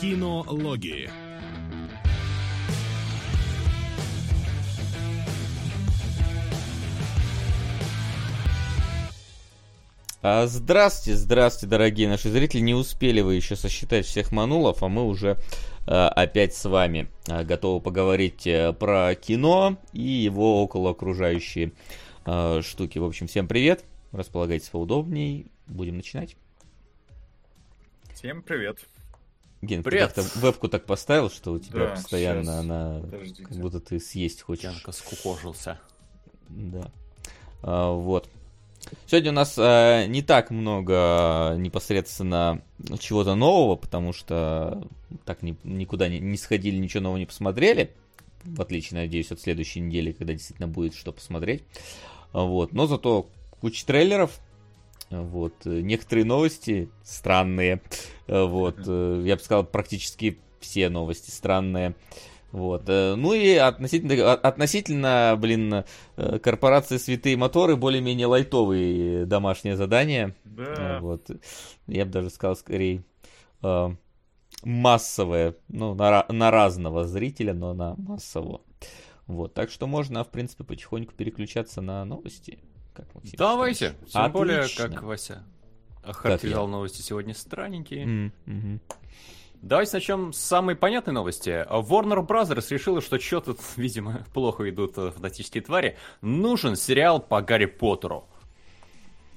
Кинологии. А, Здравствуйте, здравствуйте, дорогие наши зрители. Не успели вы еще сосчитать всех манулов, а мы уже а, опять с вами а, готовы поговорить э, про кино и его около окружающие штуки. В общем, всем привет. Располагайтесь поудобней. Будем начинать. Всем привет. Ген, Привет. ты как-то вебку так поставил, что у тебя Да, постоянно щас. она... Подождите. Как будто ты съесть хочешь. Янка скукожился. Да. А, вот. Сегодня у нас а, не так много непосредственно чего-то нового, потому что так ни- никуда не, не сходили, ничего нового не посмотрели. В отличие, надеюсь, от следующей недели, когда действительно будет что посмотреть. А, Вот. Но зато куча трейлеров. Вот. Некоторые новости странные. Вот. Я бы сказал, практически все новости странные. Вот. Ну и относительно, относительно, блин, э, корпорации Святые Моторы более-менее лайтовые домашние задания. Да. Вот. Я бы даже сказал, скорее, э, массовое, ну, на, на разного зрителя, но на массового. Вот. Так что можно, в принципе, потихоньку переключаться на новости. Как Максим Давайте. считаешь? Тем более, Отлично. как Вася охарактеризовал новости сегодня странненькие. М, мгм. Давайте начнем с самой понятной новости. Warner Brothers решила, что что-то, видимо, плохо идут э, фантастические твари. Нужен сериал по Гарри Поттеру.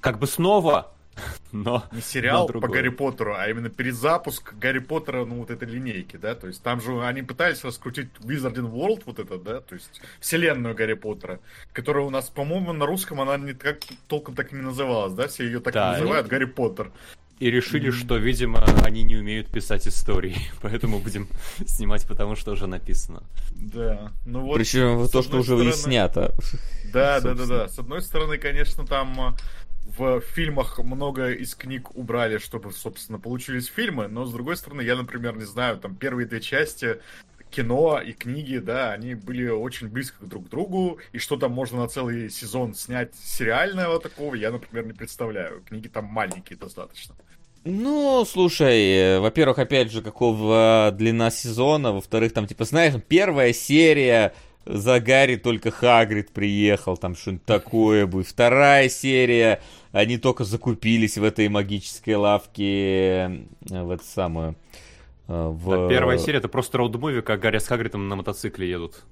Как бы снова, но... Не сериал но по. Гарри Поттеру, а именно перезапуск Гарри Поттера, ну, вот этой линейки, да, то есть там же они пытались раскрутить Wizarding World, вот это, да, то есть вселенную Гарри Поттера, которая у нас, по-моему, на русском она не так, толком так и не называлась, да, все ее так Да, и называют, Гарри Поттер. И решили, что, видимо, они не умеют писать истории. Поэтому будем снимать, потому что уже написано. Да, ну вот. Причем то, что одной уже стороны- и снято. Да, да, да, собственно. да. С одной стороны, конечно, там а, в фильмах много из книг убрали, чтобы, собственно, получились фильмы, но с другой стороны, я, например, не знаю, там первые две части кино и книги, да, они были очень близко друг к другу, и что там можно на целый сезон снять сериального такого, я, например, не представляю. Книги там маленькие достаточно. Ну, слушай, э, во-первых, опять же, какого длина сезона, во-вторых, там, типа, знаешь, первая серия, за Гарри только Хагрид приехал, там что-нибудь такое будет. Вторая серия, они только закупились в этой магической лавке, э, в эту самую... э, В... А первая серия это просто роуд-муви, как Гарри с Хагридом на мотоцикле едут.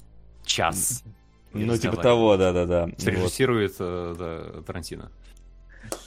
Час. Ну, типа того, да-да-да. Вот. Срежиссирует э, да, Тарантино.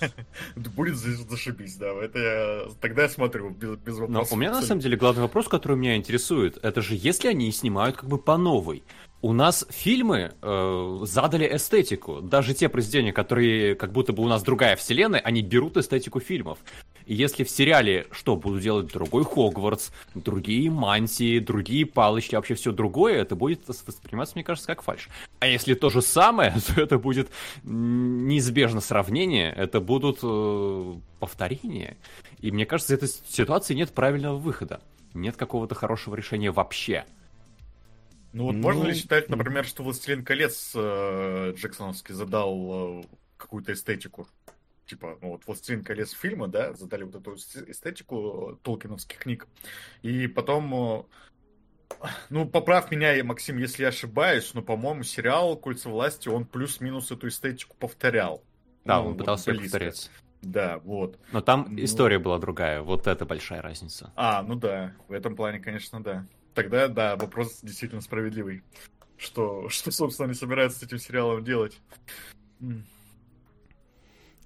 Будет за- зашибись, да, это я... Тогда я смотрю, без, без Но вопросов. у меня на самом деле главный вопрос, который меня интересует, это же если они снимают как бы по новой. У нас фильмы э, задали эстетику. Даже те произведения, которые как будто бы у нас другая вселенная, они берут эстетику фильмов. И если в сериале что, будут делать другой Хогвартс, другие мантии, другие палочки, вообще все другое, это будет восприниматься, мне кажется, как фальш. А если то же самое, то это будет неизбежно сравнение, это будут э, повторения. И мне кажется, в этой ситуации нет правильного выхода. Нет какого-то хорошего решения вообще. Ну вот можно ли Ну, считать, например, что «Властелин колец» э, Джексоновский задал э, какую-то эстетику? Типа, ну вот «Властелин колец» фильма, да, задали вот эту эс- эстетику э, толкиновских книг. И потом, э, ну, поправь меня, Максим, если я ошибаюсь, но, по-моему, сериал «Кольца власти», он плюс-минус эту эстетику повторял. Да, Ну, он вот пытался близко. повторять. Да, вот. Но там Ну. история была другая. Вот это большая разница. А, ну да, в этом плане, конечно, да. Тогда, да, вопрос действительно справедливый. Что, что собственно, они собираются с этим сериалом делать? М.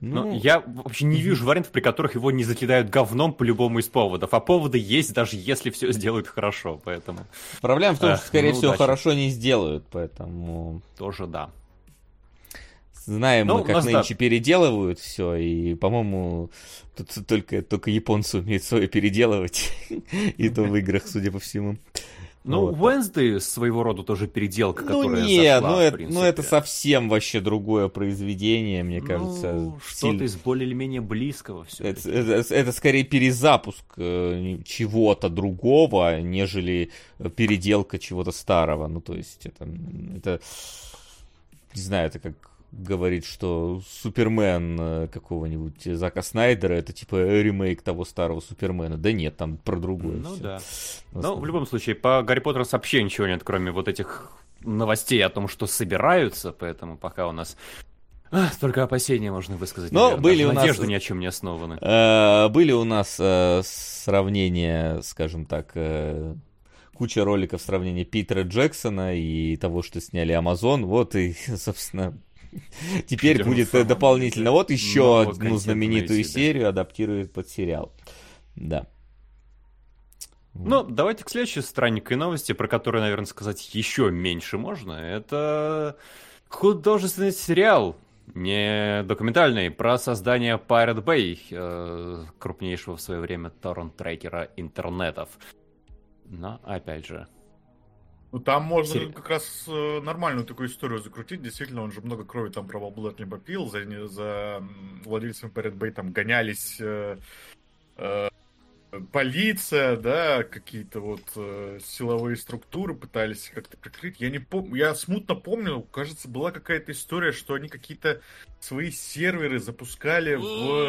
Но Ну, я вообще не вижу вариантов, при которых его не закидают говном по любому из поводов. А поводы есть, даже если все сделают хорошо. Поэтому проблема в том, что, скорее ну, всего, удачи. хорошо не сделают, поэтому... тоже да. Знаем Ну, мы, как нас, да. нынче переделывают все, и, по-моему, тут только, только японцы умеют свое переделывать, и то в играх, судя по всему. Ну, Вот. Wednesday своего рода тоже переделка, Ну которая не, зашла, ну это, ну это совсем вообще другое произведение, мне Ну, кажется. что-то сильно- из более или менее близкого все. это, это- это скорее перезапуск э, чего-то другого, нежели переделка чего-то старого. Ну, то есть, это, это не знаю, это как говорит, что Супермен э, какого-нибудь Зака Снайдера это типа ремейк того старого Супермена. Да нет, там про другое. Ну всё. да. Ну, в любом случае, по Гарри Поттеру вообще ничего нет, кроме вот этих новостей о том, что собираются, поэтому пока у нас а, только опасения можно высказать. Но наверное. были Даже у нас- надежды ни о чем не основаны. Э, Были у нас э, сравнения, скажем так, э, куча роликов сравнения Питера Джексона и того, что сняли Amazon. Вот и, собственно, теперь будет самом дополнительно. Вот еще одну знаменитую серию адаптирует под сериал. Да. Ну, давайте к следующей странненькой новости, про которую, наверное, сказать еще меньше можно. Это художественный сериал, не документальный, про создание Pirate Bay, э, крупнейшего в свое время торрент-трекера интернетов. Но, опять же, Ну там можно Сери- как раз э, нормальную такую историю закрутить. Действительно, он же много крови там правоблад не попил. За, не- за владельцем Pirate Bay там гонялись э, э, полиция, да, какие-то вот э, силовые структуры пытались как-то прикрыть. Я не помню, я смутно помню, кажется, была какая-то история, что они какие-то свои серверы запускали в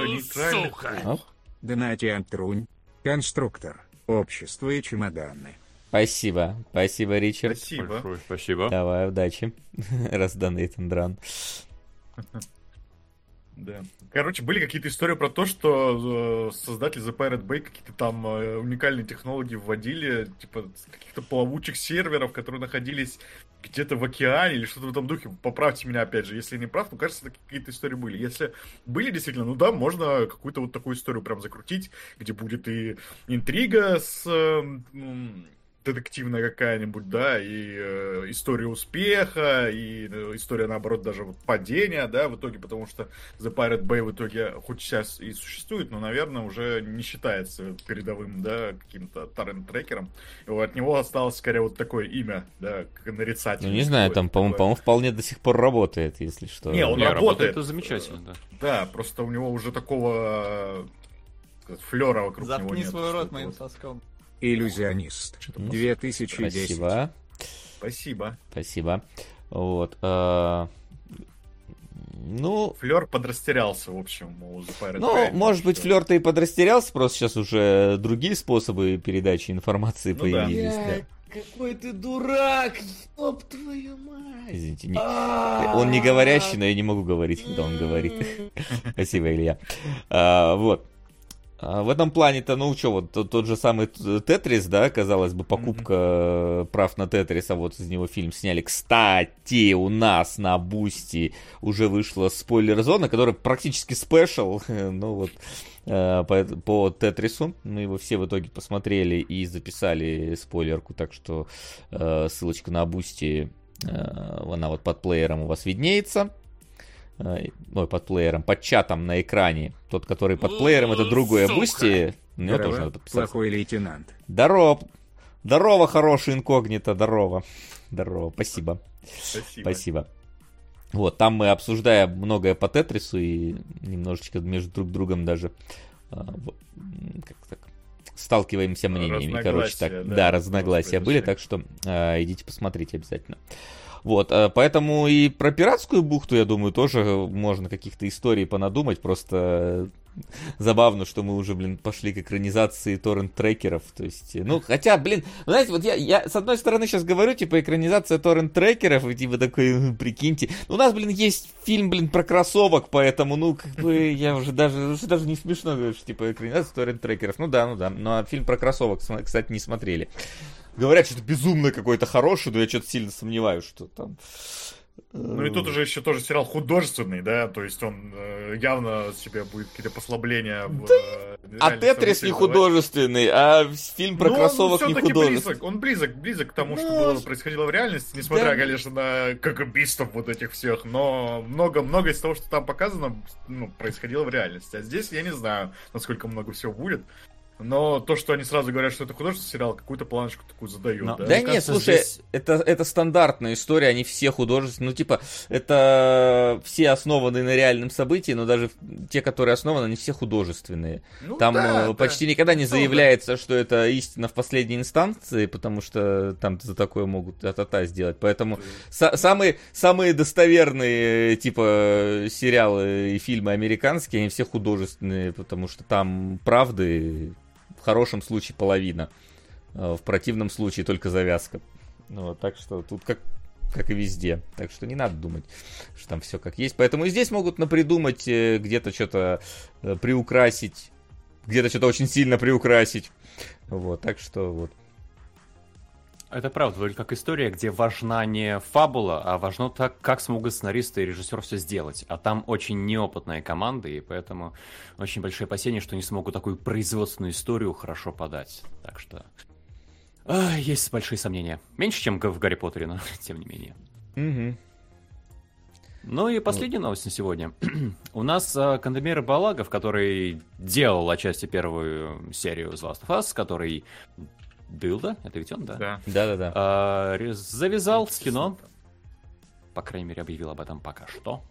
нейтральных... А? Донатиан Трунь. Конструктор. Общество и чемоданы. Спасибо. Спасибо, Ричард. Спасибо. большое спасибо. Давай, удачи. Раз Нейтан Дран. Да. Короче, были какие-то истории про то, что э, создатели The Pirate Bay какие-то там э, уникальные технологии вводили, типа каких-то плавучих серверов, которые находились где-то в океане или что-то в этом духе. Поправьте меня опять же, если я не прав, ну кажется, такие какие-то истории были. Если были действительно, ну да, можно какую-то вот такую историю прям закрутить, где будет и интрига с э, детективная какая-нибудь, да, и э, история успеха, и э, история, наоборот, даже вот падения, да, в итоге, потому что The Pirate Bay в итоге, хоть сейчас и существует, но, наверное, уже не считается передовым, да, каким-то торрент-трекером. И вот от него осталось, скорее, вот такое имя, да, как нарицатель. Ну, не знаю, там, по-моему, по-моему, вполне до сих пор работает, если что. Не, он Не, работает. это замечательно, да. Да, просто у него уже такого э, флера вокруг него Заткни нет. свой что рот моим вот. соском. Иллюзионист. Ну, 2010. Спасибо. Спасибо. Спасибо. Вот. э, Ну, Флер подрастерялся, в общем, у Pirate ну, Bay, может быть, что- Флер-то и подрастерялся, просто сейчас уже другие способы передачи информации Ну да. появились. да. какой ты дурак, ёб твою мать. Извините, не- он не говорящий, но я не могу говорить, когда он говорит. Спасибо, Илья. А, вот. А в этом плане-то, ну что, вот тот, тот же самый Тетрис, да, казалось бы, покупка э, прав на Тетрис, а вот из него фильм сняли. Кстати, у нас на Boosty уже вышла спойлер-зона, которая практически special, ну вот, э, по, по Тетрису. Мы его все в итоге посмотрели и записали спойлерку, так что э, ссылочка на Boosty, она вот под плеером у вас виднеется. Э, Ой, под плеером, под чатом на экране. Тот, который под плеером, это другое Boosty. На него тоже надо подписаться. плохой лейтенант. Здорово. Здорово, хороший инкогнито, здорово. Здорово, спасибо. Спасибо. Спасибо. Вот, там мы обсуждаем многое по Тетрису и немножечко между друг другом даже м, как так, сталкиваемся мнениями, короче, так. Да, да, разногласия были, так что а, идите посмотрите обязательно. Вот, а, поэтому и про пиратскую бухту, я думаю, тоже можно каких-то историй понадумать, просто забавно, что мы уже, блин, пошли к экранизации торрент-трекеров, то есть, ну, хотя, блин, ну, знаете, вот я, я с одной стороны сейчас говорю, типа, экранизация торрент-трекеров, и типа такой, «М, прикиньте, ну, у нас, блин, есть фильм, блин, про кроссовок, поэтому, ну, как бы, я уже даже, уже даже не смешно говорю, что, типа, экранизация торрент-трекеров, ну, да, ну, да, но фильм про кроссовок, кстати, не смотрели. Говорят, что это безумно какой-то хороший, но я что-то сильно сомневаюсь, что там... Ну и тут уже еще тоже сериал художественный, да, то есть он э, явно себе будет какие-то послабления в... э, А Тетрис не художественный, а фильм про Но кроссовок он не художественный. близок, он близок, близок к тому, что Ну, было, происходило в реальности, несмотря, да. конечно, на как убийств вот этих всех, но много-много из того, что там показано, ну, происходило в реальности. А здесь я не знаю, насколько много всего будет. Но то, что они сразу говорят, что это художественный сериал, какую-то планочку такую задают, Но- да? Да нет, кажется, слушай, здесь- это, это стандартная история, они все художественные. Ну, типа, это все основаны на реальном событии, но даже те, которые основаны, они все художественные. Ну Там да, э, да. почти никогда не Ну да. заявляется, что это истина в последней инстанции, потому что там за такое могут та-та-та сделать. Поэтому са- самые, самые достоверные, типа, сериалы и фильмы американские, они все художественные, потому что там правды хорошем случае половина. э, В противном случае только завязка. Ну, вот, так что тут как, как и везде. Так что не надо думать, что там все как есть. Поэтому и здесь могут напридумать, э, где-то что-то э, приукрасить, где-то что-то очень сильно приукрасить. Вот, так что вот. Это правда, вроде как история, где важна не фабула, а важно так, как смогут сценаристы и режиссер все сделать. А там очень неопытная команда, и поэтому очень большие опасения, что не смогут такую производственную историю хорошо подать. Так что а, есть большие сомнения. Меньше, чем в Гарри Поттере, но тем не менее. Мгм. Ну и последняя новость на сегодня. У нас э, Кандемир Балагов, который делал отчасти первую серию из Last of Us, который Дылда, это ведь он, да? Да. Да-да-да. А, завязал с кино. По крайней мере, объявил об этом пока что.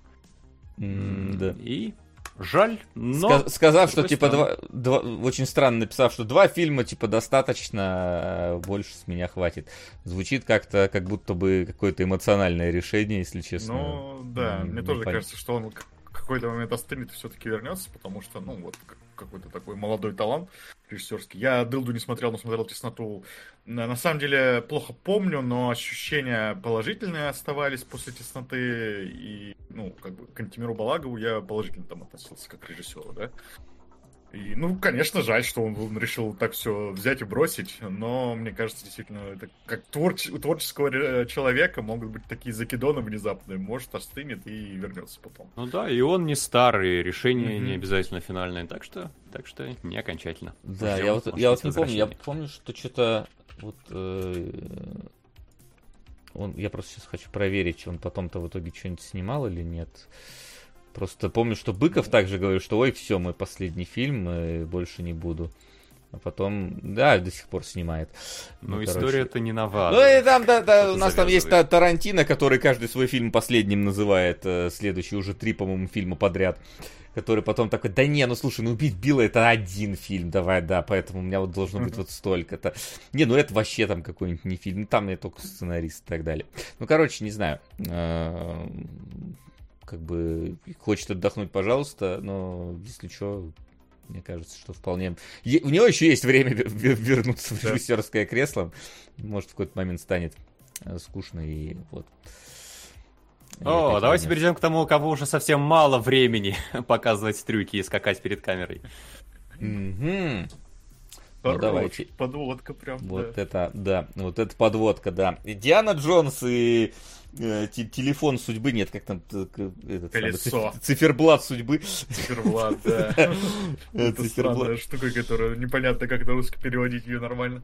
М, да. И жаль, но... Ска- сказав, что типа два, два- очень странно написав, что два фильма типа достаточно, э, больше с меня хватит. Звучит как-то, как будто бы какое-то эмоциональное решение, если честно. Ну, да, М, мне не тоже понятно. кажется, что он в какой-то момент остынет и все-таки вернется, потому что, ну, вот к- какой-то такой молодой талант режиссерский. Я Дылду не смотрел, но смотрел Тесноту. На, самом деле, плохо помню, но ощущения положительные оставались после Тесноты. И, ну, как бы к Антимиру Балагову я положительно там относился как к режиссеру, да. И, ну, конечно, жаль, что он решил так все взять и бросить, но мне кажется, действительно, это как творч- у творческого э, человека могут быть такие закидоны внезапные, может, остынет и вернется потом. Ну да, и он не старый, решение Мгм. не обязательно финальное, так что, так что не окончательно. Да, Ждем, я вот, может я вот не помню, я помню, что что-то вот э, он, я просто сейчас хочу проверить, он потом-то в итоге что-нибудь снимал или нет. Просто помню, что Быков также говорил, что ой, все, мой последний фильм, э, больше не буду. А потом, да, до сих пор снимает. Ну, короче. история-то не нова. Ну и там, да, да, у нас там есть завязывает. Та- Тарантино, который каждый свой фильм последним называет, э, следующий уже три, по-моему, фильма подряд. Который потом такой, да не, ну слушай, ну убить Билла это один фильм, давай, да, поэтому у меня вот должно быть вот столько-то. Не, ну это вообще там какой-нибудь не фильм, ну, там я только сценарист и так далее. Ну, короче, не знаю. Как бы хочет отдохнуть, пожалуйста, но если что, мне кажется, что вполне... Е- У него еще есть время ве- ве- вернуться в Да. режиссерское кресло. Может, в какой-то момент станет э, скучно и вот. И О, давайте вернется. перейдем к тому, у кого уже совсем мало времени показывать трюки и скакать перед камерой. Мгм. Хорош, давайте. Подводка прям, Вот да. это, да, вот это подводка, да. И Диана Джонс и телефон судьбы, нет, как там этот Колесо. циф- циферблат судьбы. Циферблат, да. Э, Это циферблат. странная штука, которую непонятно, как на русский переводить ее нормально.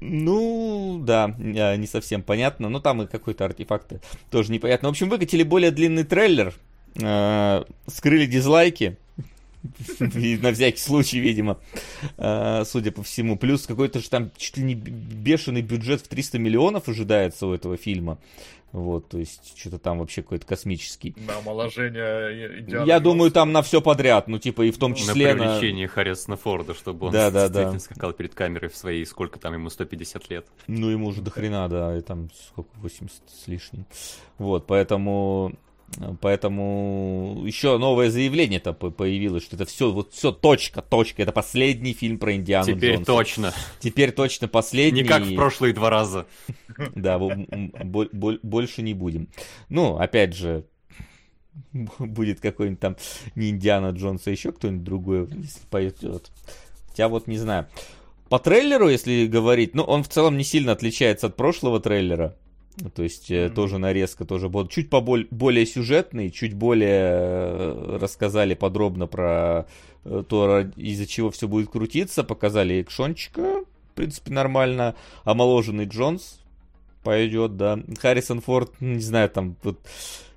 Ну, да, э, не совсем понятно. Но там и какой-то артефакт тоже непонятно. В общем, выкатили более длинный трейлер. э, Скрыли дизлайки. На всякий случай, видимо, э, судя по всему. Плюс какой-то же там чуть ли не бешеный бюджет в 300 миллионов ожидается у этого фильма. Вот, то есть, что-то там вообще какой-то космический. На омоложение Индианы Я думаю, там на все подряд, ну, типа, и в том На На числе на... привлечение Харрисона Форда, чтобы он Да, да, действительно да. скакал перед камерой в своей, сколько там ему, 150 лет. Ну, ему уже до хрена, да, и там сколько, 80 с лишним. Вот, поэтому... Поэтому еще новое заявление-то по- появилось, что это все, вот все, точка, точка, это последний фильм про Индиану Теперь Джонса. точно. Теперь точно последний. Не как в прошлые два раза. Да, больше не будем. Ну, опять же, будет какой-нибудь там не Индиана Джонс, а еще кто-нибудь другой, пойдет. Хотя вот не знаю. По трейлеру, если говорить, ну, он в целом не сильно отличается от прошлого трейлера. То есть Мгм. тоже нарезка тоже был чуть поболь, более сюжетный, чуть более э, рассказали подробно про э, то, из-за чего все будет крутиться, показали экшончика, в принципе, нормально, омоложенный Джонс пойдет, да. Харрисон Форд, не знаю, там вот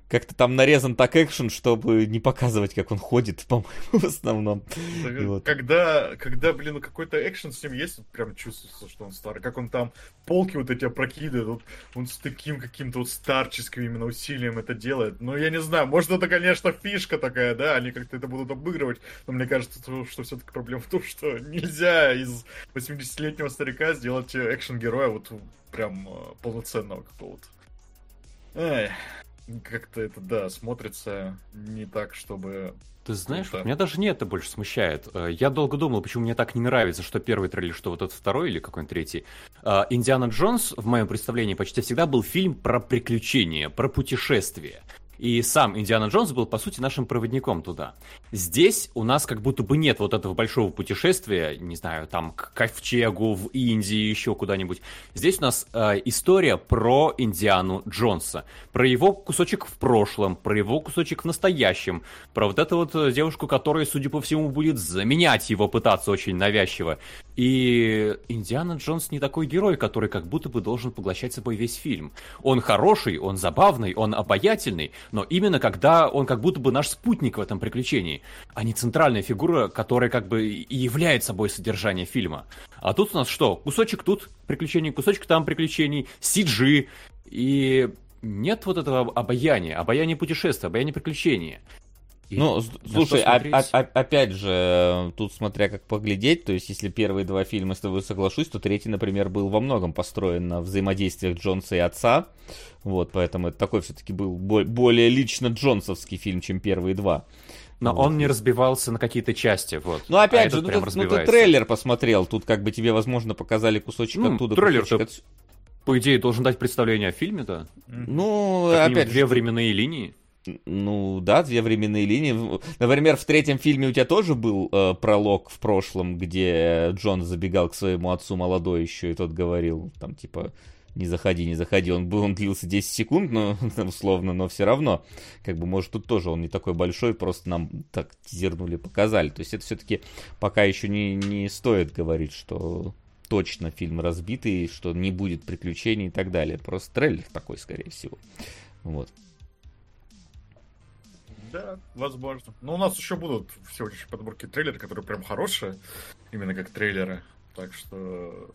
как-то там нарезан так экшен, чтобы не показывать, как он ходит, по-моему, в основном. Вот. Когда, когда, блин, какой-то экшен с ним есть, прям чувствуется, что он старый. Как он там полки вот эти опрокидывает, вот он с таким каким-то вот старческим именно усилием это делает. Ну, я не знаю, может, это, конечно, фишка такая, да, они как-то это будут обыгрывать, но мне кажется, что, все-таки проблема в том, что нельзя из 80-летнего старика сделать экшен-героя вот прям э, полноценного какого-то. Эй, как-то это, да, смотрится не так, чтобы Ты знаешь, вот меня даже не это больше смущает. Э, Я долго думал, почему мне так не нравится, что первый трейлер, что вот этот второй или какой-нибудь третий. Э, Индиана Джонс, в моем представлении, почти всегда был фильм про приключения, про путешествия. И сам Индиана Джонс был, по сути, нашим проводником туда. Здесь у нас как будто бы нет вот этого большого путешествия, не знаю, там к Ковчегу, в Индии, еще куда-нибудь. Здесь у нас э, история про Индиану Джонса, про его кусочек в прошлом, про его кусочек в настоящем, про вот эту вот девушку, которая, судя по всему, будет заменять его пытаться очень навязчиво. И Индиана Джонс не такой герой, который как будто бы должен поглощать собой весь фильм. Он хороший, он забавный, он обаятельный, но именно когда он как будто бы наш спутник в этом приключении, а не центральная фигура, которая как бы и являет собой содержание фильма. А тут у нас что? Кусочек тут приключений, кусочек там приключений, CG, и нет вот этого обаяния, обаяния путешествия, обаяния приключения. И Ну, слушай, а- а- а- опять же, э, тут смотря как поглядеть, то есть если первые два фильма с тобой соглашусь, то третий, например, был во многом построен на взаимодействиях Джонса и отца, вот, поэтому это такой все-таки был бо- более лично джонсовский фильм, чем первые два. Но Вот. он не разбивался на какие-то части, вот. Ну, опять А же, ну, ты, ну, ты трейлер посмотрел, тут как бы тебе, возможно, показали кусочек Ну, оттуда, трейлер-то кусочек от- По идее, должен дать представление о фильме, да? Ну, Как опять две же, временные линии. Ну да, две временные линии. Например, в третьем фильме у тебя тоже был э, пролог в прошлом, где Джон забегал к своему отцу молодой еще, и тот говорил, там, типа, не заходи, не заходи. Он, был, он длился 10 секунд, но, условно, но все равно. Как бы, может, тут тоже он не такой большой, просто нам так тизернули, показали. То есть это все-таки пока еще не, не стоит говорить, что точно фильм разбитый, что не будет приключений и так далее. Просто трейлер такой, скорее всего. Вот. Да, возможно. Но у нас еще будут всего лишь подборки трейлеров, которые прям хорошие, именно как трейлеры. Так что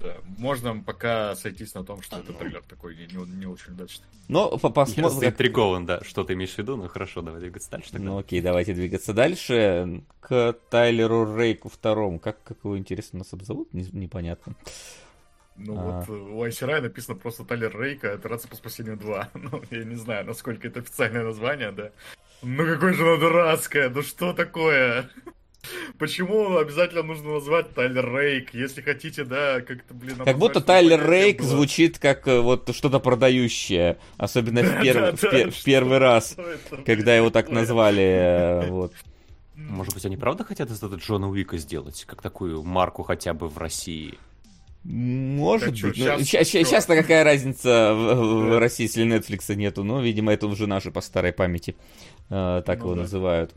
да, можно пока сойтись на том, что это трейлер такой не, не- не очень удачный. Но по- Я посмотрим. заинтригован, да, что ты имеешь в виду, ну хорошо, давай двигаться дальше тогда. Ну окей, давайте двигаться дальше. К Тайлеру Рейку второму. Как, как его, интересно, нас обзовут? Не- непонятно. Ну А. вот э, у ICRI написано просто Тайлер Рейка, операция по спасению 2. Ну, я не знаю, насколько это официальное название, да. Ну какое же оно дурацкое, ну что такое? Почему обязательно нужно назвать Тайлер Рейк? Если хотите, да, как-то, блин... Как будто Тайлер Рейк было. звучит как э, вот что-то продающее. Особенно в, Да, перв- да, в да, пер- в первый раз, это, когда блин, его так назвали. э, Вот. Может быть, они правда хотят из этого Джона Уика сделать, как такую марку хотя бы в России? Может чё, быть. Ну, щас- ща- ща- чё? Сейчас-то какая разница в, в Да. России, если Netflix нету. Ну, видимо, это уже наши по старой памяти. Э, так Ну его да. называют.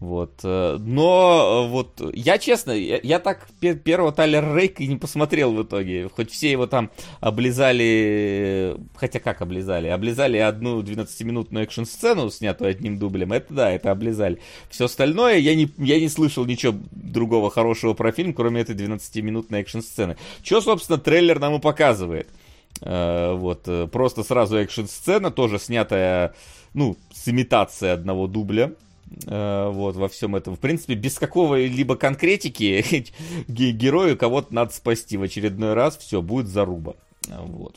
Вот. э, Но э, вот я честно, я, я так пе- первого Тайлера Рейка и не посмотрел в итоге. Хоть все его там облизали, хотя как облизали? Облизали одну 12-минутную экшн-сцену, снятую одним дублем. Это да, это облизали. Все остальное я не, я не слышал ничего другого хорошего про фильм, кроме этой 12-минутной экшн-сцены. Что, собственно, трейлер нам и показывает. Вот, просто сразу экшн-сцена, тоже снятая, ну, с имитацией одного дубля. Э, Вот, во всем этом. В принципе, без какого-либо конкретики ге- герою кого-то надо спасти в очередной раз. Все, будет заруба. Вот.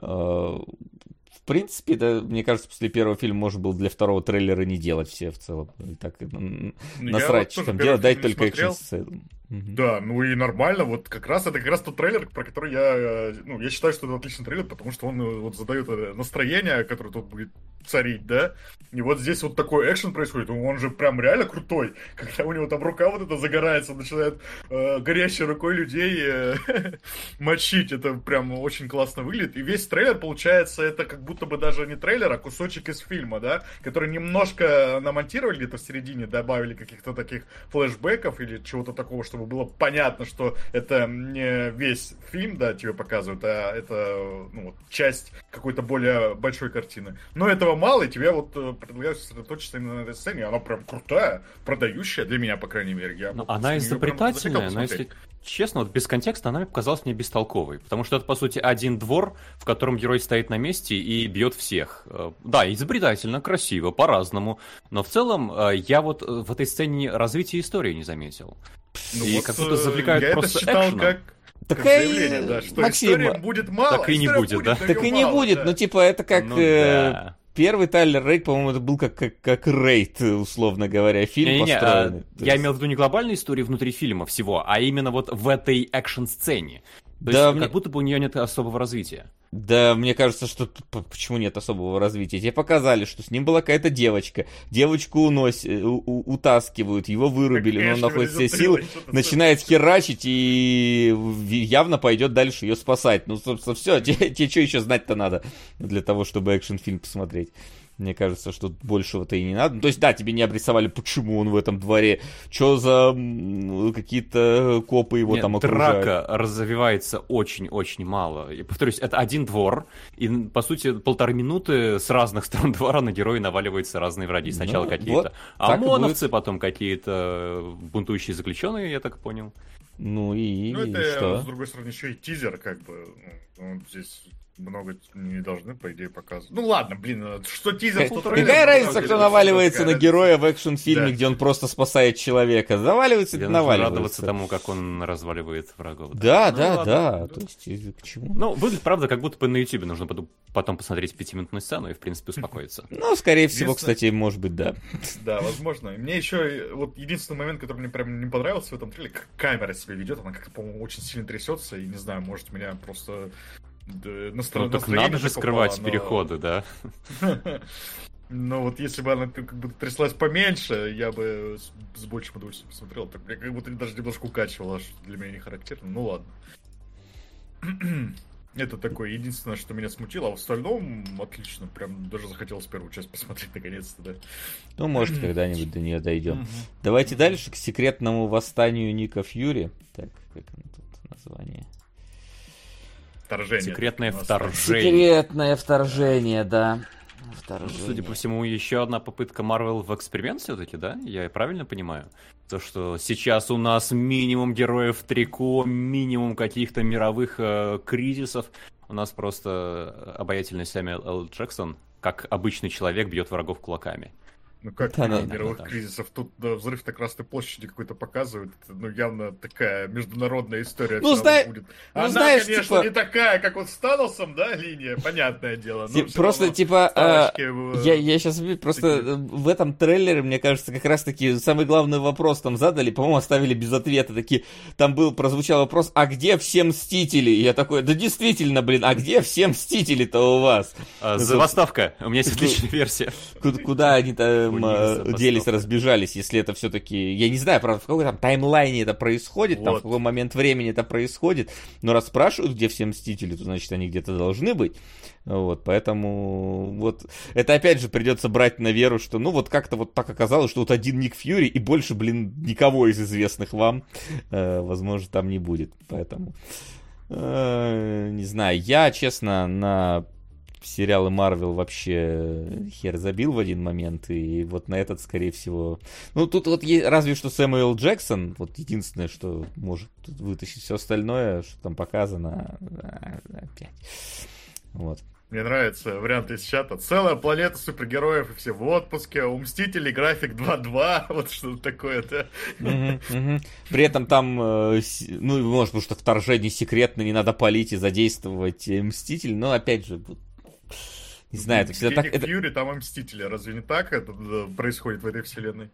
Э, В принципе, да, мне кажется, после первого фильма можно было для второго трейлера не делать все в целом. И Так, Ну, насрать, вот что там делать, дать только экшн-сцену. Да, ну и нормально, вот как раз это как раз тот трейлер, про который я, э, ну, я считаю, что это отличный трейлер, потому что он э, вот задает э, настроение, которое тут будет царить, да, и вот здесь вот такой экшен происходит, он же прям реально крутой, когда у него там рука вот эта загорается, он начинает э, горящей рукой людей э, мочить, это прям очень классно выглядит, и весь трейлер, получается, это как будто бы даже не трейлер, а кусочек из фильма, да, который немножко намонтировали где-то в середине, добавили каких-то таких флешбеков или чего-то такого, чтобы чтобы было понятно, что это не весь фильм, да, тебе показывают, а это ну, вот, часть какой-то более большой картины. Но этого мало, и тебе вот э, предлагают сосредоточиться именно на этой сцене, она прям крутая, продающая для меня, по крайней мере. Я Но вот она изобретательная, но если честно, вот без контекста она показалась мне бестолковой. Потому что это, по сути, один двор, в котором герой стоит на месте и бьет всех. Э, Да, изобретательно, красиво, по-разному. Но в целом э, я вот в этой сцене развития истории не заметил. Ну и вот, как будто э, завлекают я просто это считал экшеном. как, Так как и, заявление, да, что Максим, будет мало. так и не история будет, да? Так и не мало, будет, да. ну типа это как Ну э, да. первый Тайлер Рейд, по-моему, это был как, как, как рейд, условно говоря, фильм Не-не-не, а, построенный. То я есть- имел в виду не глобальную историю внутри фильма всего, а именно вот в этой экшн-сцене. То Да, есть, мне- как будто бы у нее нет особого развития. Да, мне кажется, что почему нет особого развития. Тебе показали, что с ним была какая-то девочка. Девочку уносят, утаскивают, его вырубили, но он находит все силы, начинает херачить и явно пойдет дальше ее спасать. Ну, собственно, все, тебе, тебе что еще знать-то надо для того, чтобы экшн-фильм посмотреть? Мне кажется, что большего-то и не надо. Ну, То есть, да, тебе не обрисовали, почему он в этом дворе, что за какие-то копы его Нет, там окружают. драка развивается очень-очень мало. И повторюсь, это один двор, и, по сути, полторы минуты с разных сторон двора на героя наваливаются разные враги. Сначала Ну, какие-то вот и ОМОНовцы, потом какие-то бунтующие заключенные, я так понял. Ну и, Ну, и это, что? с другой стороны, еще и тизер, как бы. ну, он здесь много не должны, по идее, показывать. Ну ладно, блин, э, что тизер, трейлер, Какая на разница, кто наваливается на героя в экшн-фильме, где он просто спасает человека? Заваливается, это нужно наваливается. радоваться тому, как он разваливает врагов. Да, Ну, да, ладно. да. То есть, э, к чему? Ну, выглядит, правда, как будто бы на Ютубе нужно потом- посмотреть пятиминутную сцену и, в принципе, успокоиться. Ну, скорее всего, кстати, может быть, да. Да, возможно. И Мне еще вот единственный момент, который мне прям не понравился в этом трейлере, как камера себя ведет, она как-то, по-моему, очень сильно трясется, и не знаю, может меня просто да, настро- Ну, так надо же скрывать попало, но- переходы, да? Но вот если бы она как будто тряслась поменьше, я бы с, с большим удовольствием посмотрел. Так мне как будто даже немножко укачивало, что для меня не характерно. Ну ладно. Это такое единственное, что меня смутило, а в остальном отлично. Прям даже захотелось первую часть посмотреть наконец-то, да. Ну, может, когда-нибудь до нее дойдем. Давайте дальше к секретному восстанию Ника Фьюри. Так, как оно тут название? Вторжение. Секретное вторжение. Секретное вторжение, да. Вторжение. Судя по всему, еще одна попытка Марвел в эксперимент все-таки, да? Я правильно понимаю? То, что сейчас у нас минимум героев трико, минимум каких-то мировых э, кризисов. У нас просто обаятельный Сэмюэл Л. Джексон, как обычный человек, бьет врагов кулаками. Ну как Да, да, мировых да, да. кризисов? Тут да, взрыв на Красной площади какой-то показывают. Это, ну, явно такая международная история. Ну, зна- будет. ну, Она, знаешь, конечно, типа- не такая, как вот с Таносом, да, линия, понятное дело. но Просто, равно типа, а, ставочки я, я сейчас просто такие. в этом трейлере, мне кажется, как раз-таки самый главный вопрос там задали, по-моему, оставили без ответа. Такие, там был, прозвучал вопрос, а где все Мстители? И я такой, да действительно, блин, а где все Мстители-то у вас? А, Ну, Забастовка. У меня есть отличная версия. Куда, куда они там У них э, забастовка. делись, разбежались, если это все-таки... Я не знаю, правда, в какой там таймлайне это происходит, там, в Вот. какой момент времени это происходит, но раз спрашивают, где все Мстители, то значит они где-то должны быть. Вот, поэтому вот это опять же придется брать на веру, что ну вот как-то вот так оказалось, что вот один Ник Фьюри и больше, блин, никого из известных вам, э, возможно, там не будет. Поэтому, э, не знаю, я, честно, на сериалы Марвел вообще хер забил в один момент, и вот на этот, скорее всего... Ну, тут вот е- разве что Сэмюэл Джексон, вот единственное, что может вытащить все остальное, что там показано, а, опять. Вот. Мне нравится вариант из чата. Целая планета супергероев, и все в отпуске. У Мстителей график 2-2. Вот что-то такое, да. Мгм, мгм. При этом там, э, ну, может, потому что вторжение секретно, не надо палить и задействовать э, Мститель, но, опять же, не знаю, это всегда Где так... Это- Фьюри, там и Мстители. Разве не так это э, происходит в этой вселенной?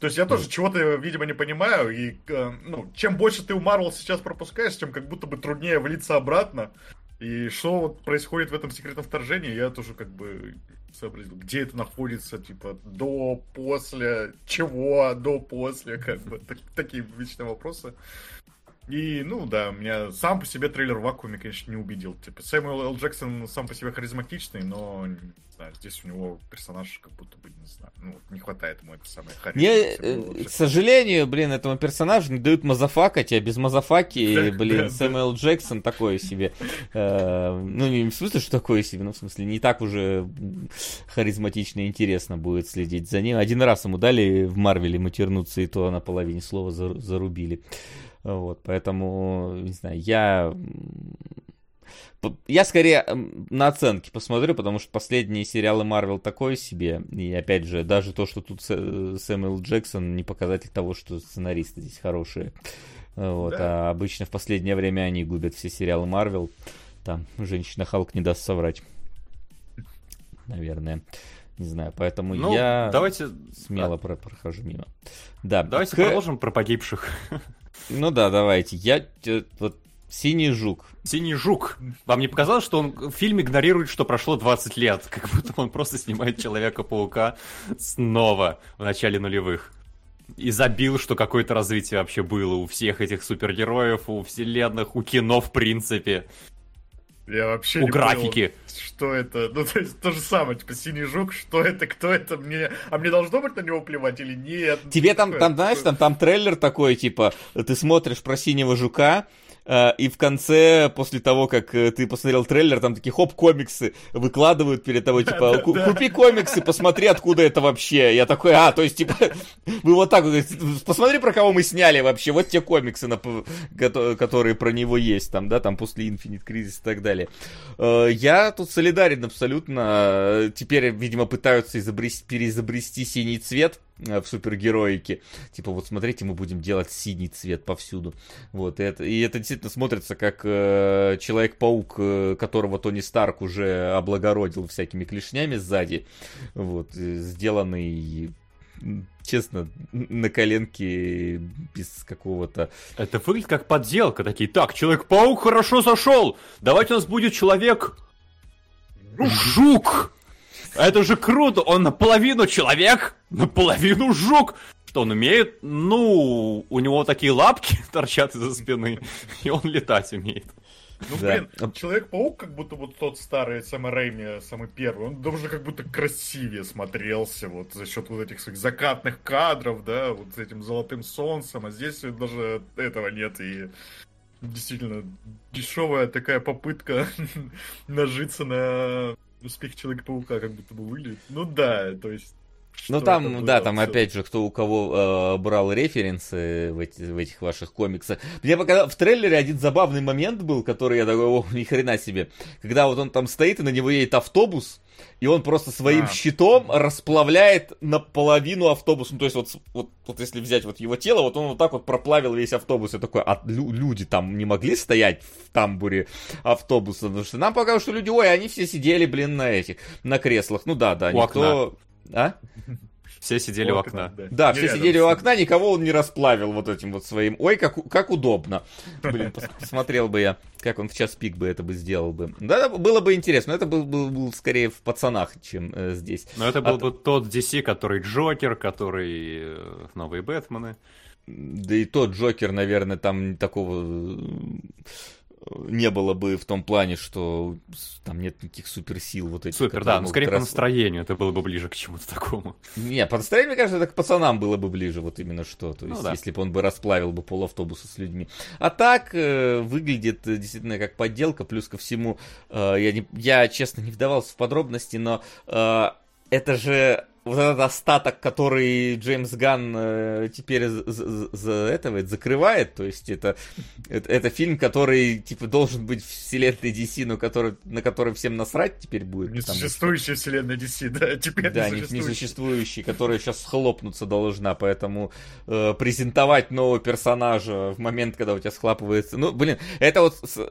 То есть я тоже чего-то, видимо, не понимаю. И, э, ну, чем больше ты у Марвел сейчас пропускаешь, тем как будто бы труднее влиться обратно. И что вот происходит в этом секретном вторжении, я тоже как бы сообразил, где это находится, типа, до, после, чего, до, после, как бы, так- такие вечные вопросы. И, ну да, меня сам по себе трейлер в вакууме, конечно, не убедил. Типа, Сэмюэл Л. Джексон сам по себе харизматичный, но, не знаю, здесь у него персонаж как будто бы, не знаю, ну, не хватает ему этой самой Мне, харизмы. э, к сожалению, блин, этому персонажу не дают мазафакать, а без мазафаки, блин, Сэмюэл Джексон такое себе. Э, Ну, не в смысле, что такое себе, ну, в смысле, не так уже харизматично и интересно будет следить за ним. Один раз ему дали в Марвеле матернуться, и то на половине слова за- зарубили. Вот, поэтому, не знаю, я... Я скорее на оценки посмотрю, потому что последние сериалы Марвел такое себе. И опять же, даже то, что тут Сэ- Сэмюэл Джексон, не показатель того, что сценаристы здесь хорошие. Вот, Да. а обычно в последнее время они губят все сериалы Марвел. Там женщина Халк не даст соврать. Наверное. Не знаю, поэтому Ну, я давайте... смело про- прохожу мимо. Да, Давайте к- продолжим про погибших. Ну да, давайте. Я э, вот Синий жук. Синий жук. Вам не показалось, что он фильм игнорирует, что прошло 20 лет? Как будто он просто снимает Человека-паука снова в начале нулевых. И забил, что какое-то развитие вообще было у всех этих супергероев, у вселенных, у кино в принципе, Я вообще у не графики. понял, что это. Ну, то есть, то же самое, типа, синий жук, что это, кто это, мне... А мне должно быть на него плевать или нет? Тебе там, там, знаешь, там, там трейлер такой, типа, ты смотришь про синего жука, и в конце, после того, как э, ты посмотрел трейлер, там такие хоп, комиксы выкладывают перед тобой, типа, да, «Ку- да. купи комиксы, посмотри, откуда это вообще. Я такой, а, то есть, типа, вы вот так вот, посмотри, про кого мы сняли вообще, вот те комиксы, которые про него есть, там, да, там, после Infinite Crisis и так далее. Э, Я тут солидарен абсолютно. Теперь, видимо, пытаются изобрести, переизобрести синий цвет э, в супергероике. Типа, вот смотрите, мы будем делать синий цвет повсюду. Вот, и это, и это действительно смотрится как э, Человек-паук, э, которого Тони Старк уже облагородил всякими клешнями сзади. Вот, э, сделанный честно, на коленке без какого-то... Это выглядит как подделка. Такие, так, Человек-паук хорошо зашел. Давайте у нас будет человек... Жук! Это же круто! Он наполовину человек, наполовину жук! Что он умеет? Ну, у него такие лапки торчат из-за спины, и он летать умеет. Ну, Да. блин, Человек-паук, как будто вот тот старый Сэма Рэйми, самый первый, он даже как будто красивее смотрелся вот за счет вот этих своих закатных кадров, да, вот с этим золотым солнцем, а здесь даже этого нет, и действительно дешевая такая попытка нажиться на успех Человека-паука, как будто бы выглядит. Ну да, то есть... Ну там, да, там всё? опять же, кто у кого э, брал референсы в, эти- в этих ваших комиксах. Мне показалось, в трейлере один забавный момент был, который я такой, о, ни хрена себе. Когда вот он там стоит, и на него едет автобус, и он просто своим А. щитом расплавляет наполовину автобус. Ну, то есть вот, вот, вот если взять вот его тело, вот он вот так вот проплавил весь автобус. Я такой, а лю- люди там не могли стоять в тамбуре автобуса? Потому что нам показалось, что люди, ой, они все сидели, блин, на этих, на креслах. Ну да, да, У никто... А? Все сидели у окна. Да, все рядом сидели у окна, никого он не расплавил вот этим вот своим. Ой, как, как удобно. Блин, пос- посмотрел бы я, как он в час пик бы это бы сделал бы. Да, было бы интересно, но это был, был, был скорее в пацанах, чем э, здесь. Но это А был то- бы тот DC, который Джокер, который э, новые Бэтмены. Да и тот Джокер, наверное, там такого э, не было бы в том плане, что там нет никаких суперсил вот этих. Супер, да, но могут скорее по рас- настроению это было бы ближе к чему-то такому. Не, по настроению, мне кажется, это к пацанам было бы ближе, вот именно что. То Ну есть, да. если бы он бы расплавил бы пол автобуса с людьми. А так, э, выглядит э, действительно как подделка, плюс ко всему, э, я, не, я, честно, не вдавался в подробности, но э, это же вот этот остаток, который Джеймс Ганн э, теперь за, за- за этого закрывает, то есть это, это, это фильм, который, типа, должен быть в вселенной DC, но который, на который всем насрать теперь будет. потому что- Несуществующая вселенная DC, да, теперь да, не- несуществующая. несуществующий, которая сейчас схлопнуться должна, поэтому э, презентовать нового персонажа в момент, когда у тебя схлапывается... Ну, блин, это вот с-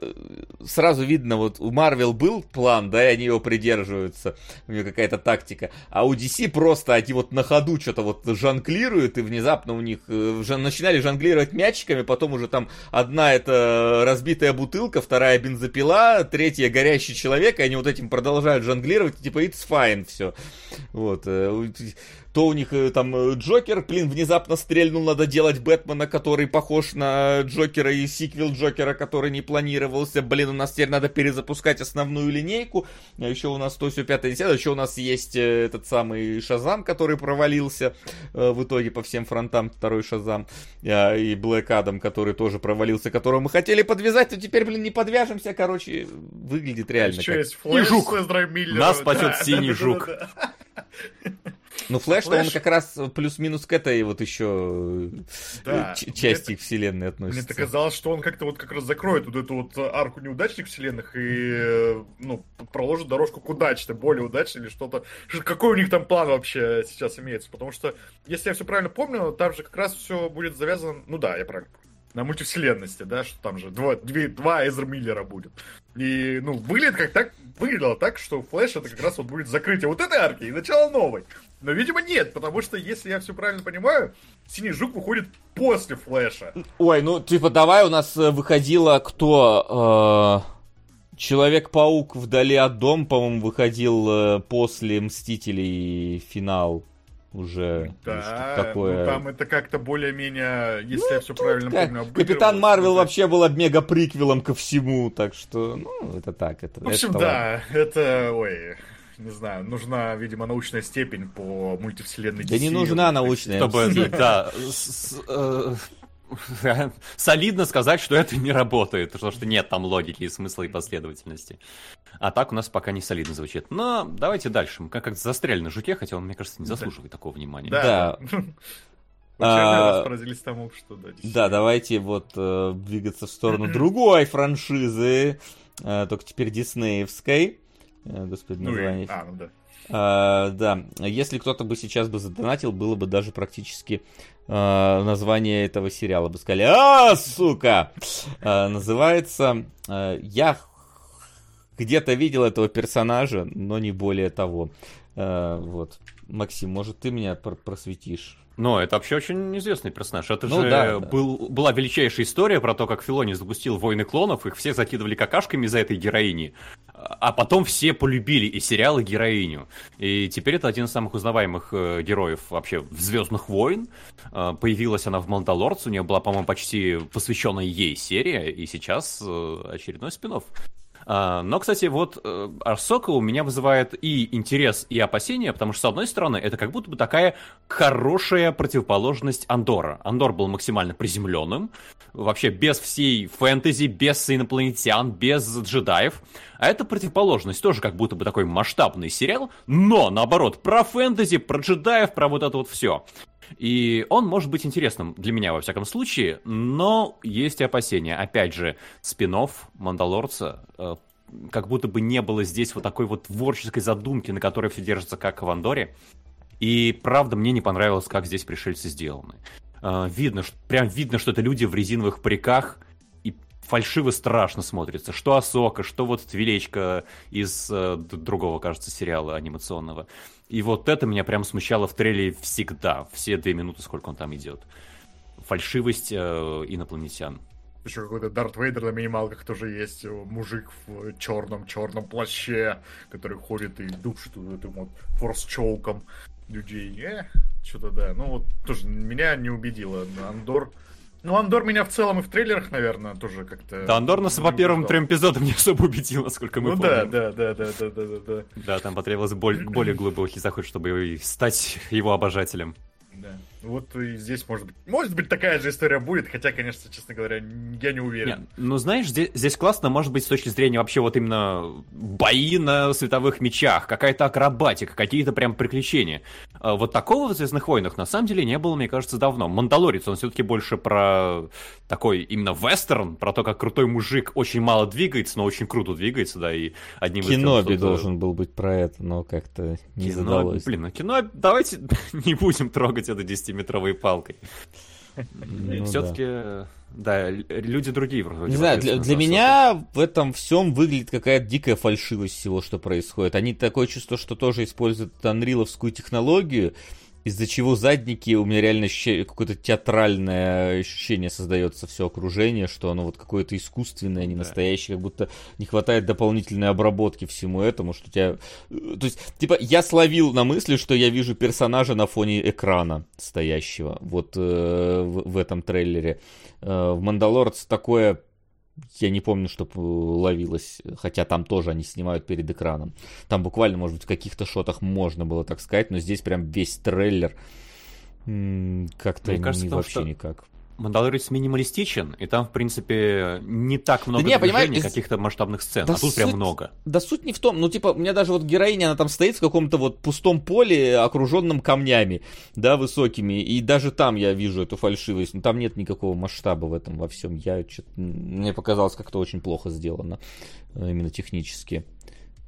сразу видно, вот у Марвел был план, да, и они его придерживаются, у них какая-то тактика, а у DC просто они вот на ходу что-то вот жонглируют, и внезапно у них э, начинали жонглировать мячиками, потом уже там одна это разбитая бутылка, вторая бензопила, третья горящий человек, и они вот этим продолжают жонглировать, типа it's fine, все. Вот. Э, у- то у них э, там э, Джокер, блин, внезапно стрельнул, надо делать Бэтмена, который похож на Джокера и сиквел Джокера, который не планировался, блин, у нас теперь надо перезапускать основную линейку, а еще у нас то все 5 10 еще у нас есть э, этот самый Шазам, который провалился э, в итоге по всем фронтам, второй Шазам, э, и Блэк Адам, который тоже провалился, которого мы хотели подвязать, но теперь, блин, не подвяжемся, короче, выглядит реально Еще как... есть Флэш жук. Эзрой Миллером, Нас спасет да, синий да, да, жук. да, да. Ну, Флэш, то он Флэш- как раз плюс-минус к этой вот еще Да. э, Мне части так- вселенной Мне относится. так казалось, что он как-то вот как раз закроет вот эту вот арку неудачных вселенных и, э, ну, проложит дорожку к удачной, более удачной или что-то. Какой у них там план вообще сейчас имеется? Потому что, если я все правильно помню, там же как раз все будет завязано, ну да, я правильно помню, на мультивселенности, да, что там же два, две, два Эзра Миллера будет. И, ну, выглядит как так, выглядело так, что Флэш это как раз вот будет закрытие вот этой арки и начало новой. Но, видимо, нет, потому что, если я все правильно понимаю, Синий Жук выходит после Флэша. Ой, ну, типа, давай у нас э, выходила кто... э, Человек-паук вдали от дома, по-моему, выходил э, после Мстителей финал уже. Да, что-то такое. ну там это как-то более-менее, если я все правильно Как- помню, Капитан. Марвел Ну, вообще был мега приквелом ко всему, так что, ну, это так. Это, В общем, это ладно. да, это, ой, не знаю, нужна, видимо, научная степень по мультивселенной Да DC. не нужна научная. Чтобы, степень. да, э, солидно сказать, что это не работает, потому что нет там логики и смысла и последовательности. А так у нас пока не солидно звучит. Но давайте дальше. Мы как-то застряли на жуке, хотя он, мне кажется, не заслуживает такого внимания. Да. Да. А, раз поразились тому, что да. Да, давайте вот э, двигаться в сторону другой франшизы, э, только теперь диснеевской. Э, господи, Ну и-. А, ну да. А, да, если кто-то бы сейчас бы задонатил, было бы даже практически а, название этого сериала бы сказали, а, сука! А, называется а, «Я где-то видел этого персонажа, но не более того». А, вот. Максим, может, ты меня пр- просветишь? Но это вообще очень известный персонаж. Это Ну же да, да. Был, была величайшая история про то, как Филони запустил «Войны клонов», их все закидывали какашками из-за этой героини, а потом все полюбили и сериал, и героиню. И теперь это один из самых узнаваемых э, героев вообще в «Звездных войн». Э, появилась она в «Мандалорце», у нее была, по-моему, почти посвященная ей серия, и сейчас э, очередной спин а, Но, кстати, вот э, Арсока у меня вызывает и интерес, и опасения, потому что, с одной стороны, это как будто бы такая хорошая противоположность Андора. Андор был максимально приземленным, вообще без всей фэнтези, без инопланетян, без джедаев. А это противоположность, тоже как будто бы такой масштабный сериал, но, наоборот, про фэнтези, про джедаев, про вот это вот все. И он может быть интересным для меня, во всяком случае, но есть и опасения. Опять же, спин Мандалорца, э, как будто бы не было здесь вот такой вот творческой задумки, на которой все держится, как в Андоре. И правда, мне не понравилось, как здесь пришельцы сделаны. Э, Видно, что, прям видно, что это люди в резиновых париках, и фальшиво страшно смотрится. Что Асока, что вот Твилечка из э, другого, кажется, сериала анимационного. И вот это меня прям смущало в трейлере всегда, все две минуты, сколько он там идет. Фальшивость э, инопланетян. Еще какой-то Дарт Вейдер на минималках тоже есть. э, Мужик в черном-черном плаще, который ходит и душит вот этим вот форс-чоуком людей. Э, что-то да. Ну вот тоже меня не убедило. Андор. Ну, Андор меня в целом и в трейлерах, наверное, тоже как-то... Да, Андор нас по первым трем эпизодам не особо убедил, насколько мы Ну помним. да, да, да, да, да, да, да, да. Там потребовалось более глубокий заход, чтобы стать его обожателем. Вот и здесь может быть. Может быть, такая же история будет, хотя, конечно, честно говоря, я не уверен. Не, ну, знаешь, здесь, здесь классно, может быть, с точки зрения вообще вот именно бои на световых мечах, какая-то акробатика, какие-то прям приключения. А Вот такого в «Звездных войнах» на самом деле не было, мне кажется, давно. «Мандалорец», он все-таки больше про такой именно вестерн, про то, как крутой мужик очень мало двигается, но очень круто двигается, да, и одним из Киноби 300, э, должен был быть про это, но как-то не Кино, задалось. блин, ну кино, давайте не будем трогать это 10-метровой палкой. Ну Все-таки, да, л- люди другие вроде Не знаю, для, для меня в этом всем выглядит какая-то дикая фальшивость всего, что происходит. Они такое чувство, что тоже используют анриловскую технологию, из-за чего задники у меня реально ощущение- какое-то театральное ощущение создается все окружение, что оно вот какое-то искусственное, не настоящее, как будто не хватает дополнительной обработки всему этому, что у тебя... э, То есть, типа, я словил на мысли, что я вижу персонажа на фоне экрана стоящего, вот э, в, в этом трейлере. Э, в Мандалорце такое я не помню, чтобы ловилось, хотя там тоже они снимают перед экраном. Там буквально, может быть, в каких-то шотах можно было так сказать, но здесь прям весь трейлер как-то кажется, не- потому вообще что никак. Мандалорец минималистичен, и там, в принципе, не так много не, понимаешь, движений, каких-то масштабных сцен, Да а тут прям суть- много. Да суть не в том, ну типа, у меня даже вот героиня, она там стоит в каком-то вот пустом поле, окруженном камнями, да, высокими, и даже там я вижу эту фальшивость, но там нет никакого масштаба в этом во всем. Я мне показалось как-то очень плохо сделано, э, именно технически.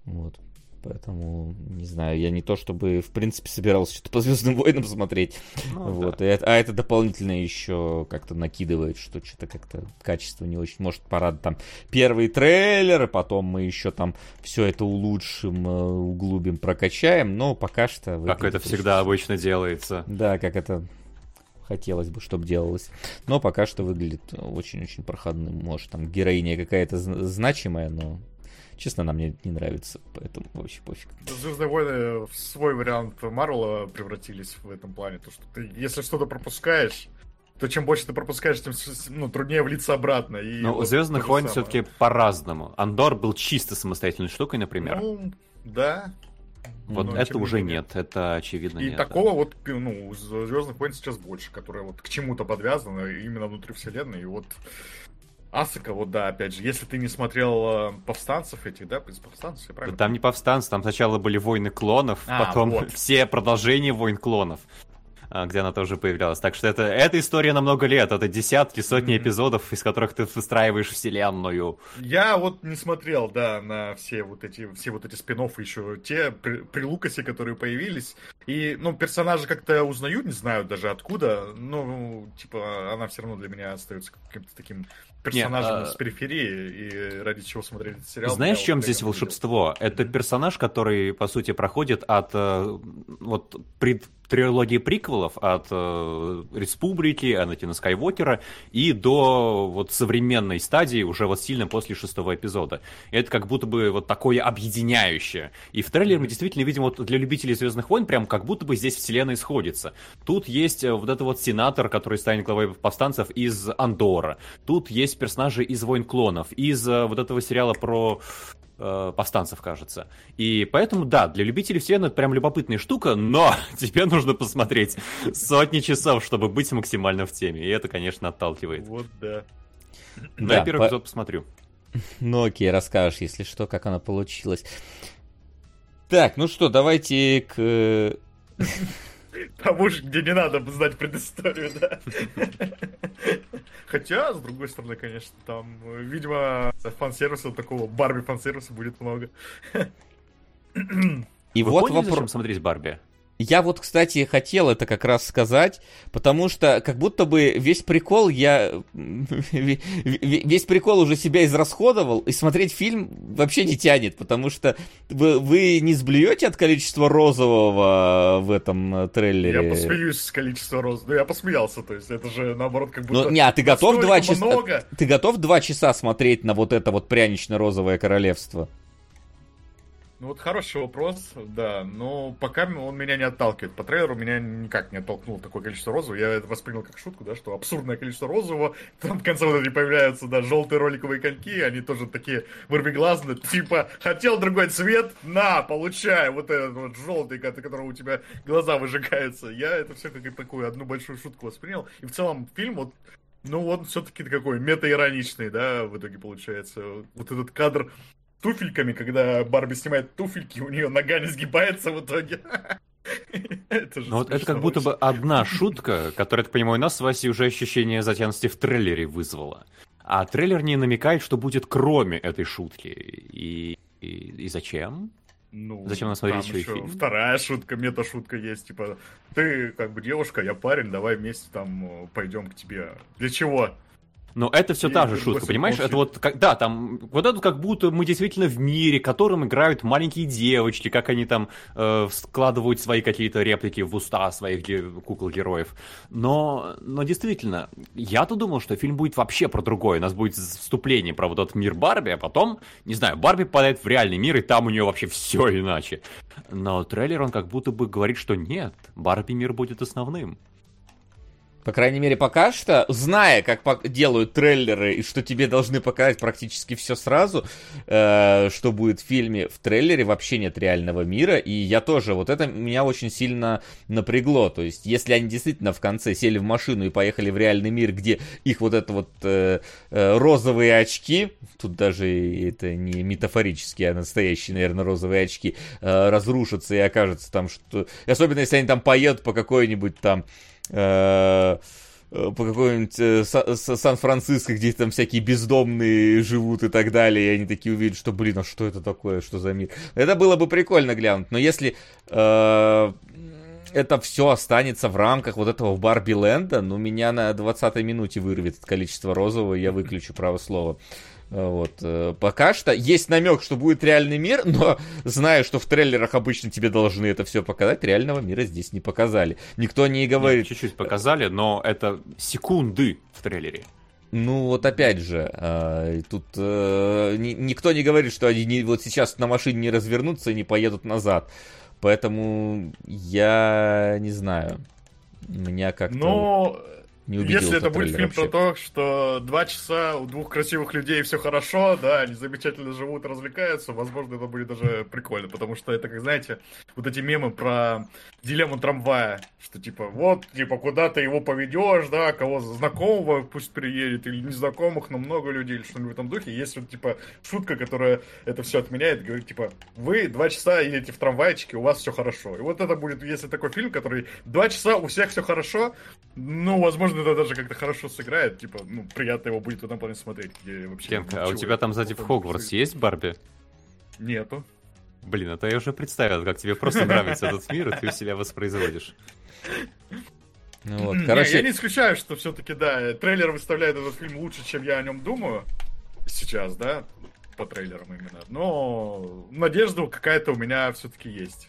Вот. Поэтому, не знаю, я не то чтобы, в принципе, собирался что-то по Звездным войнам смотреть. Ну, вот. да. и а это дополнительно еще как-то накидывает, что что-то как-то качество не очень. Может, пора там первый трейлер, потом мы еще там все это улучшим, э, углубим, прокачаем, но пока что... Как это всегда обычно делается. Да, как это хотелось бы, чтобы делалось. Но пока что выглядит очень-очень проходным. Может, там героиня какая-то зн- значимая, но, честно, она мне не нравится, поэтому вообще пофиг. Звездные войны в свой вариант Марвела превратились в этом плане. То, что ты, если что-то пропускаешь, то чем больше ты пропускаешь, тем ну, труднее влиться обратно. И Но у вот Звездных то же войн все-таки по-разному. Андор был чисто самостоятельной штукой, например. Ну, да. вот но это тем не уже менее. нет, это очевидно И нет. такого вот, ну, у Звездных войн сейчас больше, которая вот к чему-то подвязана именно внутри вселенной. И вот Асака, вот да, опять же, если ты не смотрел э, повстанцев этих, да, из повстанцев, я Да правильно Там не повстанцы, там сначала были войны клонов, А, потом вот. все продолжения войн клонов, а, где она тоже появлялась. Так что это, эта история на много лет, это десятки, сотни Мгм. эпизодов, из которых ты выстраиваешь вселенную. Я вот не смотрел, да, на все вот эти, все вот эти спин еще, те при, при Лукасе, которые появились. И, ну, персонажи как-то узнаю, не знаю даже откуда, ну, типа, она все равно для меня остается каким-то таким персонажем а- с периферии, и ради чего смотреть этот сериал. Знаешь, в чем вот здесь видел. волшебство? Это персонаж, который, по сути, проходит от э, вот пред трилогии приквелов от э, Республики, Анатина Скайуокера и до вот современной стадии уже вот сильно после шестого эпизода. Это как будто бы вот такое объединяющее. И в трейлере мы действительно видим вот для любителей Звездных войн прям как будто бы здесь вселенная сходится. Тут есть э, вот этот вот сенатор, который станет главой повстанцев из Андора. Тут есть персонажи из Войн клонов, из э, вот этого сериала про э, повстанцев, кажется. И поэтому, да, для любителей вселенной это прям любопытная штука, но тебе нужно посмотреть сотни часов, чтобы быть максимально в теме. И это, конечно, отталкивает. Вот, да. Да, я первый по- эпизод посмотрю. Ну окей, расскажешь, если что, как оно получилось. Так, ну что, давайте к... Тому же, где не надо знать предысторию, да. Хотя, с другой стороны, конечно, там, видимо, фан-сервиса такого, Барби фан-сервиса будет много. И Вы вот поняли, зачем вопрос. смотреть Барби? Я вот, кстати, хотел это как раз сказать, потому что как будто бы весь прикол я... Весь прикол уже себя израсходовал, и смотреть фильм вообще не тянет, потому что вы, вы не сблюете от количества розового в этом трейлере. Я посмеюсь с количества роз. Ну, я посмеялся, то есть это же, наоборот, как будто... Ну, не, а ты готов два часа... много. Ты готов два часа смотреть на вот это вот прянично-розовое королевство? Ну, вот хороший вопрос, да, но пока он меня не отталкивает. По трейлеру меня никак не оттолкнуло такое количество розового. Я это воспринял как шутку, да, что абсурдное количество розового. Там в конце вот эти появляются, да, желтые роликовые коньки, они тоже такие вырвиглазные. Типа, хотел другой цвет? На, получай, вот этот вот желтый, от которого у тебя глаза выжигаются. Я это все как такую одну большую шутку воспринял. И в целом фильм вот ну, он все-таки такой мета-ироничный, да, в итоге получается. Вот этот кадр туфельками, когда Барби снимает туфельки, у нее нога не сгибается в итоге. Это же Ну, вот это как будто бы одна шутка, которая, так понимаю, у нас с Васей уже ощущение затянутости в трейлере вызвала. А трейлер не намекает, что будет кроме этой шутки. И, и, и зачем? Ну, Зачем нам смотреть еще фильм? Вторая шутка, мета-шутка есть, типа, ты как бы девушка, я парень, давай вместе там э, пойдем к тебе. Для чего? Но это все И та же шутка, понимаешь? Это вот, как, да, там, вот это как будто мы действительно в мире, которым играют маленькие девочки, как они там э, складывают свои какие-то реплики в уста своих ге- кукол-героев. Но, но действительно, я-то думал, что фильм будет вообще про другое. У нас будет вступление про вот этот мир Барби, а потом, не знаю, Барби попадает в реальный мир, и там у нее вообще все иначе. Но трейлер, он как будто бы говорит, что нет, Барби мир будет основным. По крайней мере, пока что, зная, как делают трейлеры, и что тебе должны показать практически все сразу, э, что будет в фильме, в трейлере вообще нет реального мира, и я тоже, вот это меня очень сильно напрягло, то есть, если они действительно в конце сели в машину и поехали в реальный мир, где их вот это вот э, э, розовые очки, тут даже это не метафорические, а настоящие, наверное, розовые очки, э, разрушатся и окажется там, что... Особенно, если они там поедут по какой-нибудь там э, по какой-нибудь э, Са- Са- Сан-Франциско, где там всякие бездомные живут и так далее, и они такие увидят, что, блин, а что это такое, что за мир? Это было бы прикольно глянуть, но если э, это все останется в рамках вот этого Барби Ленда, ну, меня на 20-й минуте вырвет от количества розового, я выключу право слова. Вот. э, Пока что есть намек, что будет реальный мир, но зная, что в трейлерах обычно тебе должны это все показать, реального мира здесь не показали. Никто не Нет, говорит, Чуть-чуть показали, но это секунды в трейлере. ну вот опять же, э, тут э, ни- никто не говорит, что они вот сейчас на машине не развернутся и не поедут назад. Поэтому я не знаю. Меня как-то Но не убедил если это будет фильм вообще. про то, что два часа у двух красивых людей все хорошо, да, они замечательно живут развлекаются, возможно, это будет даже прикольно, потому что это, как знаете, вот эти мемы про дилемму трамвая, что типа вот, типа, куда ты его поведешь, да, кого знакомого пусть приедет, или незнакомых, но много людей, или что-нибудь в этом духе. Есть вот, типа, шутка, которая это все отменяет, говорит, типа, вы два часа едете в трамвайчике, у вас все хорошо. И вот это будет, если такой фильм, который два часа у всех все хорошо, ну, возможно, это даже как-то хорошо сыграет, типа, ну, приятно его будет в этом плане смотреть, где вообще... Кенка, а у тебя там сзади в Хогвартс есть Барби? Нету. Блин, а то я уже представил, как тебе просто нравится этот мир, и ты себя воспроизводишь. Ну вот, Не, короче, я не исключаю, что все-таки, да, трейлер выставляет этот фильм лучше, чем я о нем думаю сейчас, да, по трейлерам именно. Но надежда какая-то у меня все-таки есть.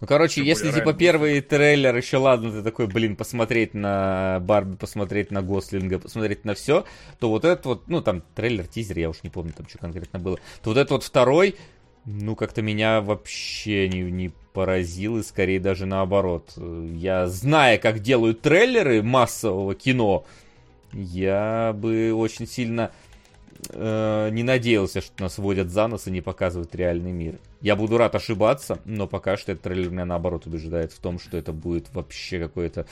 Ну, короче, Тем если, типа, первый трейлер еще, ладно, ты такой, блин, посмотреть на Барби, посмотреть на Гослинга, посмотреть на все, то вот этот вот, ну, там, трейлер, тизер, я уж не помню, там, что конкретно было, то вот этот вот второй, ну, как-то меня вообще не, не поразил, и скорее даже наоборот. Я, зная, как делают трейлеры массового кино, я бы очень сильно э, не надеялся, что нас водят за нос и не показывают реальный мир. Я буду рад ошибаться, но пока что этот трейлер меня наоборот убеждает в том, что это будет вообще какое-то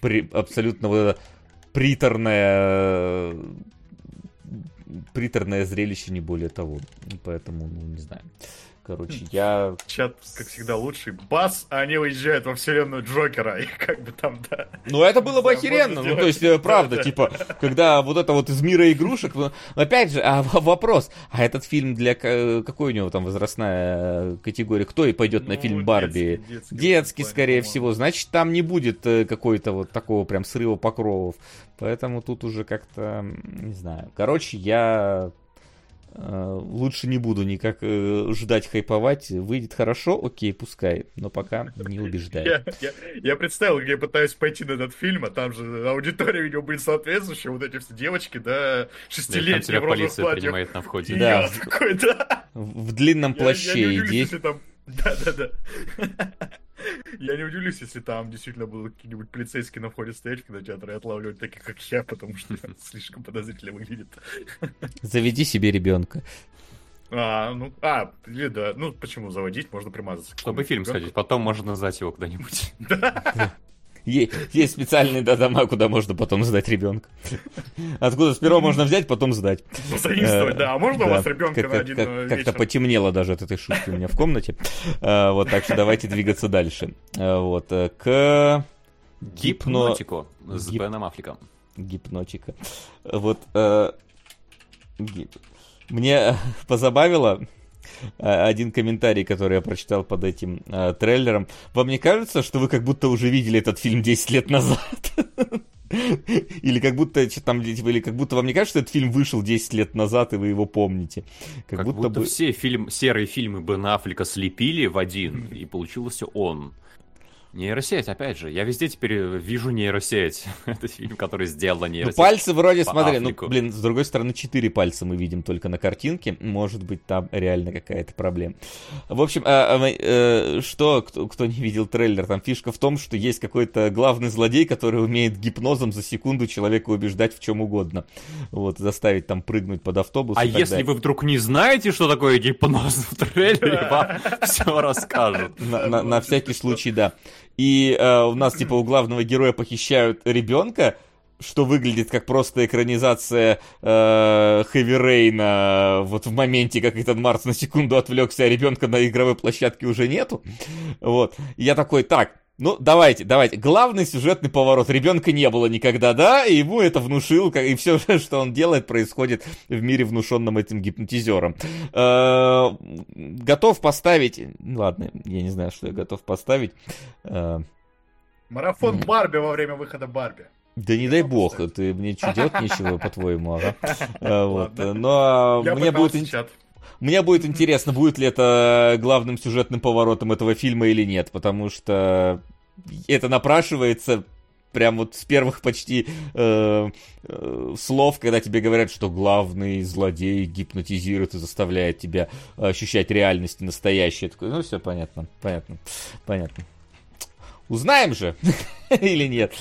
при- абсолютно вот это приторное приторное зрелище, не более того. Поэтому, ну, не знаю. Короче, я... Чат, как всегда, лучший. Бас, а они уезжают во вселенную Джокера, и как бы там, да. Ну, это было бы охеренно. Ну, то есть, э, правда, Да, да. типа, когда вот это вот из мира игрушек... ну, Опять же, а вопрос, а этот фильм для... ка- Какой у него там возрастная э, категория? Кто и пойдет на Ну, фильм Барби? детский, скорее всего. Значит, там не будет э, какой-то вот такого прям срыва покровов. Поэтому тут уже как-то, не знаю. Короче, я лучше не буду никак э, ждать хайповать. Выйдет хорошо, окей, пускай. Но пока не убеждает. Я, я, я представил, где я пытаюсь пойти на этот фильм, а там же аудитория, видимо, будет соответствующая, вот эти все девочки, да, Да, шестилетние тебя в розовых полиция платьях. принимает на входе. Да. я такой, да. В длинном Я- я плаще не удивлюсь, иди. если там... Да, да, да. Я не удивлюсь, если там действительно будут какие-нибудь полицейские на входе стоять в кинотеатр и отлавливать таких, как я, потому что слишком подозрительно выглядит. Заведи себе ребенка. А, ну, а, или да, ну почему заводить, можно примазаться. Чтобы фильм ребенку. сходить, потом можно назвать его куда-нибудь. Есть специальные да, дома, куда можно потом сдать ребенка. Откуда сперва можно взять, потом сдать. Позаимствовать, Э, да. А можно у да. вас ребенка на один э, Как-то потемнело даже от этой шутки у меня в комнате. Э, Вот, так что давайте двигаться дальше. Э, Вот, э, к гипно... Гипнотику с Беном Аффлеком. гипнотика. Вот, э, мне э, позабавило э, один комментарий, который я прочитал под этим э, трейлером. Вам не кажется, что вы как будто уже видели этот фильм 10 лет назад? Или как будто там, типа, или как будто вам не кажется, что этот фильм вышел 10 лет назад, и вы его помните. Как, как будто, будто бы... все фильм, серые фильмы Бен Аффлека слепили в один, и получился он. Нейросеть, опять же. Я везде теперь вижу нейросеть. Это фильм, который сделала ну, нейросеть. Ну, пальцы вроде, смотри, ну, блин, с другой стороны, четыре пальца мы видим только на картинке. Может быть, там реально какая-то проблема. В общем, а, а, э, что, кто, кто не видел трейлер, там фишка в том, что есть какой-то главный злодей, который умеет гипнозом за секунду человека убеждать в чем угодно. Вот, заставить там прыгнуть под автобус. А если далее. вы вдруг не знаете, что такое гипноз в трейлере, вам все расскажут. На всякий случай, да и э, у нас, типа, у главного героя похищают ребенка, что выглядит как просто экранизация э, Хэви Рейна вот в моменте, как этот Марс на секунду отвлекся, а ребенка на игровой площадке уже нету. Вот. И я такой, так, ну, давайте, давайте. Главный сюжетный поворот. Ребенка не было никогда, да, и ему это внушил, и все, что он делает, происходит в мире, внушенном этим гипнотизером. Э, готов поставить... Ладно, я не знаю, что я готов поставить. Э, Марафон Барби во время выхода Барби. Да не дай бог, ты мне делать нечего, по-твоему, ага. Э, вот. Но мне будет... Мне будет интересно, будет ли это главным сюжетным поворотом этого фильма или нет, потому что это напрашивается прям вот с первых почти э, э, слов, когда тебе говорят, что главный злодей гипнотизирует и заставляет тебя ощущать реальность настоящее. Такое, ну все понятно, понятно, понятно. Узнаем же или нет?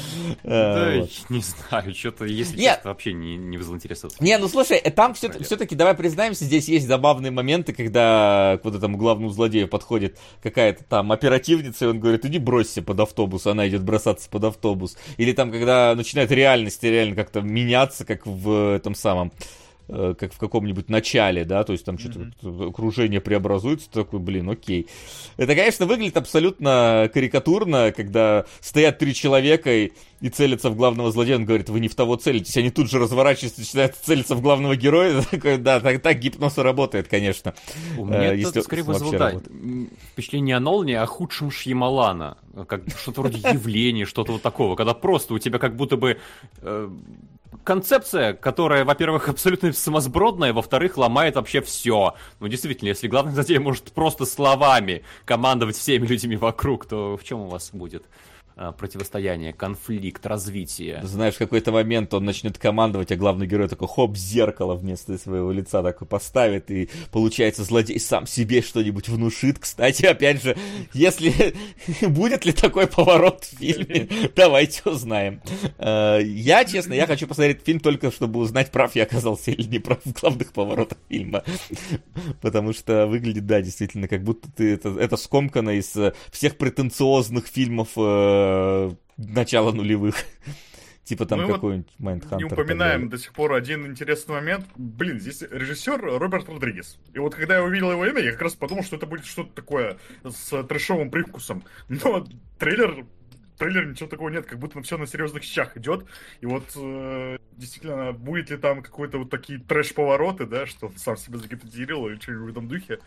Да, э, вот. не знаю, что-то, если нет. честно, вообще не, не вызвал интереса. Не, ну слушай, там все, все-таки, давай признаемся, здесь есть забавные моменты, когда к вот этому главному злодею подходит какая-то там оперативница, и он говорит, иди бросься под автобус, она идет бросаться под автобус. Или там, когда начинает реальность реально как-то меняться, как в этом самом Э, как в каком-нибудь начале, да, то есть там что-то mm-hmm. окружение преобразуется, такой, блин, окей. Это, конечно, выглядит абсолютно карикатурно, когда стоят три человека и, и целятся в главного злодея, он говорит, вы не в того целитесь, они тут же разворачиваются, начинают целиться в главного героя, такой, да, так, так гипноз работает, конечно. У меня э, если скорее вызвало, да, впечатление о Нолне, о худшем Шьямалана, как что-то вроде явления, что-то вот такого, когда просто у тебя как будто бы э, концепция, которая, во-первых, абсолютно самосбродная, во-вторых, ломает вообще все. Ну, действительно, если главный злодей может просто словами командовать всеми людьми вокруг, то в чем у вас будет противостояние, конфликт, развитие. Знаешь, в какой-то момент он начнет командовать, а главный герой такой, хоп, зеркало вместо своего лица такой поставит, и получается злодей сам себе что-нибудь внушит. Кстати, опять же, если будет ли такой поворот в фильме, давайте узнаем. Э, я, честно, я хочу посмотреть фильм только, чтобы узнать, прав я оказался или не прав в главных поворотах фильма. Потому что выглядит, да, действительно, как будто ты это, это скомкано из э, всех претенциозных фильмов э, начала нулевых. Типа там какой-нибудь Майндхантер. Не упоминаем до сих пор один интересный момент. Блин, здесь режиссер Роберт Родригес. И вот когда я увидел его имя, я как раз подумал, что это будет что-то такое с трэшовым привкусом. Но трейлер трейлере ничего такого нет, как будто все на серьезных щах идет. И вот э, действительно, будет ли там какой-то вот такие трэш-повороты, да, что он сам себя загипнотизировал или что-нибудь в этом духе.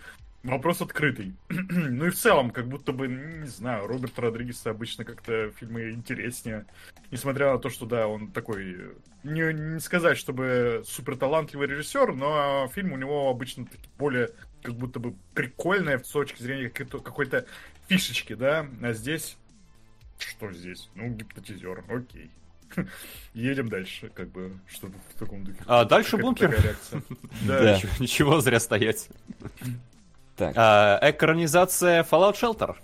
Вопрос открытый. ну и в целом, как будто бы, не знаю, Роберт Родригес обычно как-то фильмы интереснее. Несмотря на то, что, да, он такой... Не, не сказать, чтобы супер талантливый режиссер, но фильм у него обычно более как будто бы прикольная с точки зрения какой-то фишечки, да, а здесь... Что здесь? Ну, гипнотизер, окей. Едем дальше, как бы, чтобы в таком духе. А дальше бункер? Да, ничего зря стоять. Так. А, экранизация Fallout Shelter.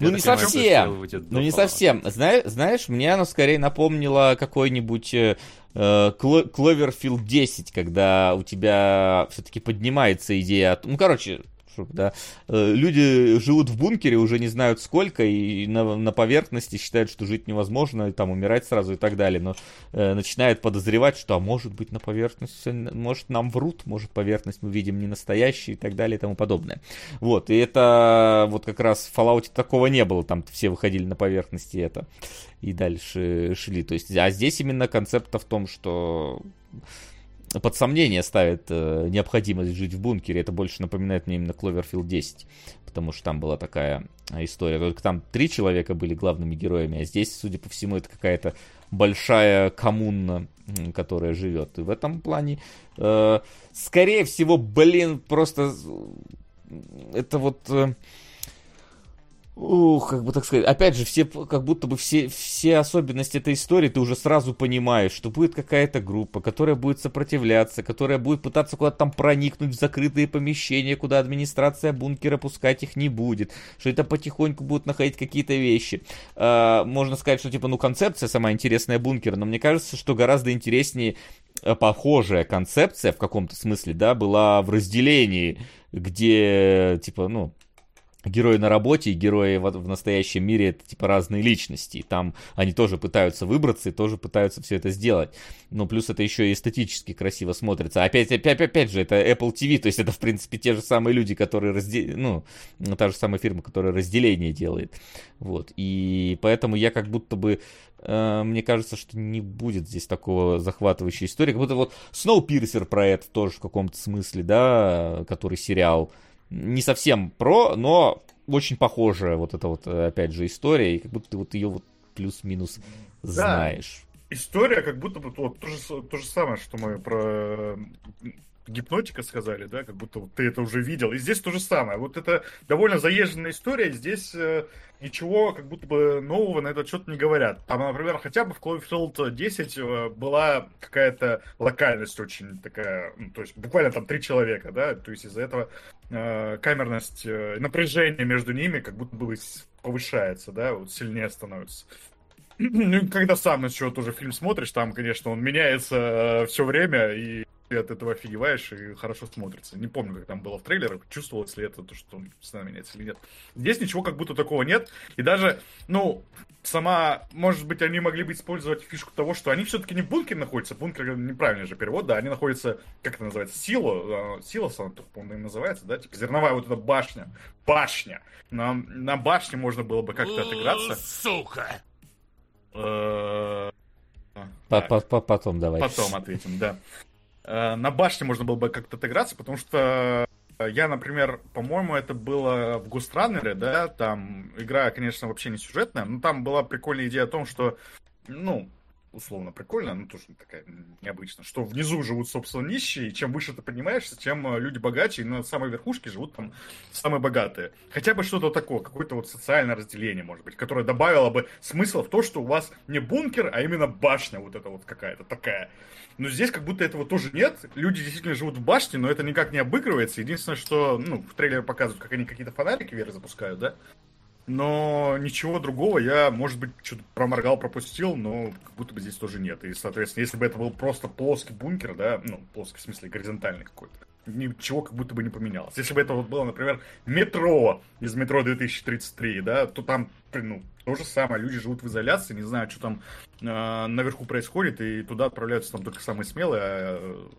Ну, не совсем. Ну, не совсем. Знаешь, знаешь, мне оно скорее напомнило какой-нибудь э, Cloverfield 10, когда у тебя все-таки поднимается идея... Ну, короче, да, э, люди живут в бункере, уже не знают сколько, и на, на поверхности считают, что жить невозможно, и там умирать сразу и так далее, но э, начинают подозревать, что, а может быть, на поверхности, может, нам врут, может, поверхность мы видим не настоящую и так далее и тому подобное. Вот, и это вот как раз в Fallout такого не было, там все выходили на поверхности это и дальше шли, то есть, а здесь именно концепт в том, что под сомнение ставит э, необходимость жить в бункере. Это больше напоминает мне именно Cloverfield 10, потому что там была такая история. Только там три человека были главными героями, а здесь, судя по всему, это какая-то большая коммуна, которая живет. И в этом плане, э, скорее всего, блин, просто это вот... Э, Ух, как бы так сказать, опять же, все, как будто бы все, все особенности этой истории ты уже сразу понимаешь, что будет какая-то группа, которая будет сопротивляться, которая будет пытаться куда-то там проникнуть в закрытые помещения, куда администрация бункера пускать их не будет, что это потихоньку будут находить какие-то вещи. А, можно сказать, что типа, ну, концепция самая интересная бункера, но мне кажется, что гораздо интереснее э, похожая концепция в каком-то смысле, да, была в разделении, где, типа, ну, герои на работе и герои в, в настоящем мире это типа разные личности. И там они тоже пытаются выбраться и тоже пытаются все это сделать. Но плюс это еще и эстетически красиво смотрится. Опять, опять, опять же, это Apple TV, то есть это, в принципе, те же самые люди, которые разделяют, ну, та же самая фирма, которая разделение делает. Вот. И поэтому я как будто бы э, мне кажется, что не будет здесь такого захватывающей истории. Как будто вот Snowpiercer про это тоже в каком-то смысле, да, который сериал не совсем про, но очень похожая вот эта вот, э, опять же, история, и как будто ты вот ее вот плюс-минус знаешь. Да. История как будто бы вот, то, же, то же самое, что мы про гипнотика сказали, да, как будто ты это уже видел. И здесь то же самое. Вот это довольно заезженная история, здесь э, ничего как будто бы нового на этот счет не говорят. Там, например, хотя бы в Cloverfield 10 э, была какая-то локальность очень такая, ну, то есть буквально там три человека, да, то есть из-за этого э, камерность, э, напряжение между ними как будто бы повышается, да, вот сильнее становится. Ну, когда сам на чего тоже фильм смотришь, там, конечно, он меняется э, все время, и ты от этого офигеваешь и хорошо смотрится. Не помню, как там было в трейлерах, чувствовалось ли это, то, что постоянно меняется или нет. Здесь ничего как будто такого нет. И даже, ну, сама, может быть, они могли бы использовать фишку того, что они все-таки не в бункере находятся. Бункер неправильный же перевод, да, они находятся, как это называется, сила, силос, она, по-моему, называется, да, типа зерновая вот эта башня. Башня. На, на башне можно было бы как-то отыграться. Сука! Э, Потом давай. Потом ответим, да. Э, на башне можно было бы как-то отыграться, потому что я, например, по-моему, это было в Густранере, да, там игра, конечно, вообще не сюжетная, но там была прикольная идея о том, что, ну, условно прикольно, но тоже такая необычно, что внизу живут, собственно, нищие, и чем выше ты поднимаешься, тем э, люди богаче, и на самой верхушке живут там самые богатые. Хотя бы что-то такое, какое-то вот социальное разделение, может быть, которое добавило бы смысл в то, что у вас не бункер, а именно башня вот эта вот какая-то такая. Но здесь как будто этого тоже нет. Люди действительно живут в башне, но это никак не обыгрывается. Единственное, что, ну, в трейлере показывают, как они какие-то фонарики вверх запускают, да? Но ничего другого я, может быть, что-то проморгал, пропустил, но как будто бы здесь тоже нет. И, соответственно, если бы это был просто плоский бункер, да, ну, плоский в смысле горизонтальный какой-то, ничего как будто бы не поменялось. Если бы это вот было, например, метро из метро 2033, да, то там, ну, то же самое, люди живут в изоляции, не знают, что там э, наверху происходит, и туда отправляются там только самые смелые, а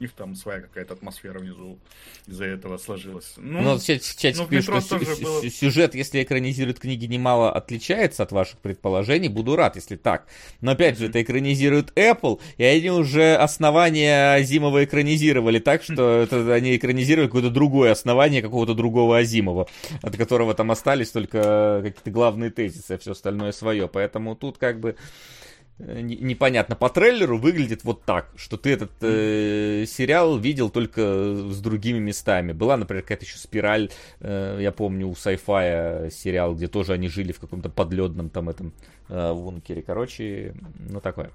них там своя какая-то атмосфера внизу из-за этого сложилась. Ну, ну в чате ну, пишут, что было... сюжет, если экранизирует книги, немало отличается от ваших предположений. Буду рад, если так. Но опять же, это экранизирует Apple, и они уже основания Азимова экранизировали так, что это, они экранизировали какое-то другое основание какого-то другого Азимова, от которого там остались только какие-то главные тезисы, а все остальное свое. Поэтому тут как бы Э, непонятно. По трейлеру выглядит вот так, что ты этот э, сериал видел только с другими местами. Была, например, какая-то еще спираль, э, я помню, у sci-fi сериал, где тоже они жили в каком-то подледном там этом э, бункере. Короче, ну такое.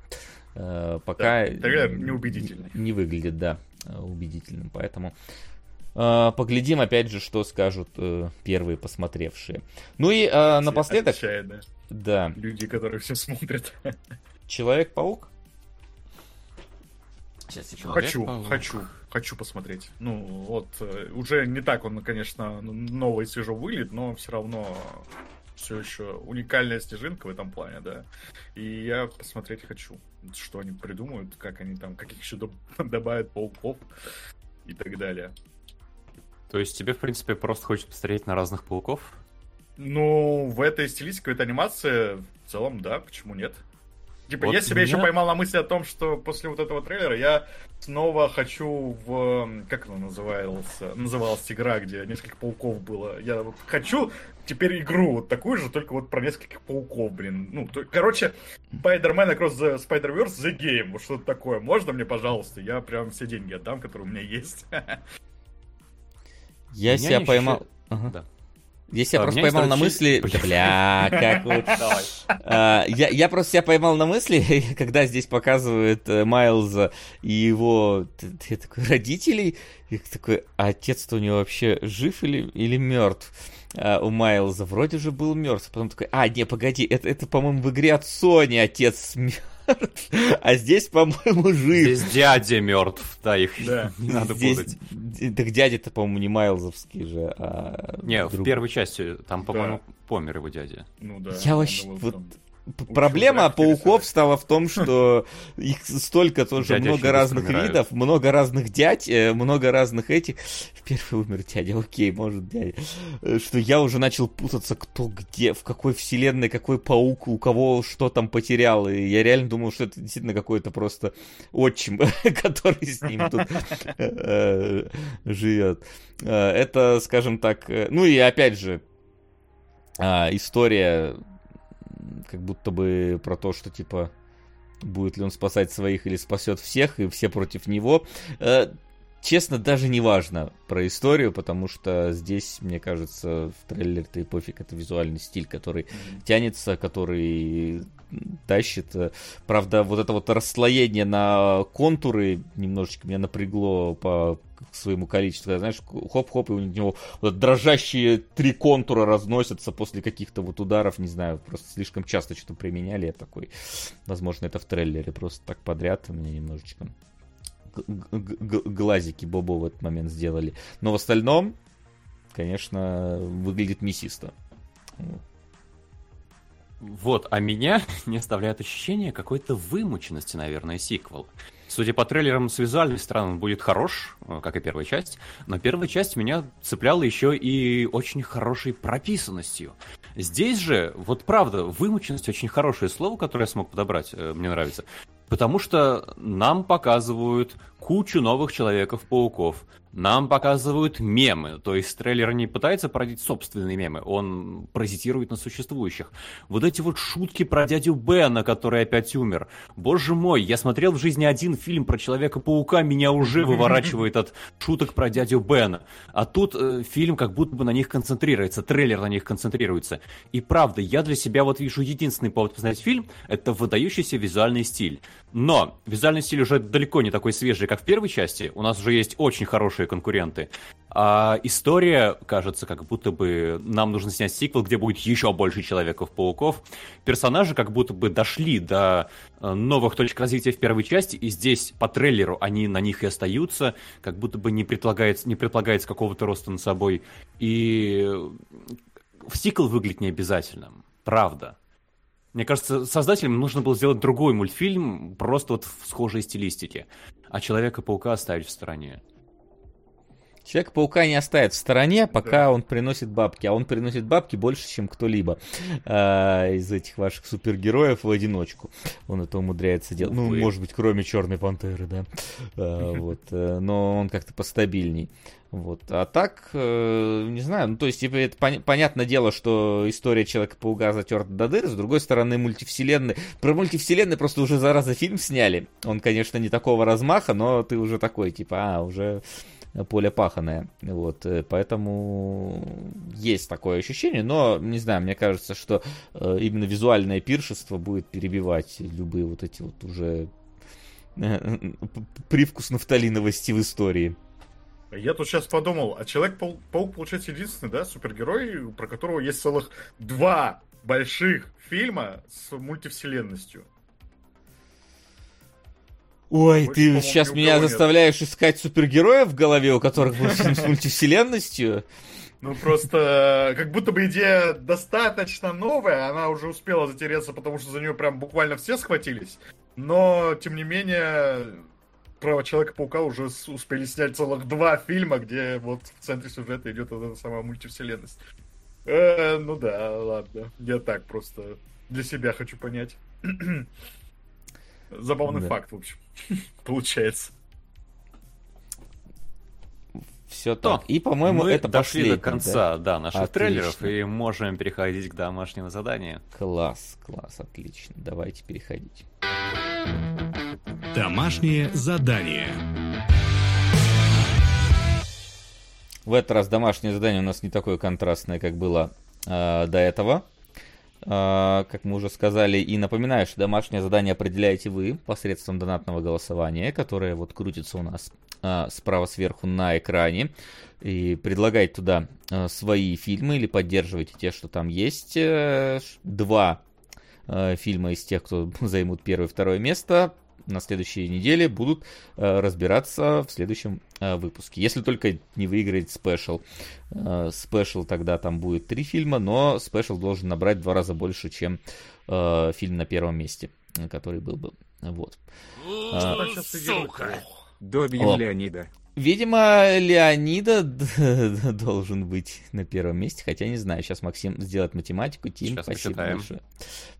Э, пока да, трейлер неубедительный. Не, не выглядит, да, убедительным. Поэтому Uh, поглядим, опять же, что скажут uh, первые посмотревшие. Ну и uh, напоследок... Отвечает, да. да. Люди, которые все смотрят. Человек-паук? Сейчас я хочу, хочу, хочу посмотреть. Ну, вот, э, уже не так он, конечно, новый и свежо выглядит, но все равно все еще уникальная снежинка в этом плане, да. И я посмотреть хочу, что они придумают, как они там, каких еще добавят пауков и так далее. То есть тебе, в принципе, просто хочется посмотреть на разных пауков? Ну, в этой стилистике, в этой анимации, в целом, да, почему нет? Типа, Вот я себя меня- еще поймал на мысли о том, что после вот этого трейлера я снова хочу в... Как она называлась? Называлась игра, где несколько пауков было. Я вот хочу теперь игру вот такую же, только вот про нескольких пауков, блин. Ну, то- короче, Spider-Man Across the Spider-Verse The Game. Вот что-то такое. Можно мне, пожалуйста? Я прям все деньги отдам, которые у меня есть. Я Меня себя поймал... Ага. Да. Я себя А, просто поймал на мысли... бля, как вот... А, Я, я просто себя поймал на мысли, когда здесь показывают э, Майлза и его такой, родителей. И такой, а отец-то у него вообще жив или, или мертв? А у Майлза вроде же был мертв. Потом такой, а, не, погоди, это, это по-моему, в игре от Sony отец мертв. А здесь, по-моему, жив. Здесь дядя мертв, да, их Да. не надо Здесь- путать. Так дядя-то, по-моему, не Майлзовский же, а... Не, в друг- первой части там, по-моему, помер его дядя. Ну да. Я вообще... вот там- Проблема пауков стала в том, что их столько тоже Дяди много разных умирают. видов, много разных дядь, э, много разных этих. Первый умер дядя, окей, может дядя. Э, Что я уже начал путаться, кто где, в какой вселенной, какой паук, у кого что там потерял. И я реально думал, что это действительно какой-то просто отчим, который с ним тут э, живет. Это, скажем так, ну и опять же, а, история как будто бы про то, что типа будет ли он спасать своих или спасет всех, и все против него. Честно, даже не важно про историю, потому что здесь, мне кажется, в трейлере-то и пофиг, это визуальный стиль, который тянется, который тащит. Правда, вот это вот расслоение на контуры немножечко меня напрягло по своему количеству. Когда, Знаешь, хоп-хоп, и у него вот дрожащие три контура разносятся после каких-то вот ударов, не знаю, просто слишком часто что-то применяли. Я такой, возможно, это в трейлере просто так подряд мне немножечко глазики Бобо в этот момент сделали. Но в остальном, конечно, выглядит мясисто. Вот. А меня не оставляет ощущение какой-то вымученности, наверное, сиквел. Судя по трейлерам, с визуальной стороны он будет хорош, э, как и первая часть, но первая часть меня цепляла еще и очень хорошей прописанностью. Здесь же, вот правда, вымученность очень хорошее слово, которое я смог подобрать, э, мне нравится. Потому что нам показывают кучу новых Человеков-пауков. Нам показывают мемы. То есть трейлер не пытается породить собственные мемы, он паразитирует на существующих. Вот эти вот шутки про дядю Бена, который опять умер. Боже мой, я смотрел в жизни один фильм про Человека-паука, меня уже выворачивает от шуток про дядю Бена. А тут э, фильм как будто бы на них концентрируется, трейлер на них концентрируется. И правда, я для себя вот вижу единственный повод посмотреть фильм, это выдающийся визуальный стиль. Но визуальный стиль уже далеко не такой свежий, как в первой части. У нас уже есть очень хорошие конкуренты. А история, кажется, как будто бы нам нужно снять сиквел, где будет еще больше Человеков-пауков. Персонажи как будто бы дошли до э, новых точек развития в первой части, и здесь по трейлеру они на них и остаются, как будто бы не предполагается, не предполагается какого-то роста над собой. И в сиквел выглядит не обязательным. Правда. Мне кажется, создателям нужно было сделать другой мультфильм, просто вот в схожей стилистике. А Человека-паука оставить в стороне. Человек-паука не оставит в стороне, пока он приносит бабки. А он приносит бабки больше, чем кто-либо а, из этих ваших супергероев в одиночку. Он это умудряется делать. Ну, Увы. может быть, кроме Черной Пантеры, да. А, вот. э, Но он как-то постабильней. Вот. А так, э, не знаю, ну, то есть, типа, это пон- понятное дело, что история Человека-паука затерта до дыры, с другой стороны, мультивселенной... Про мультивселенной просто уже, зараза, фильм сняли. Он, конечно, не такого размаха, но ты уже такой, типа, а, уже поле паханое. Вот, э, поэтому есть такое ощущение, но, не знаю, мне кажется, что э, именно визуальное пиршество будет перебивать любые вот эти вот уже э, привкус нафталиновости в истории. Я тут сейчас подумал, а Человек-паук, получается, единственный, да, супергерой, про которого есть целых два больших фильма с мультивселенностью. Ой, Больше, ты сейчас меня нет. заставляешь искать супергероев в голове, у которых фильм с мультивселенностью. Ну, просто как будто бы идея достаточно новая, она уже успела затереться, потому что за нее прям буквально все схватились. Но, тем не менее, про Человека-паука уже успели снять целых два фильма, где вот в центре сюжета идет эта самая мультивселенность. Э, ну да, ладно. Я так просто для себя хочу понять. Забавный Да. факт, в общем, получается. Все То, так. И, по-моему, Мы это дошли последний, до конца, да, наших Отлично. трейлеров и можем переходить к домашнему заданию. да? Класс, класс, отлично. Давайте переходить. Домашнее задание. В этот раз домашнее задание у нас не такое контрастное, как было э, до этого. Э, как мы уже сказали, и напоминаю, что домашнее задание определяете вы посредством донатного голосования, которое вот крутится у нас э, справа сверху на экране. И предлагайте туда э, свои фильмы или поддерживайте те, что там есть. Э, два э, фильма из тех, кто займут первое и второе место, на следующей неделе будут э, разбираться в следующем э, выпуске. Если только не выиграет special. Э, Special тогда там будет три фильма, но special должен набрать в два раза больше, чем э, фильм на первом месте, э, который был бы. Вот. А, Так сейчас идет плохо. Добьем О. Леонида. Видимо, Леонида должен быть на первом месте, хотя не знаю, сейчас Максим сделает математику, Тим, Сейчас спасибо посчитаем. большое.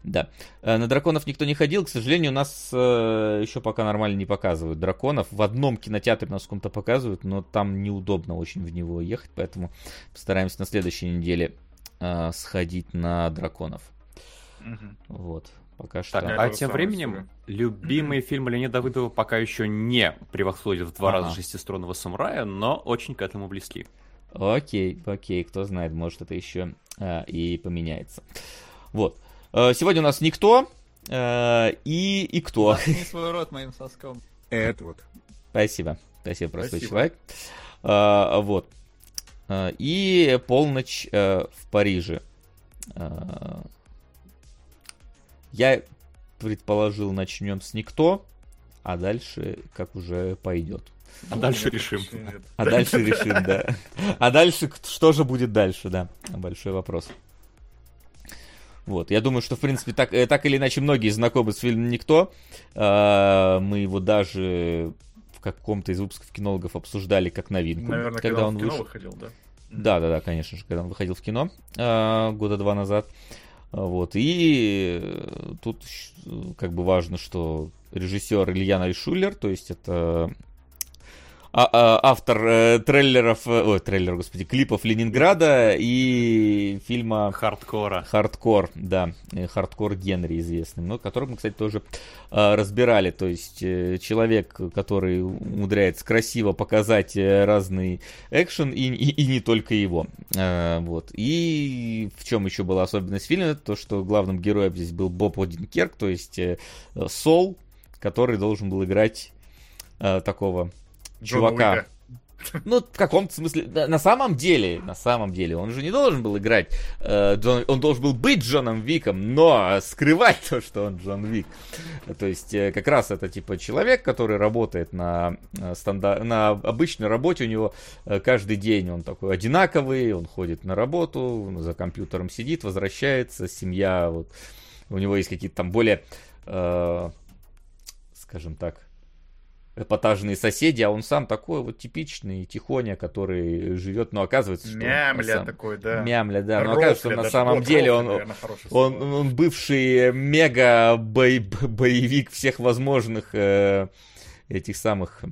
Да. Э, На драконов никто не ходил, к сожалению, у нас э, еще пока нормально не показывают драконов. В одном кинотеатре нас в каком-то показывают, но там неудобно очень в него ехать, поэтому постараемся на следующей неделе э, сходить на драконов. Мгм. Вот. Пока что. Так, а тоже тем временем себе. любимый фильм Леонида Давыдова пока еще не превосходит в два Ага. раза шестиструнного самурая, но очень к этому близки. Окей, окей, кто знает, может это еще а, и поменяется. Вот. Э, Сегодня у нас никто э, и, и кто. Заткни свой рот моим соском. Эдвуд. Спасибо. Спасибо, простой Спасибо. человек. А, вот. А, и полночь э, в Париже. А, я предположил, начнем с никто, а дальше как уже пойдет. А дальше решим. А дальше решим, да. А дальше, что же будет дальше, да. Большой вопрос. Вот, я думаю, что, в принципе, так, э, так или иначе, многие знакомы с фильмом «Никто». А, Мы его даже в каком-то из выпусков кинологов обсуждали как новинку, Наверное, когда он в кино вышел. выходил, да? Да, да, да, конечно же, когда он выходил в кино а, года два назад. Вот. И э, тут э, как бы важно, что режиссер Илья Найшулер, то есть это а- а- автор э, трейлеров, э, ой, трейлер, господи, клипов Ленинграда и фильма Хардкора. Хардкор, да, э, Хардкор Генри известный, но которого мы, кстати, тоже э, разбирали. То есть э, человек, который умудряется красиво показать э, разный экшен и, и, и не только его. Э, вот. И в чем еще была особенность фильма, это то, что главным героем здесь был Боб Одинкерк, то есть э, Сол, который должен был играть э, такого Джона чувака. Уика. Ну, в каком-то смысле, да, на самом деле, на самом деле, он же не должен был играть, э, Джон- он должен был быть Джоном Виком, но скрывать то, что он Джон Вик. То есть, э, как раз это типа человек, который работает на, э, стандар... на обычной работе, у него э, каждый день он такой одинаковый, он ходит на работу, за компьютером сидит, возвращается, семья, вот, у него есть какие-то там более, э, скажем так, эпатажные соседи, а он сам такой вот типичный тихоня, который живет, но оказывается, что он Мямля самом- такой, да. Мямля, да, но Рокля оказывается, что на самом Вот, деле он, наверное, он, слово. он бывший мега бой- боевик всех возможных э, этих самых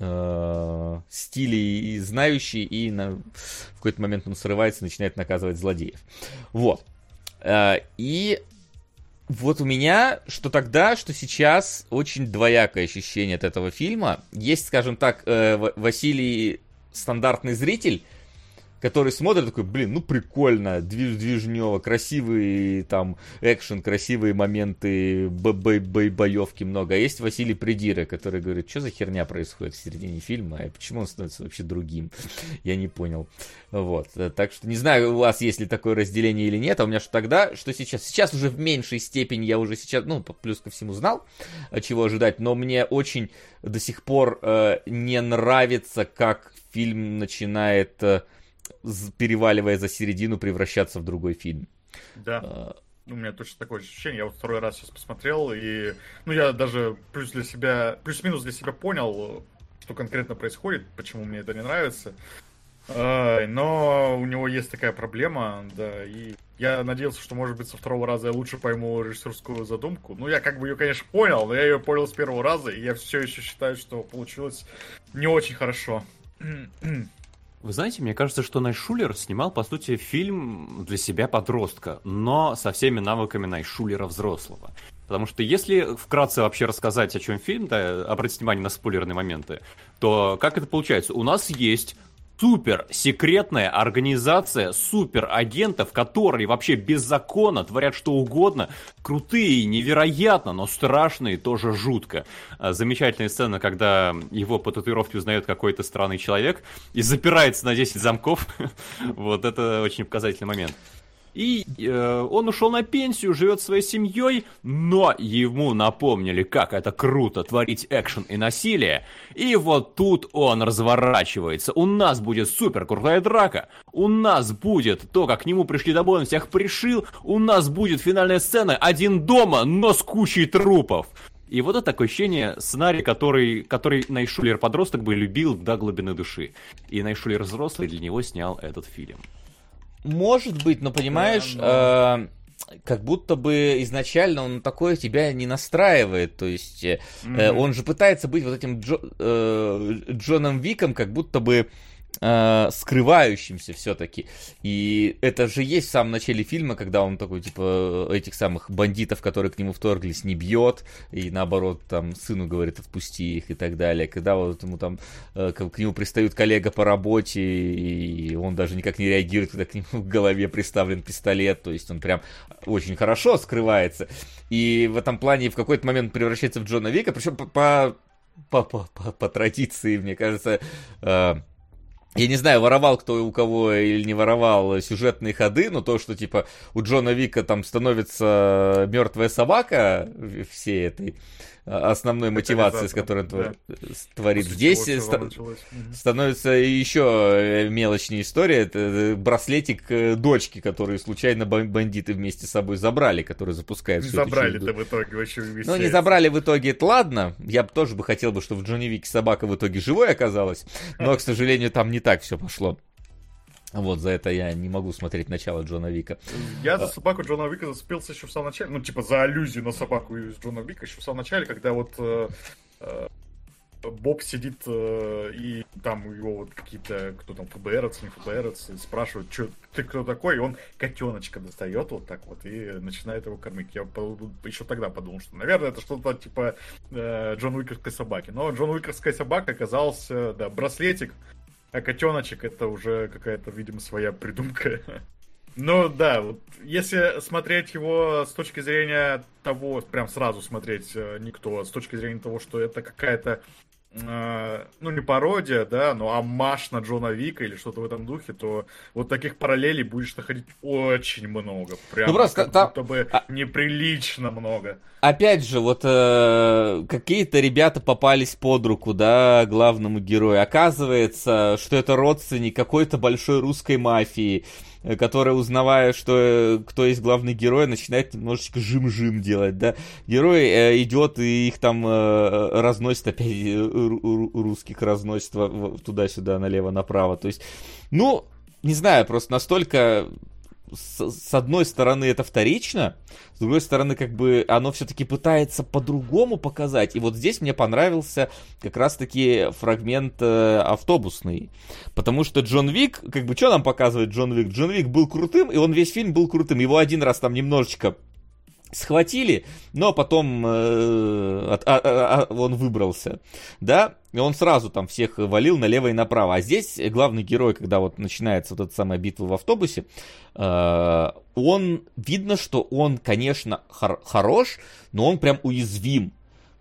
э, стилей и знающий, и на, в какой-то момент он срывается и начинает наказывать злодеев. Вот. Э, и вот у меня, что тогда, что сейчас, очень двоякое ощущение от этого фильма. Есть, скажем так, э, Ва- Василий стандартный зритель, который смотрит такой, блин, ну прикольно, движ движнево, красивый там экшен, красивые моменты, бо- бо- бо- боевки много. А есть Василий Придира, который говорит, что за херня происходит в середине фильма, и почему он становится вообще другим? Я не понял. Вот. Э, Так что не знаю, у вас есть ли такое разделение или нет, а у меня что тогда, что сейчас. Сейчас уже в меньшей степени я уже сейчас, ну, плюс ко всему знал, э, чего ожидать, но мне очень до сих пор э, не нравится, как фильм начинает, э, переваливая за середину, превращаться в другой фильм. Да. Э, У меня точно такое ощущение. Я вот второй раз сейчас посмотрел, и ну я даже плюс для себя, плюс-минус для себя понял, что конкретно происходит, почему мне это не нравится. Но у него есть такая проблема, да, и Я надеялся, что, может быть, со второго раза я лучше пойму режиссерскую задумку. Ну, я как бы ее, конечно, понял, но я ее понял с первого раза, и я все еще считаю, что получилось не очень хорошо. Вы знаете, мне кажется, что Найшулер снимал, по сути, фильм для себя подростка, но со всеми навыками Найшулера взрослого. Потому что если вкратце вообще рассказать, о чем фильм, да, обратить внимание на спойлерные моменты, то как это получается? У нас есть супер секретная организация супер агентов, которые вообще без закона творят что угодно, крутые, невероятно, но страшные, тоже жутко. А, замечательная сцена, когда его по татуировке узнает какой-то странный человек и запирается на 10 замков. Вот это очень показательный момент. И э, он ушел на пенсию, живет своей семьей, но ему напомнили, как это круто творить экшен и насилие. И вот тут он разворачивается. У нас будет супер крутая драка. У нас будет то, как к нему пришли домой, он всех пришил. У нас будет финальная сцена один дома, но с кучей трупов. И вот это такое ощущение, сценарий, который, который Найшулер подросток бы любил до глубины души. И Найшулер взрослый для него снял этот фильм. Может быть, но понимаешь, Да, э, как будто бы изначально он такое тебя не настраивает. То есть э, Мгм. он же пытается быть вот этим Джо- э, Джоном Виком, как будто бы э, скрывающимся все-таки. И это же есть в самом начале фильма, когда он такой, типа, этих самых бандитов, которые к нему вторглись, не бьет, и наоборот, там, сыну говорит, отпусти их и так далее. Когда вот ему там, э, к, нему пристают коллега по работе, и он даже никак не реагирует, когда к нему в голове приставлен пистолет, то есть он прям очень хорошо скрывается. И в этом плане в какой-то момент превращается в Джона Вика, причем по, по, по, по, по- по традиции, мне кажется, э, я не знаю, воровал кто у кого или не воровал сюжетные ходы, но то, что типа у Джона Вика там становится мертвая собака всей этой основной мотивации, с которой он твор- творит. После Здесь началось. Мгм. становится еще мелочнее история. Это э, браслетик э, дочки, которые случайно бан- бандиты вместе с собой забрали, который запускает всю Забрали-то в итоге вообще Ну, не забрали в итоге, это ладно. Я тоже бы хотел, бы, чтобы в Джонни Вике собака в итоге живой оказалась. Но, к сожалению, там не так все пошло. Вот за это я не могу смотреть начало Джона Вика. Я за собаку Джона Вика зацепился еще в самом начале. Ну, типа, за аллюзию на собаку из Джона Вика еще в самом начале, когда вот э, э, Боб сидит э, и там его вот какие-то, кто там, ФБРовцы, не ФБРовцы, спрашивают, что ты кто такой, и он котеночка достает вот так вот и начинает его кормить. Я еще тогда подумал, что, наверное, это что-то типа э, Джон Уиковской собаки. Но Джон Уиковская собака оказался, да, браслетик, а котеночек это уже какая-то, видимо, своя придумка. Ну да, вот если смотреть его с точки зрения того, прям сразу смотреть э, никто, а с точки зрения того, что это какая-то, э, ну не пародия, да, но амаш на Джона Вика или что-то в этом духе, то вот таких параллелей будешь находить очень много. Прям Ну, просто как там- будто бы а- неприлично много. Опять же, вот э, какие-то ребята попались под руку, да, главному герою. Оказывается, что это родственник какой-то большой русской мафии, которая, узнавая, что э, кто есть главный герой, начинает немножечко жим-жим делать, да. Герой э, идет и их там э, разносит, опять э, ру- ру- русских разносит туда-сюда, налево-направо. То есть, ну, не знаю, просто настолько с, с одной стороны это вторично, с другой стороны как бы оно все-таки пытается по-другому показать. И вот здесь мне понравился как раз-таки фрагмент э, автобусный. Потому что Джон Вик, как бы что нам показывает Джон Вик? Джон Вик был крутым, и он весь фильм был крутым. Его один раз там немножечко схватили, но потом э, от- а- а- а- он выбрался, да, и он сразу там всех валил налево и направо. А здесь главный герой, когда вот начинается вот эта самая битва в автобусе, э, он, видно, что он, конечно, хор- хорош, но он прям уязвим.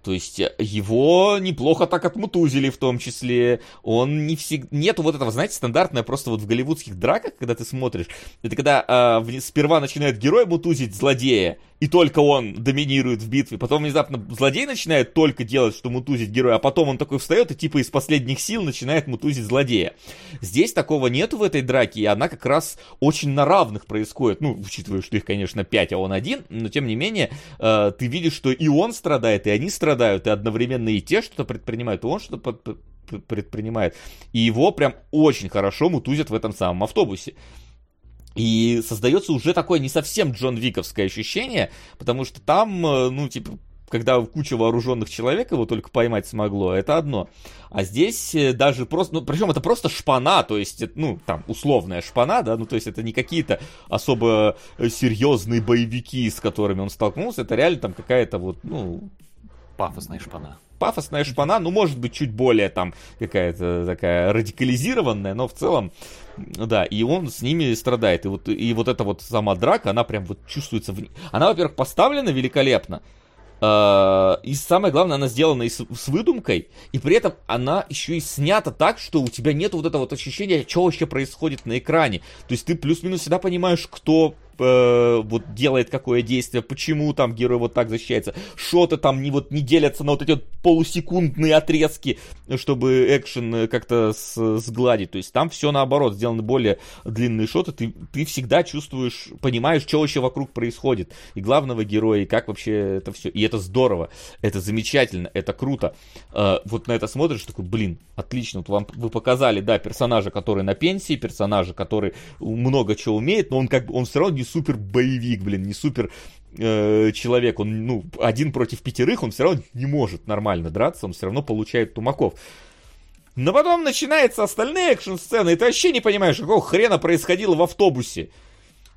То есть э, его неплохо так отмутузили в том числе. Он не всегда... Нету вот этого, знаете, стандартное просто вот в голливудских драках, когда ты смотришь. Это когда э, сперва начинает герой мутузить злодея, и только он доминирует в битве. Потом внезапно злодей начинает только делать, что мутузить героя, а потом он такой встает и типа из последних сил начинает мутузить злодея. Здесь такого нету в этой драке, и она как раз очень на равных происходит. Ну, учитывая, что их, конечно, пять, а он один, но тем не менее, э, ты видишь, что и он страдает, и они страдают, и одновременно и те что-то предпринимают, и он что-то предпринимает. И его прям очень хорошо мутузят в этом самом автобусе. И создается уже такое не совсем Джон Виковское ощущение, потому что там, э, ну, типа, когда куча вооруженных человек его только поймать смогло, это одно. А здесь э, даже просто, ну, причем это просто шпана, то есть, ну, там, условная шпана, да, ну, то есть это не какие-то особо э, серьезные боевики, с которыми он столкнулся, это реально там какая-то вот, ну... Пафосная шпана пафосная шпана, ну, может быть, чуть более там какая-то такая радикализированная, но в целом, да, и он с ними страдает. И вот, и вот эта вот сама драка, она прям вот чувствуется в. Она, во-первых, поставлена великолепно, а, и самое главное, она сделана и с, с выдумкой, и при этом она еще и снята так, что у тебя нет вот этого вот ощущения, что вообще происходит на экране. То есть ты плюс-минус всегда понимаешь, кто э, вот делает какое действие, почему там герой вот так защищается, шоты там не вот не делятся на вот эти вот полусекундные отрезки, чтобы экшен э, как-то сгладить. То есть там все наоборот, сделаны более длинные шоты, ты, ты всегда чувствуешь, понимаешь, что вообще вокруг происходит, и главного героя, и как вообще это все. И это здорово, это замечательно, это круто. Э, вот на это смотришь, такой, блин, отлично, вот вам вы показали, да, персонажа, который на пенсии, персонажа, который много чего умеет, но он как бы, он все равно не супер боевик, блин, не супер э, человек, он, ну, один против пятерых, он все равно не может нормально драться, он все равно получает тумаков. Но потом начинаются остальные экшн-сцены, и ты вообще не понимаешь, какого хрена происходило в автобусе.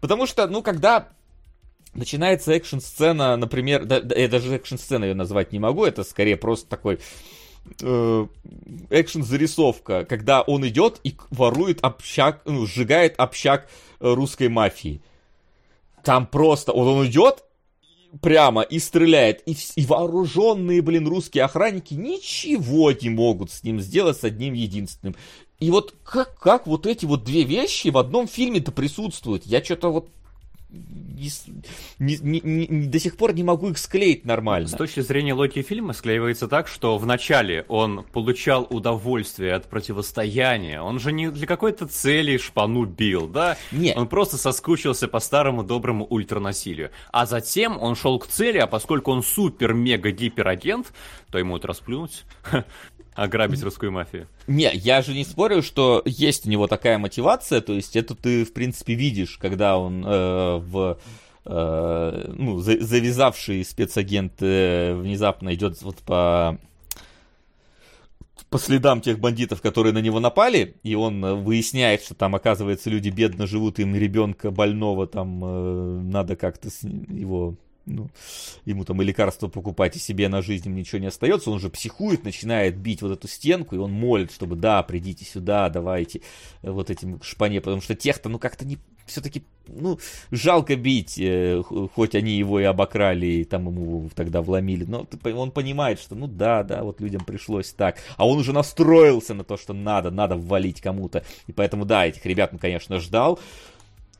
Потому что, ну, когда начинается экшн-сцена, например, да, да, я даже экшн-сценой ее назвать не могу, это скорее просто такой э, экшн-зарисовка, когда он идет и ворует общак, ну, сжигает общак э, русской мафии. Там просто, вот он идет прямо и стреляет, и, и вооруженные, блин, русские охранники ничего не могут с ним сделать с одним единственным. И вот как, как вот эти вот две вещи в одном фильме-то присутствуют? Я что-то вот не, не, не, не, до сих пор не могу их склеить нормально. С точки зрения логики фильма склеивается так, что вначале он получал удовольствие от противостояния. Он же не для какой-то цели шпану бил, да? Нет. Он просто соскучился по старому доброму ультранасилию. А затем он шел к цели, а поскольку он супер-мега-гиперагент, то ему это расплюнуть ограбить русскую мафию. Не, я же не спорю, что есть у него такая мотивация, то есть это ты, в принципе, видишь, когда он э, в э, ну, за, завязавший спецагент э, внезапно идет вот по по следам тех бандитов, которые на него напали, и он э, выясняет, что там, оказывается, люди бедно живут, им ребенка больного, там э, надо как-то его ну, ему там и лекарства покупать, и себе на жизнь ничего не остается, он же психует, начинает бить вот эту стенку, и он молит, чтобы, да, придите сюда, давайте вот этим шпане, потому что тех-то, ну, как-то не, все-таки, ну, жалко бить, э, хоть они его и обокрали, и там ему тогда вломили, но он понимает, что, ну, да, да, вот людям пришлось так, а он уже настроился на то, что надо, надо ввалить кому-то, и поэтому, да, этих ребят он, конечно, ждал,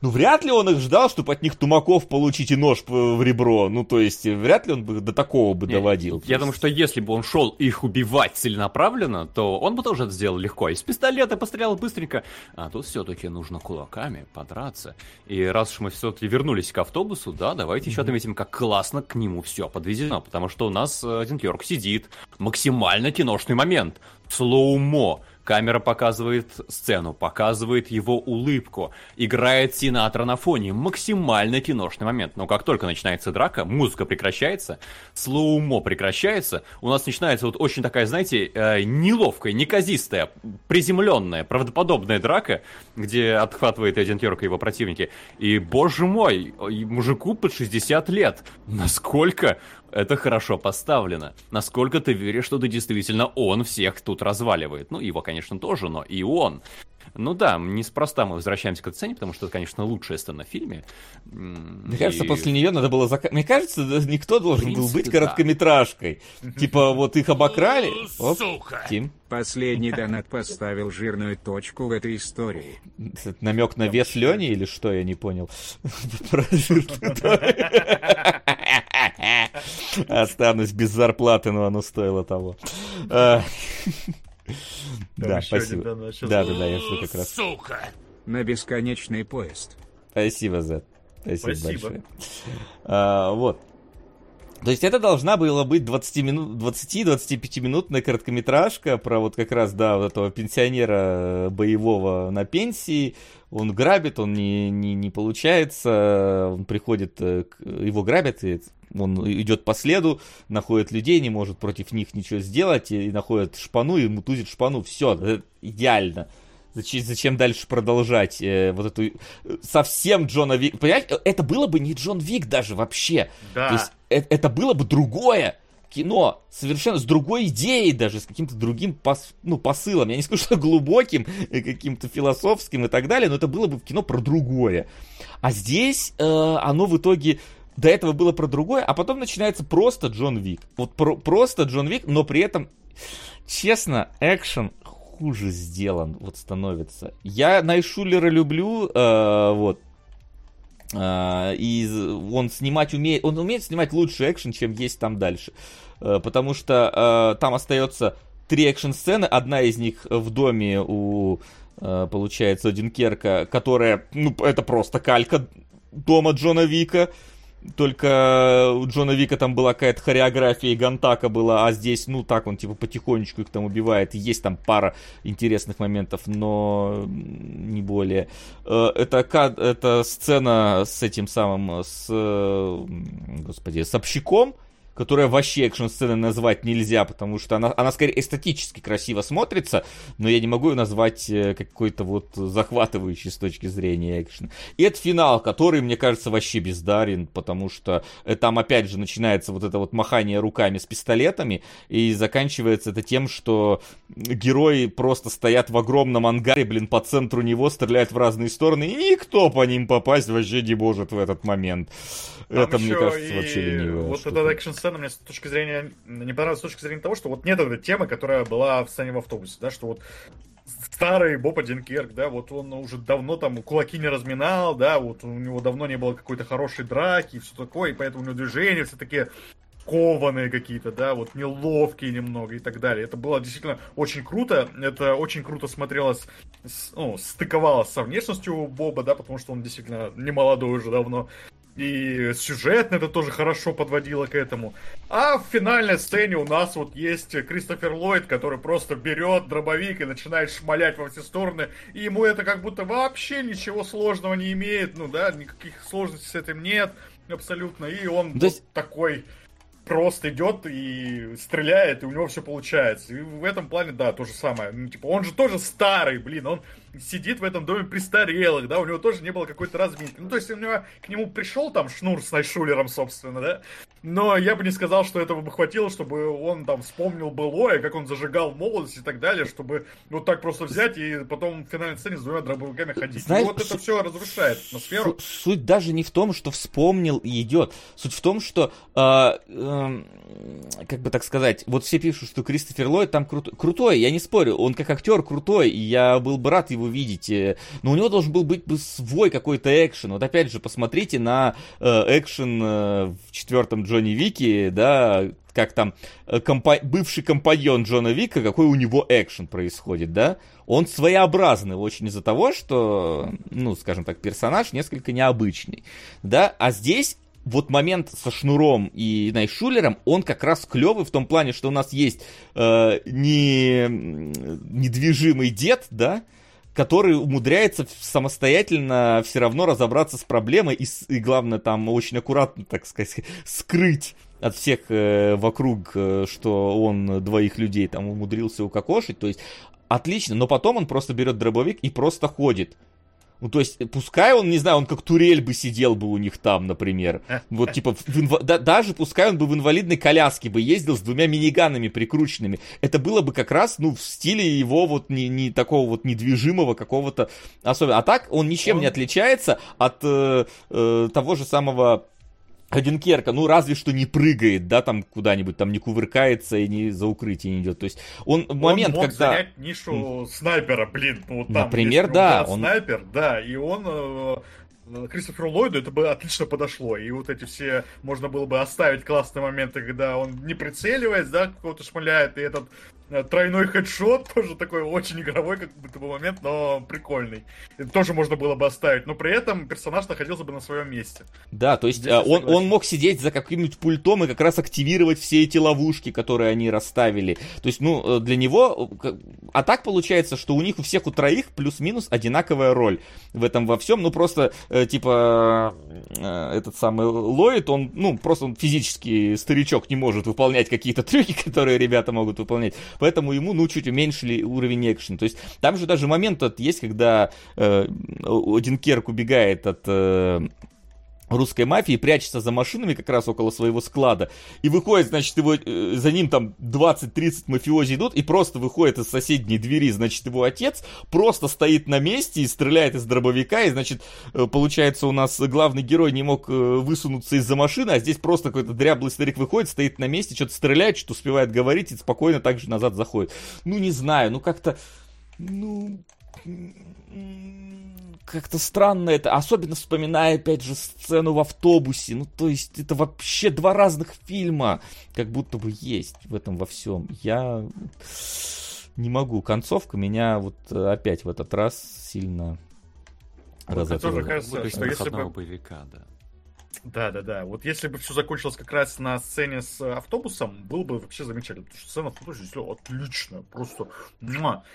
ну, вряд ли он их ждал, чтобы от них тумаков получить и нож в ребро. Ну, то есть, вряд ли он бы до такого бы Нет, доводил. Я думаю, что если бы он шел их убивать целенаправленно, то он бы тоже это сделал легко. Из пистолета пострелял быстренько. А тут все-таки нужно кулаками подраться. И раз уж мы все-таки вернулись к автобусу, да, давайте mm-hmm. еще отметим, как классно к нему все подвезено. Потому что у нас э, один Йорк сидит. Максимально киношный момент. Слоумо Камера показывает сцену, показывает его улыбку, играет Синатра на фоне, максимально киношный момент. Но как только начинается драка, музыка прекращается, слоумо прекращается, у нас начинается вот очень такая, знаете, э, неловкая, неказистая, приземленная, правдоподобная драка, где отхватывает Эдин Йорк и его противники. И, боже мой, мужику под 60 лет. Насколько это хорошо поставлено. Насколько ты веришь, что ты действительно он всех тут разваливает. Ну, его, конечно, тоже, но и он. Ну да, неспроста мы возвращаемся к этой сцене, потому что это, конечно, лучшая сцена в фильме. Мне и... кажется, после нее надо было зак... Мне кажется, никто должен принципе, был быть короткометражкой. Да. Типа, вот их обокрали. Оп, Сука! Тим. Последний донат поставил жирную точку в этой истории. Намек на вес Лени или что, я не понял. Останусь без зарплаты, но оно стоило того. Да, спасибо. Да, да, да, я жду как раз. Сука! На бесконечный поезд. Спасибо, Зет. Спасибо, большое. А, вот. То есть это должна была быть 20 минут, 20-25 минутная короткометражка про вот как раз, да, вот этого пенсионера боевого на пенсии. Он грабит, он не, не, не получается, он приходит, э, его грабят, и он идет по следу, находит людей, не может против них ничего сделать, и находит шпану, и мутузит шпану. Все, идеально. Зачем, зачем дальше продолжать э, вот эту э, совсем Джона Вик? Понимаете, это было бы не Джон Вик даже вообще. Да. То есть это, это было бы другое кино, совершенно с другой идеей даже, с каким-то другим пос, ну, посылом. Я не скажу, что глубоким, каким-то философским и так далее, но это было бы кино про другое. А здесь э, оно в итоге до этого было про другое, а потом начинается просто Джон Вик. Вот про, просто Джон Вик, но при этом, честно, экшен хуже сделан вот становится. Я Найшулера люблю, э, вот, э, и он снимать умеет, он умеет снимать лучше экшен, чем есть там дальше, э, потому что э, там остается три экшн-сцены, одна из них в доме у, э, получается, Дюнкерка, которая, ну, это просто калька дома Джона Вика, только у Джона Вика там была какая-то хореография, и Гантака была, а здесь, ну, так он, типа, потихонечку их там убивает. Есть там пара интересных моментов, но не более. Э, это, это сцена с этим самым, с, господи, с общиком, которая вообще экшн-сценой назвать нельзя, потому что она, она скорее эстетически красиво смотрится, но я не могу ее назвать э, какой-то вот захватывающей с точки зрения экшена. И это финал, который, мне кажется, вообще бездарен, потому что э, там опять же начинается вот это вот махание руками с пистолетами, и заканчивается это тем, что герои просто стоят в огромном ангаре, блин, по центру него, стреляют в разные стороны, и никто по ним попасть вообще не может в этот момент. Там это, мне кажется, и вообще ленивая Вот штука. этот экшн сцена мне с точки зрения не понравилась с точки зрения того, что вот нет этой темы, которая была в сцене в автобусе, да, что вот старый Боб Одинкерк, да, вот он уже давно там кулаки не разминал, да, вот у него давно не было какой-то хорошей драки и все такое, и поэтому у него движения все такие кованые какие-то, да, вот неловкие немного и так далее. Это было действительно очень круто, это очень круто смотрелось, ну, стыковалось со внешностью Боба, да, потому что он действительно не молодой уже давно. И сюжетно это тоже хорошо подводило к этому. А в финальной сцене у нас вот есть Кристофер Ллойд, который просто берет дробовик и начинает шмалять во все стороны. И ему это как будто вообще ничего сложного не имеет. Ну да, никаких сложностей с этим нет абсолютно. И он есть- вот такой просто идет и стреляет, и у него все получается. И в этом плане, да, то же самое. Ну, типа, он же тоже старый, блин, он сидит в этом доме престарелых, да, у него тоже не было какой-то разминки. Ну, то есть, у него к нему пришел там шнур с Найшулером, собственно, да, но я бы не сказал, что этого бы хватило, чтобы он там вспомнил былое, как он зажигал молодость и так далее, чтобы вот так просто взять и потом в финальной сцене с двумя дробовиками ходить. Знаешь, и вот это все разрушает атмосферу. Су- Суть даже не в том, что вспомнил и идет. Суть в том, что, а, эм, как бы так сказать, вот все пишут, что Кристофер Ллойд там кру- крутой, я не спорю, он как актер крутой, и я был бы рад его видеть, э, но у него должен был быть бы свой какой-то экшен. Вот опять же, посмотрите на э, экшен э, в четвертом Джонни Вики, да, как там э, компа- бывший компаньон Джона Вика, какой у него экшен происходит, да? Он своеобразный очень из-за того, что, ну, скажем так, персонаж несколько необычный, да? А здесь вот момент со Шнуром и Найшулером, он как раз клевый в том плане, что у нас есть э, не, недвижимый дед, да, который умудряется самостоятельно все равно разобраться с проблемой и, и главное, там очень аккуратно, так сказать, скрыть от всех э, вокруг, э, что он двоих людей там умудрился укокошить. То есть отлично, но потом он просто берет дробовик и просто ходит. Ну, то есть, пускай он, не знаю, он как турель бы сидел бы у них там, например. Вот, типа, в инва- да- даже пускай он бы в инвалидной коляске бы ездил с двумя миниганами прикрученными. Это было бы как раз, ну, в стиле его вот не, не такого вот недвижимого какого-то особенно. А так он ничем Он- не отличается от э, э, того же самого Дюнкерка, ну разве что не прыгает, да, там куда-нибудь, там не кувыркается и не за укрытие не идет. То есть он момент, он мог когда... занять нишу снайпера, блин. ну, вот там Например, да, он- Снайпер, да, и он... э, Кристоферу Ллойду это бы отлично подошло. И вот эти все, можно было бы оставить классные моменты, когда он не прицеливаясь, да, кого-то шмаляет, и этот тройной хедшот, тоже такой очень игровой как будто бы момент, но прикольный. Это тоже можно было бы оставить, но при этом персонаж находился бы на своем месте. Да, то есть Здесь я он, согласен. он мог сидеть за каким-нибудь пультом и как раз активировать все эти ловушки, которые они расставили. То есть, ну, э, для него... э, А так получается, что у них у всех у троих плюс-минус одинаковая роль в этом во всем. Ну, просто, э, типа, э, этот самый Ллойд, он, ну, просто он физически старичок не может выполнять какие-то трюки, которые ребята могут выполнять. Поэтому ему, ну, чуть уменьшили уровень экшена. То есть, там же даже момент тот есть, когда э, один Керк убегает от... э, русской мафии, прячется за машинами как раз около своего склада, и выходит, значит, его, э, за ним там 20-30 мафиози идут, и просто выходит из соседней двери, значит, его отец, просто стоит на месте и стреляет из дробовика, и, значит, э, получается, у нас главный герой не мог э, высунуться из-за машины, а здесь просто какой-то дряблый старик выходит, стоит на месте, что-то стреляет, что успевает говорить, и спокойно также назад заходит. Ну, не знаю, ну как-то... Ну, как-то странно это, особенно вспоминая, опять же, сцену в автобусе. Ну, то есть, это вообще два разных фильма, как будто бы есть в этом во всем. Я не могу. Концовка меня вот э, опять в этот раз сильно Вот разотрала. тоже кажется, что если бы... боевика, да. Да, да, да. Вот если бы все закончилось как раз на сцене с э, автобусом, было бы вообще замечательно. Потому что сцена в автобусе сделала отлично. Просто.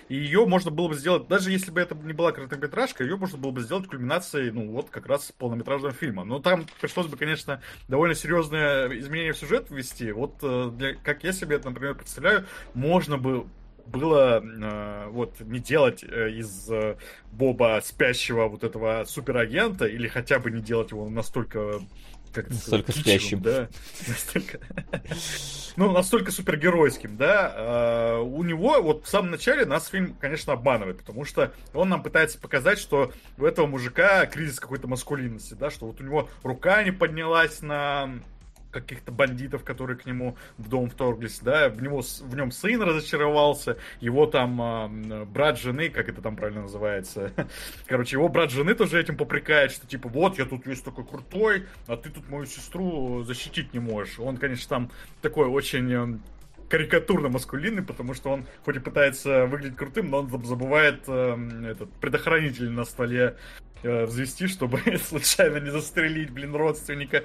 И ее можно было бы сделать, даже если бы это не была короткометражка, ее можно было бы сделать кульминацией, ну, вот как раз полнометражного фильма. Но там пришлось бы, конечно, довольно серьезное изменение в сюжет ввести. Вот э, для, как я себе это, например, представляю, можно бы было э, вот не делать э, из э, Боба спящего вот этого суперагента или хотя бы не делать его настолько как это сказать, Настолько кичевым, спящим. да, настолько, ну настолько супергеройским, да. Э, у него вот в самом начале нас фильм, конечно, обманывает, потому что он нам пытается показать, что у этого мужика кризис какой-то маскулинности, да, что вот у него рука не поднялась на каких-то бандитов, которые к нему в дом вторглись, да, в него в нем сын разочаровался, его там м, брат жены, как это там правильно называется, короче, его брат жены тоже этим попрекает, что типа вот я тут весь такой крутой, а ты тут мою сестру защитить не можешь. Он, конечно, там такой очень эм, карикатурно маскулинный, потому что он хоть и пытается выглядеть крутым, но он заб- забывает эм, этот предохранитель на столе э, взвести, чтобы случайно не застрелить, блин, родственника.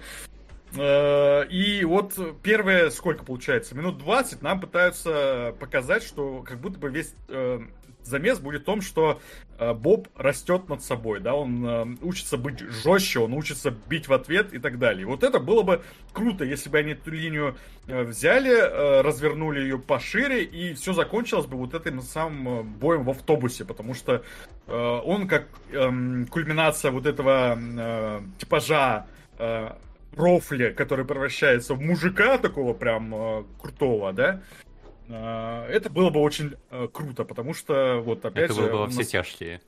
Э, И вот первые, сколько получается, минут 20 нам пытаются показать, что как будто бы весь э, замес будет в том, что э, Боб растет над собой, да, он учится быть жестче, он учится бить в ответ и так далее. Вот это было бы круто, если бы они эту линию взяли, развернули ее пошире, и все закончилось бы вот этим самым боем в автобусе, потому что он как эм, кульминация вот этого типажа э, рофли, который превращается в мужика такого прям э, крутого, да, э, это было бы очень э, круто, потому что вот опять Это же... было бы во все нас- тяжкие.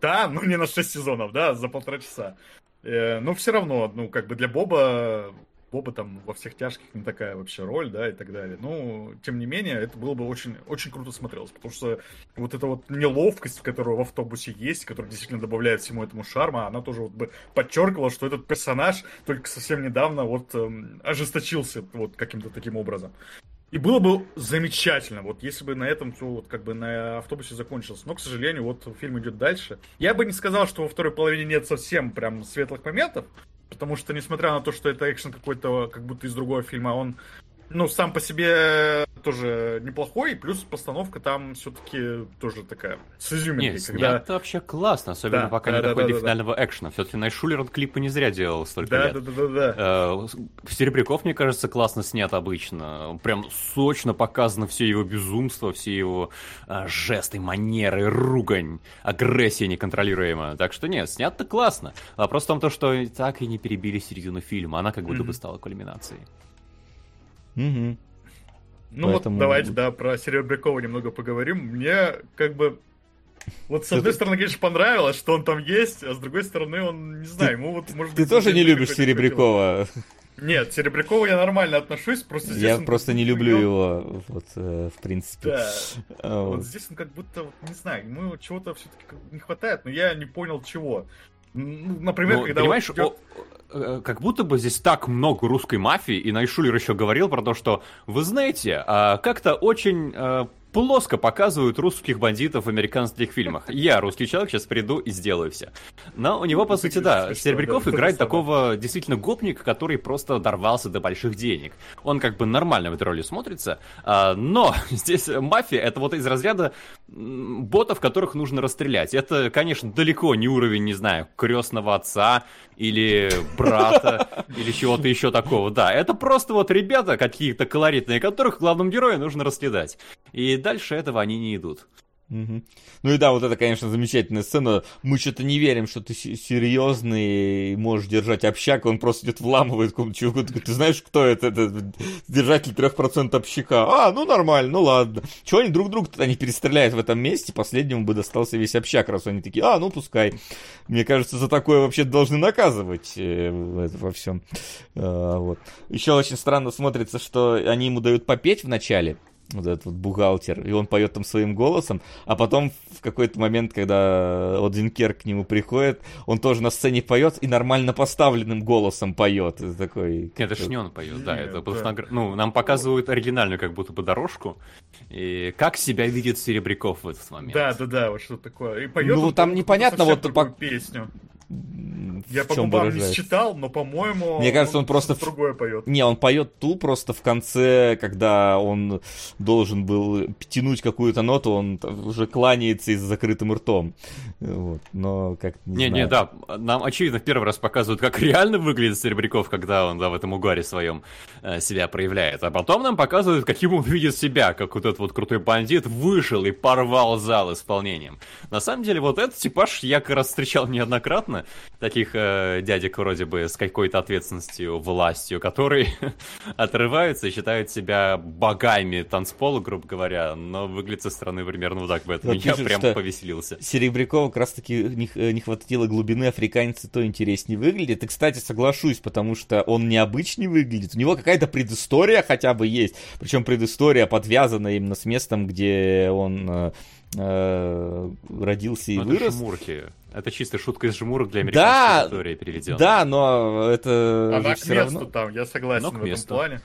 Да, ну не на 6 сезонов, да, за полтора часа. Э, но все равно, ну как бы для Боба, Боба там во всех тяжких не такая вообще роль, да, и так далее. Ну, тем не менее, это было бы очень, очень круто смотрелось, потому что вот эта вот неловкость, которая в автобусе есть, которая действительно добавляет всему этому шарма, она тоже вот бы подчеркивала, что этот персонаж только совсем недавно вот эм, ожесточился вот каким-то таким образом. И было бы замечательно, вот если бы на этом все вот как бы на автобусе закончилось. Но, к сожалению, вот фильм идет дальше. Я бы не сказал, что во второй половине нет совсем прям светлых моментов, потому что, несмотря на то, что это экшен какой-то, как будто из другого фильма, он, ну, сам по себе тоже неплохой, плюс постановка там все-таки тоже такая с изюминкой, Нет, когда... снято вообще классно, особенно Да, пока да, не да, доходит да, до да, финального экшена. Все-таки Найшулер клипы не зря делал столько Да, лет. да, да, да, да. Э, Серебряков, мне кажется, классно снят обычно. Прям сочно показано все его безумство, все его э, жесты, манеры, ругань, агрессия неконтролируемая. Так что нет, снято классно. Вопрос в том, то, что так и не перебили середину фильма. Она как будто бы Мгм. стала кульминацией. Мгм. Ну Поэтому- вот давайте, да, про Серебрякова немного поговорим. Мне как бы... Вот с одной стороны, конечно, понравилось, что он там есть, а с другой стороны, он, не знаю, ему вот, может Ты быть... тоже не любишь Серебрякова? Нет, Серебрякова я нормально отношусь, просто здесь Я он просто не люблю него- его, вот, э, в принципе. Да, А, вот вот. здесь он как будто, не знаю, ему чего-то все-таки не хватает, но я не понял чего. Ну, Например, Ну, когда понимаешь, вот о- э, как будто бы здесь так много русской мафии, и Найшулер еще говорил про то, что, вы знаете, а, как-то очень э, плоско показывают русских бандитов в американских фильмах. Я, русский человек, сейчас приду и сделаю все. Но у него, по сути, да, Серебряков играет такого действительно гопника, который просто дорвался до больших денег. Он как бы нормально в этой роли смотрится, а, но здесь мафия это вот из разряда ботов, которых нужно расстрелять. Это, конечно, далеко не уровень, не знаю, крестного отца или брата или чего-то еще такого. Да, это просто вот ребята какие-то колоритные, которых главному герою нужно расследать. И дальше этого они не идут. Мгм. Ну и да, вот это, конечно, замечательная сцена. Мы что-то не верим, что ты се- серьезный, можешь держать общак, он просто идет вламывает какому-то чуваку. Такой, Ты знаешь, кто это? это держатель 3% общака. А, ну нормально, ну ладно. Чего они друг друга-то не перестреляют в этом месте? Последнему бы достался весь общак, раз они такие, а, ну пускай. Мне кажется, за такое вообще должны наказывать э, во всем. А, вот. Еще очень странно смотрится, что они ему дают попеть в начале, вот этот вот бухгалтер, и он поет там своим голосом, а потом в какой-то момент, когда Одинкер к нему приходит, он тоже на сцене поет и нормально поставленным голосом поет. Это такой... Это ж не он поет, да, это да. ну, нам показывают оригинальную как будто бы дорожку, и как себя видит Серебряков в этот момент. Да, да, да, вот что такое. И поет Ну, он, там непонятно, вот по- песню. Я по губам не считал, но, по-моему... Мне кажется, он просто в- другое поет. Не, он поет ту просто в конце, когда он должен был тянуть какую-то ноту, он уже кланяется и с закрытым ртом. Вот. Но как не, Не, не, знаю. да, нам очевидно в первый раз показывают, как реально выглядит Серебряков, когда он, да, в этом угаре своем э, себя проявляет. А потом нам показывают, каким он видит себя, как вот этот вот крутой бандит вышел и порвал зал исполнением. На самом деле, вот этот типаж я как раз встречал неоднократно, таких э, дядек вроде бы с какой-то ответственностью, властью, которые отрываются и считают себя богами танцпола, грубо говоря, но выглядит со стороны примерно вот так. Поэтому Вот я пишут, прям повеселился. Серебрякова как раз таки не, э, не хватило глубины, африканец то интереснее выглядит. И, кстати, соглашусь, потому что он необычный выглядит. У него какая-то предыстория хотя бы есть. Причем предыстория подвязана именно с местом, где он э, родился и это вырос. жмурки. Это чисто шутка из жмурок для Да, американской истории переведена. Да, но это Она же к все месту равно. там, я согласен Но к в этом плане.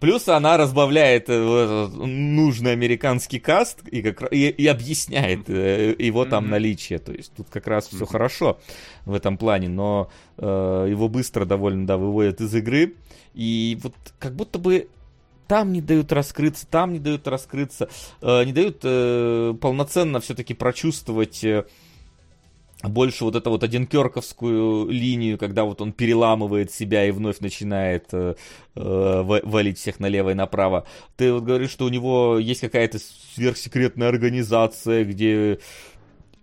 Плюс она разбавляет э, нужный американский каст и, как, и, и объясняет э, его там Мгм. наличие. То есть тут как раз все Мгм. хорошо в этом плане, но э, его быстро довольно да, выводят из игры. И вот как будто бы там не дают раскрыться, там не дают раскрыться, э, не дают э, полноценно все-таки прочувствовать э, больше вот эту вот одинкерковскую линию, когда вот он переламывает себя и вновь начинает э, э, ва- валить всех налево и направо. Ты вот говоришь, что у него есть какая-то сверхсекретная организация, где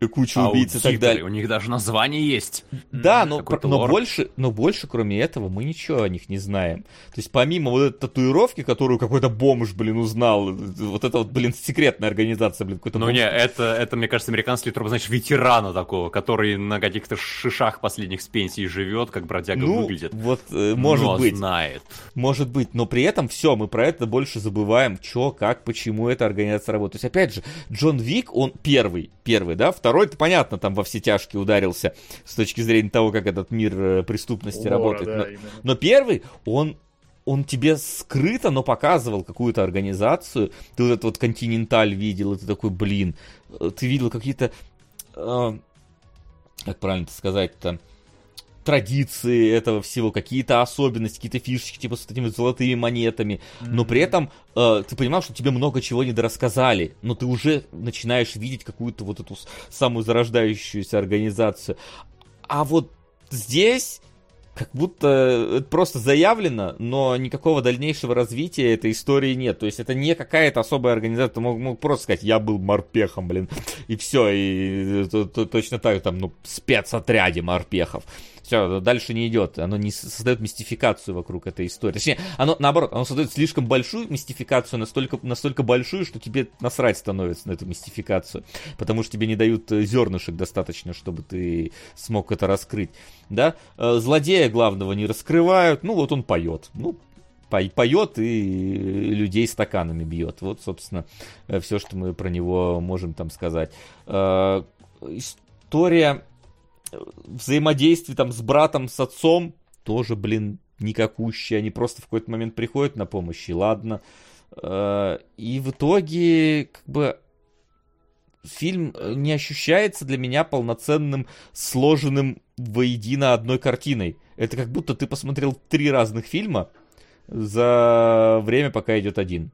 куча убийц и так далее. У них даже название есть. Да, но, но лор. больше, но больше, кроме этого, мы ничего о них не знаем. То есть, помимо вот этой татуировки, которую какой-то бомж, блин, узнал, вот это вот, блин, секретная организация, блин, какой-то Ну бомж. не, это, это, мне кажется, американский труп, знаешь, ветерана такого, который на каких-то шишах последних с пенсии живет, как бродяга ну, выглядит. вот, э, может но быть. знает. Может быть, но при этом все, мы про это больше забываем, что, как, почему эта организация работает. То есть, опять же, Джон Вик, он первый, первый, да, второй, это понятно, там во все тяжкие ударился с точки зрения того, как этот мир э, преступности Лора, работает. да, но, именно. но первый, он он тебе скрыто, но показывал какую-то организацию. Ты вот этот вот континенталь видел, и ты такой, блин, э, ты видел какие-то, э, как правильно это сказать-то, традиции этого всего, какие-то особенности, какие-то фишечки, типа с этими золотыми монетами, но при этом э, ты понимал, что тебе много чего не дорассказали, но ты уже начинаешь видеть какую-то вот эту самую зарождающуюся организацию. А вот здесь как будто это просто заявлено, но никакого дальнейшего развития этой истории нет. То есть это не какая-то особая организация. Ты мог, мог просто сказать, я был морпехом, блин, и все, и то- то- точно так, там, ну, спецотряде морпехов. Все, дальше не идет. Оно не создает мистификацию вокруг этой истории. Точнее, оно наоборот, оно создает слишком большую мистификацию, настолько, настолько большую, что тебе насрать становится на эту мистификацию. Потому что тебе не дают э, зернышек достаточно, чтобы ты смог это раскрыть. Да? Э, Злодея главного не раскрывают. Ну, вот он поет. Ну, поет и людей стаканами бьет. Вот, собственно, все, что мы про него можем там сказать. Э, История взаимодействие там с братом, с отцом тоже, блин, никакущие. Они просто в какой-то момент приходят на помощь, и ладно. Э, и в итоге, как бы, фильм не ощущается для меня полноценным, сложенным воедино одной картиной. Это как будто ты посмотрел три разных фильма за время, пока идет один.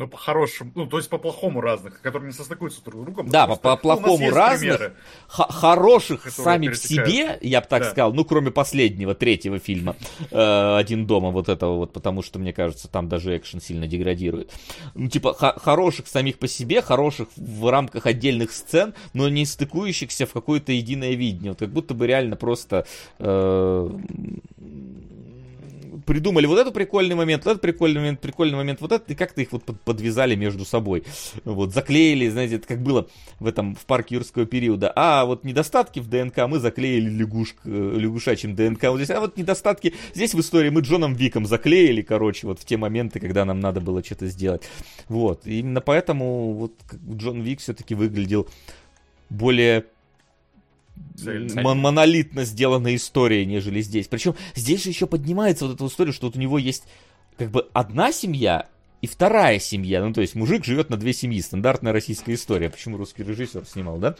Ну, по-хорошему, ну, то есть по-плохому разных, которые не состыкуются друг с другом. Да, по-плохому ну, разных, хороших сами в себе, я бы так Да. сказал, ну, кроме последнего, третьего фильма, э, «Один дома», вот этого вот, потому что, мне кажется, там даже экшен сильно деградирует. Ну, типа, хороших самих по себе, хороших в рамках отдельных сцен, но не стыкующихся в какое-то единое видение. Вот как будто бы реально просто э, придумали вот этот прикольный момент, вот этот прикольный момент, прикольный момент, вот этот, и как-то их вот под- подвязали между собой. Вот, заклеили, знаете, это как было в этом, в парке юрского периода. А вот недостатки в ДНК мы заклеили лягушк, э, лягушачьим ДНК вот здесь. А вот недостатки здесь в истории мы Джоном Виком заклеили, короче, вот в те моменты, когда нам надо было что-то сделать. Вот, и именно поэтому вот Джон Вик все-таки выглядел более монолитно сделанной историей, нежели здесь. Причем здесь же еще поднимается вот эта история, что вот у него есть как бы одна семья и вторая семья. Ну, то есть мужик живет на две семьи. Стандартная российская история. Почему русский режиссер снимал, да?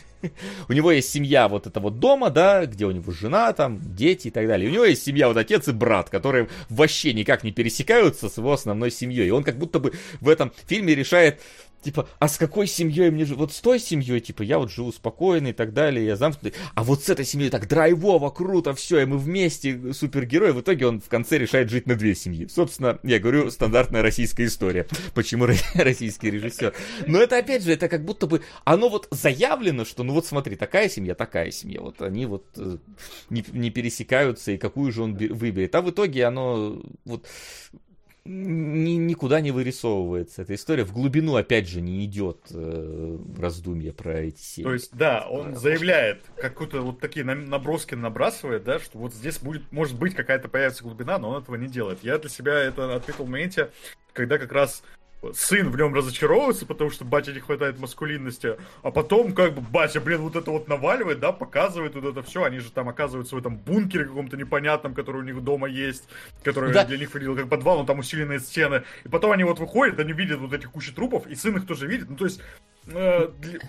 У него есть семья вот это вот дома, да, где у него жена, там, дети и так далее. У него есть семья вот отец и брат, которые вообще никак не пересекаются с его основной семьей. И он как будто бы в этом фильме решает, типа, а с какой семьей мне жить? Вот с той семьей, типа, я вот живу спокойно и так далее, я замкнутый. А вот с этой семьей так драйвово, круто, все, и мы вместе супергерои. В итоге он в конце решает жить на две семьи. Собственно, я говорю, стандартная российская история. Почему ро- российский режиссер? Но это, опять же, это как будто бы, оно вот заявлено, что, ну вот смотри, такая семья, такая семья. Вот они вот э, не, не пересекаются, и какую же он бе- выберет. А в итоге оно вот ни- никуда не вырисовывается эта история. В глубину, опять же, не идет э, раздумье про эти серии. То есть, да, он заявляет, какую-то вот такие наброски набрасывает, да, что вот здесь будет, может быть, какая-то появится глубина, но он этого не делает. Я для себя это отметил в моменте, когда как раз сын в нем разочаровывается, потому что батя не хватает маскулинности, а потом как бы батя, блин, вот это вот наваливает, да, показывает вот это все, они же там оказываются в этом бункере каком-то непонятном, который у них дома есть, который Да. для них выглядел как подвал, но там усиленные стены, и потом они вот выходят, они видят вот эти кучи трупов, и сын их тоже видит, ну то есть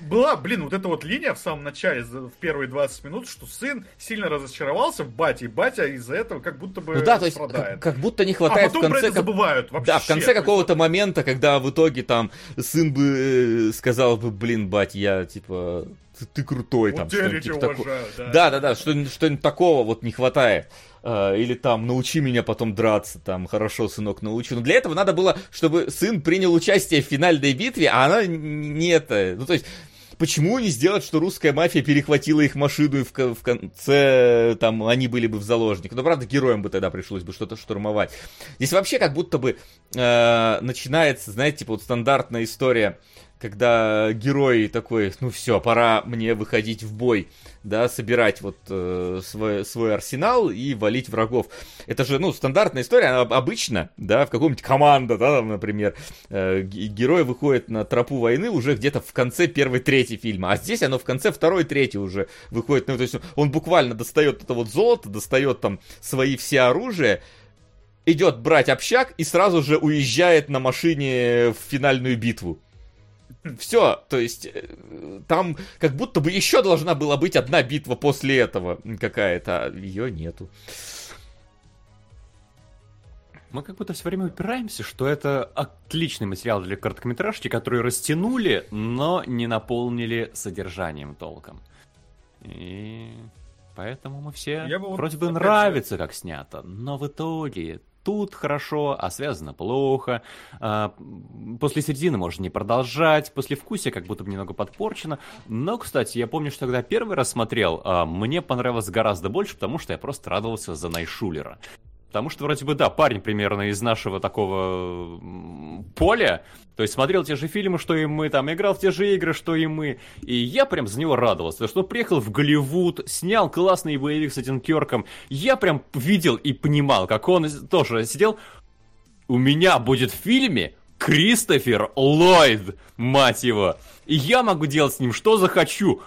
была, блин, вот эта вот линия в самом начале, в первые 20 минут, что сын сильно разочаровался в бате, и батя из-за этого как будто бы Ну да, то есть как, как будто не а хватает потом в про конце... это как- забывают вообще. Да, в конце какого-то момента, когда в итоге там сын бы э, сказал бы, блин, бать, я типа ты, ты крутой, Вот там что-нибудь типа тако- уважаю, да. Да, да, да, что-нибудь, что-нибудь такого вот не хватает. Э, Или там, научи меня потом драться, там, хорошо, сынок, научу. Но для этого надо было, чтобы сын принял участие в финальной битве, а она не это. Ну, то есть, почему не сделать, что русская мафия перехватила их машину и в, в конце там они были бы в заложниках? Ну, правда, героям бы тогда пришлось бы что-то штурмовать. Здесь вообще как будто бы э, начинается, знаете, типа вот стандартная история, когда герой такой, ну все, пора мне выходить в бой, да, собирать вот э, свой, свой арсенал и валить врагов. Это же, ну, стандартная история, она обычно, да, в каком-нибудь команда, да, там, например, э, герой выходит на тропу войны уже где-то в конце первой трети фильма, а здесь оно в конце второй трети уже выходит, ну, то есть он буквально достает это вот золото, достает там свои все оружия, идет брать общак и сразу же уезжает на машине в финальную битву. Все, то есть э, там как будто бы еще должна была быть одна битва после этого какая-то, а ее нету. Мы как будто все время упираемся, что это отличный материал для короткометражки, который растянули, но не наполнили содержанием толком. И поэтому мы все Я бы вот, вроде бы опять же- нравится, как снято, но в итоге тут хорошо, а связано плохо. А, после середины можно не продолжать, после вкуса как будто бы немного подпорчено. Но, кстати, я помню, что когда первый раз смотрел, а, мне понравилось гораздо больше, потому что я просто радовался за Найшулера. Потому что, вроде бы, да, парень примерно из нашего такого поля, то есть смотрел те же фильмы, что и мы, там, играл в те же игры, что и мы, и я прям за него радовался, что приехал в Голливуд, снял классный боевик с этим Кёрком, я прям видел и понимал, как он тоже сидел, у меня будет в фильме Кристофер Ллойд, мать его, и я могу делать с ним что захочу,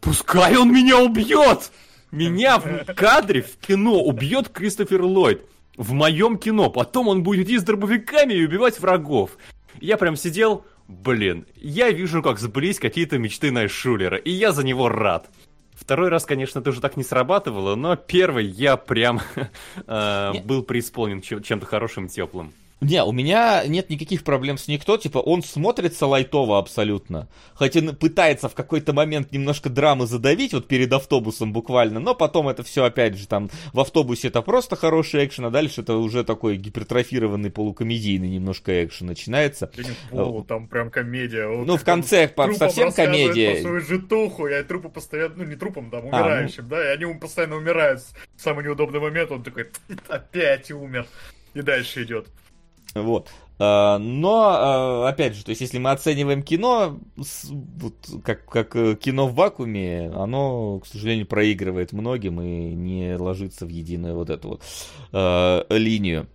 Пускай он меня убьет! Меня в кадре в кино убьет Кристофер Ллойд. В моем кино. Потом он будет идти с дробовиками и убивать врагов. Я прям сидел, блин, я вижу, как сблизь какие-то мечты Найшулера, и я за него рад. Второй раз, конечно, тоже так не срабатывало, но первый я прям э, был преисполнен чем- чем-то хорошим теплым. Не, у меня нет никаких проблем с никто, типа, он смотрится лайтово абсолютно. Хотя он пытается в какой-то момент немножко драмы задавить, вот перед автобусом буквально, но потом это все опять же там, в автобусе это просто хороший экшен, а дальше это уже такой гипертрофированный полукомедийный немножко экшен начинается. Полу, там прям комедия. Он Ну, в он конце по- трупам совсем комедия. про свою житуху, и трупы постоянно, ну не трупом, там, А, умирающим, да, и они постоянно умирают самый неудобный момент, он такой, опять умер. И дальше идет. Вот. А, Но, а, опять же, то есть, если мы оцениваем кино, вот, как, как э, кино в вакууме, оно, к сожалению, проигрывает многим и не ложится в единую вот эту вот э, линию.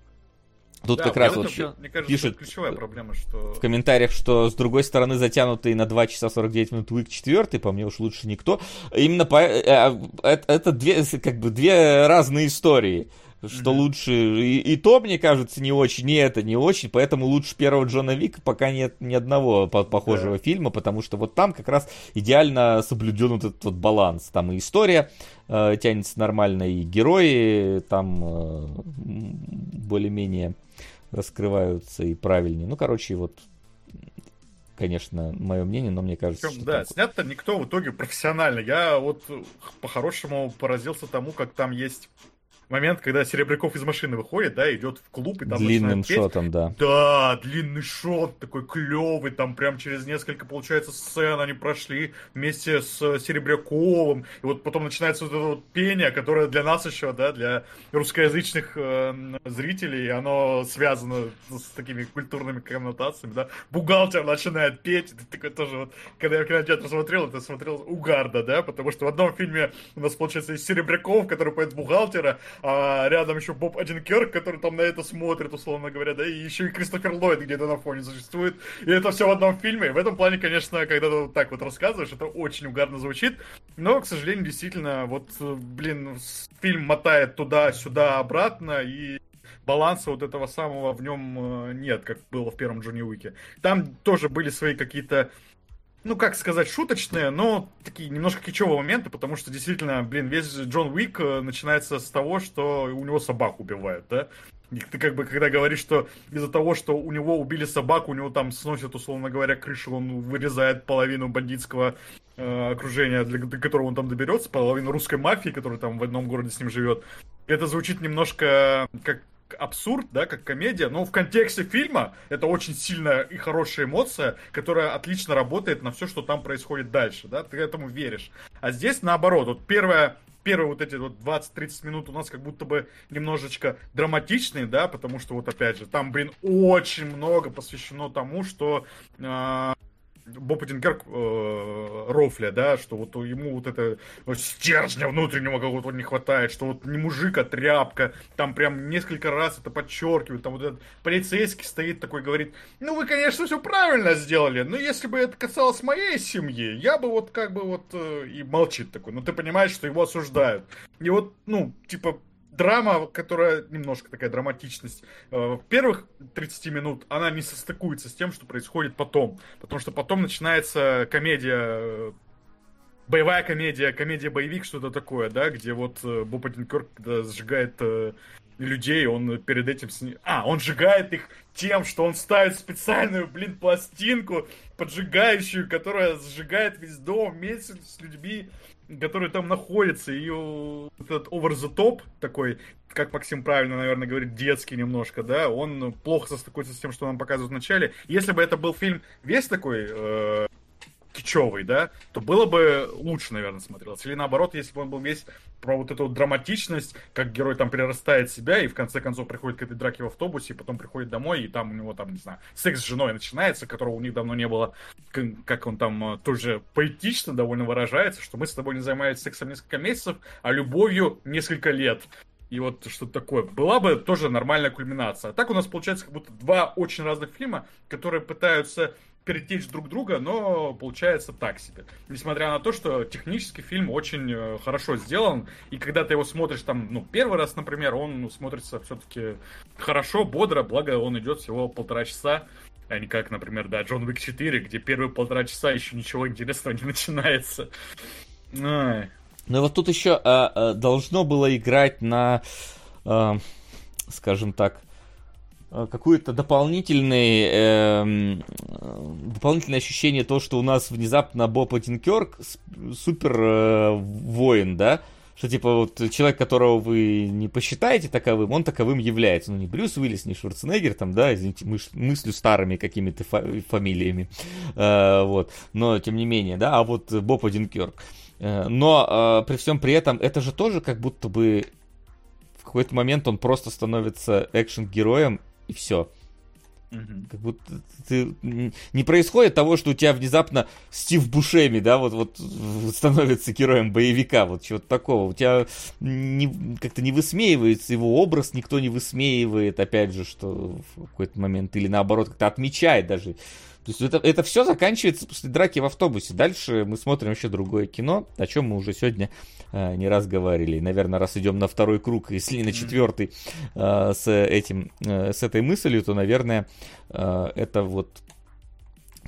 Тут Да, как раз вот щ- мне кажется, пишет, ключевая проблема, что... в комментариях, что с другой стороны затянутый на 2 часа 49 минут Уик 4, по мне уж лучше никто. Именно по, э, э, это, это две, как бы две разные истории. Что Мгм. лучше, и, и то, мне кажется, не очень, и это не очень, поэтому лучше первого Джона Вика пока нет ни одного по- похожего фильма, потому что вот там как раз идеально соблюден вот этот вот баланс. Там и история э, тянется нормально, и герои там э, более-менее раскрываются и правильнее. Ну, короче, вот, конечно, мое мнение, но мне кажется, Причем, что да, так вот. снято никто в итоге профессионально. Я вот э, по-хорошему поразился тому, как там есть момент, когда Серебряков из машины выходит, да, идет в клуб и там длинным начинает петь. шотом, да. Да, длинный шот, такой клевый, там прям через несколько, получается, сцен они прошли вместе с Серебряковым, и вот потом начинается вот это вот пение, которое для нас еще, да, для русскоязычных э, зрителей, оно связано с такими культурными коннотациями, да, бухгалтер начинает петь, это такой тоже вот, когда я в кинотеатре смотрел, это смотрел угарда, да, потому что в одном фильме у нас, получается, есть Серебряков, который поет бухгалтера, а рядом еще Боб Одинкерк, который там на это смотрит, условно говоря, да, и еще и Кристофер Ллойд где-то на фоне существует. И это все в одном фильме. В этом плане, конечно, когда ты вот так вот рассказываешь, это очень угарно звучит. Но, к сожалению, действительно, вот, блин, фильм мотает туда-сюда, обратно, и баланса вот этого самого в нем э, нет, как было в первом Джонни Уике. Там тоже были свои какие-то ну, как сказать, шуточные, но такие немножко кичевые моменты, потому что действительно, блин, весь Джон Уик э, начинается с того, что у него собаку убивают, да? И ты как бы, когда говоришь, что из-за того, что у него убили собаку, у него там сносят, условно говоря, крышу, он вырезает половину бандитского э, окружения, для, до которого он там доберется, половину русской мафии, которая там в одном городе с ним живет. Это звучит немножко как абсурд, да, как комедия, но в контексте фильма это очень сильная и хорошая эмоция, которая отлично работает на все, что там происходит дальше, да, ты этому веришь. А здесь наоборот, вот первая первые вот эти вот 20-30 минут у нас как будто бы немножечко драматичные, да, потому что вот опять же, там, блин, очень много посвящено тому, что э, Боб Одинкерк э, рофля, да, что вот ему вот это вот стержня внутреннего какого-то не хватает, что вот не мужик, а тряпка, там прям несколько раз это подчеркивают, там вот этот полицейский стоит такой, говорит, ну вы, конечно, все правильно сделали, но если бы это касалось моей семьи, я бы вот как бы вот э, и молчит такой, но ты понимаешь, что его осуждают. И вот, ну, типа, драма, которая немножко такая драматичность, э, в первых 30 минут она не состыкуется с тем, что происходит потом. Потому что потом начинается комедия, э, боевая комедия, комедия-боевик, что-то такое, да, где вот э, Боб Одинкерк когда сжигает э, людей, он перед этим... Сни... А, он сжигает их тем, что он ставит специальную, блин, пластинку поджигающую, которая сжигает весь дом вместе с людьми, которые там находятся, и этот over the top такой, как Максим правильно, наверное, говорит, детский немножко, да, он плохо состыкуется с тем, что нам показывают в начале. Если бы это был фильм весь такой э, кичевый, да, то было бы лучше, наверное, смотрелось. Или наоборот, если бы он был весь про вот эту драматичность, как герой там перерастает себя и в конце концов приходит к этой драке в автобусе, и потом приходит домой, и там у него там, не знаю, секс с женой начинается, которого у них давно не было, как он там э, тоже поэтично довольно выражается, что мы с тобой не занимались сексом несколько месяцев, а любовью несколько лет. И вот что-то такое. Была бы тоже нормальная кульминация. А так у нас получается как будто два очень разных фильма, которые пытаются перетечь друг друга, но получается так себе. Несмотря на то, что технически фильм очень э, хорошо сделан, и когда ты его смотришь там, ну, первый раз, например, он ну, смотрится все-таки хорошо, бодро, благо он идет всего полтора часа, а не как, например, да, Джон Уик 4, где первые полтора часа еще ничего интересного не начинается. Ай. Ну вот тут еще а, а, должно было играть на, а, скажем так, какое-то дополнительное, э, дополнительное ощущение того, что у нас внезапно Боб Одинкерк супер э, воин, да? Что типа вот человек, которого вы не посчитаете таковым, он таковым является. Ну не Брюс Уиллис, не Шварценеггер, там, да, извините, мыш, мыслю старыми какими-то фа- фамилиями. Э, вот. Но тем не менее, да, а вот Боб Одинкерк. Э, но э, при всем при этом это же тоже как будто бы в какой-то момент он просто становится экшен-героем и все. Как будто ты... не происходит того, что у тебя внезапно Стив Бушеми, да, вот, вот становится героем боевика, вот чего-то такого. У тебя не, как-то не высмеивается его образ, никто не высмеивает, опять же, что в какой-то момент, или наоборот, как-то отмечает даже то есть это, это все заканчивается после драки в автобусе. Дальше мы смотрим вообще другое кино, о чем мы уже сегодня э, не раз говорили. наверное, раз идем на второй круг, если не на четвертый э, с этим, э, с этой мыслью, то, наверное, э, это вот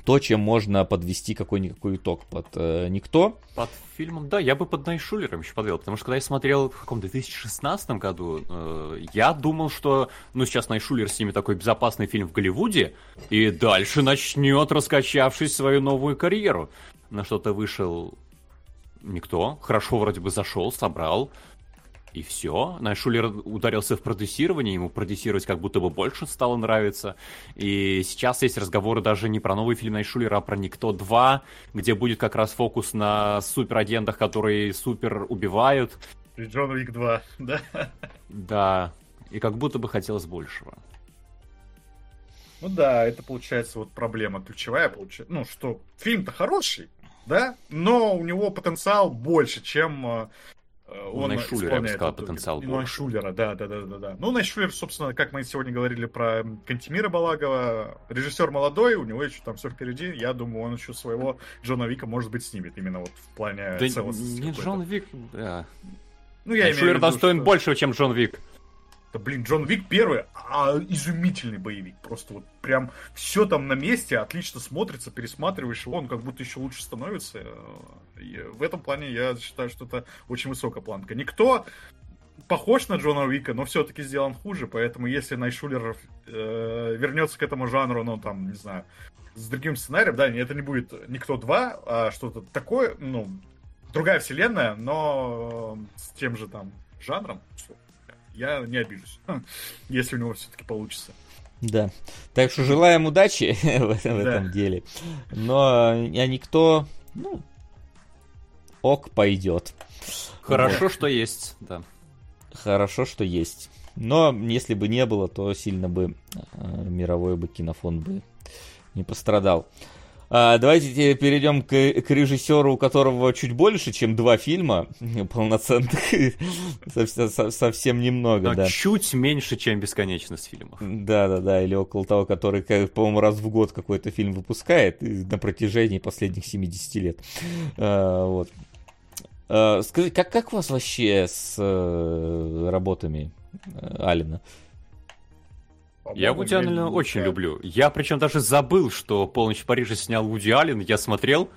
то, чем можно подвести какой-никакой итог под э, «Никто». Под фильмом, да, я бы под Найшулером еще подвел, потому что когда я смотрел в каком 2016 году, э, я думал, что, ну, сейчас Найшулер снимет такой безопасный фильм в Голливуде, и дальше начнет, раскачавшись, свою новую карьеру. На что-то вышел никто, хорошо вроде бы зашел, собрал, и все. Найшулер ударился в продюсирование, ему продюсировать как будто бы больше стало нравиться. И сейчас есть разговоры даже не про новый фильм Найшулера, а про Никто 2, где будет как раз фокус на суперагентах, которые супер убивают. Джон Вик 2, да? Да. И как будто бы хотелось большего. Ну да, это получается вот проблема ключевая, получается, ну что фильм-то хороший, да, но у него потенциал больше, чем э, Э, он Найшулера, я бы сказал, потенциал больше. Найшулера, да, да, да, да, да. Ну, Найшулер, собственно, как мы сегодня говорили про Кантимира Балагова, режиссер молодой, у него еще там все впереди. Я думаю, он еще своего Джона Вика, может быть, снимет именно вот в плане да целостности. Не Джон Вик, да. Ну, я Найшулер достоин что... больше, чем Джон Вик. Да, блин, Джон Вик первый, а изумительный боевик. Просто вот прям все там на месте, отлично смотрится, пересматриваешь его, он как будто еще лучше становится. В этом плане я считаю, что это очень высокая планка. Никто похож на Джона Уика, но все-таки сделан хуже, поэтому если Найшулер э, вернется к этому жанру, ну там, не знаю, с другим сценарием, да, это не будет Никто 2, а что-то такое, ну, другая вселенная, но с тем же там жанром, я не обижусь, если у него все-таки получится. Да. Так что желаем удачи в, этом, да. этом деле. Но я никто, ну, ок пойдет. Хорошо, вот. что есть, да. Хорошо, что есть. Но если бы не было, то сильно бы э, мировой бы кинофон бы не пострадал. А, давайте перейдем к, к режиссеру, у которого чуть больше, чем два фильма полноценных. Совсем немного, да. Чуть меньше, чем бесконечность фильмов. Да, да, да. Или около того, который, по-моему, раз в год какой-то фильм выпускает на протяжении последних 70 лет. А, вот. А, скажи, как, как у вас вообще с э, работами э, Алина? Я Вуди Аллена очень люблю. Я причем даже забыл, что «Полночь в Париже» снял Вуди Аллен. Я смотрел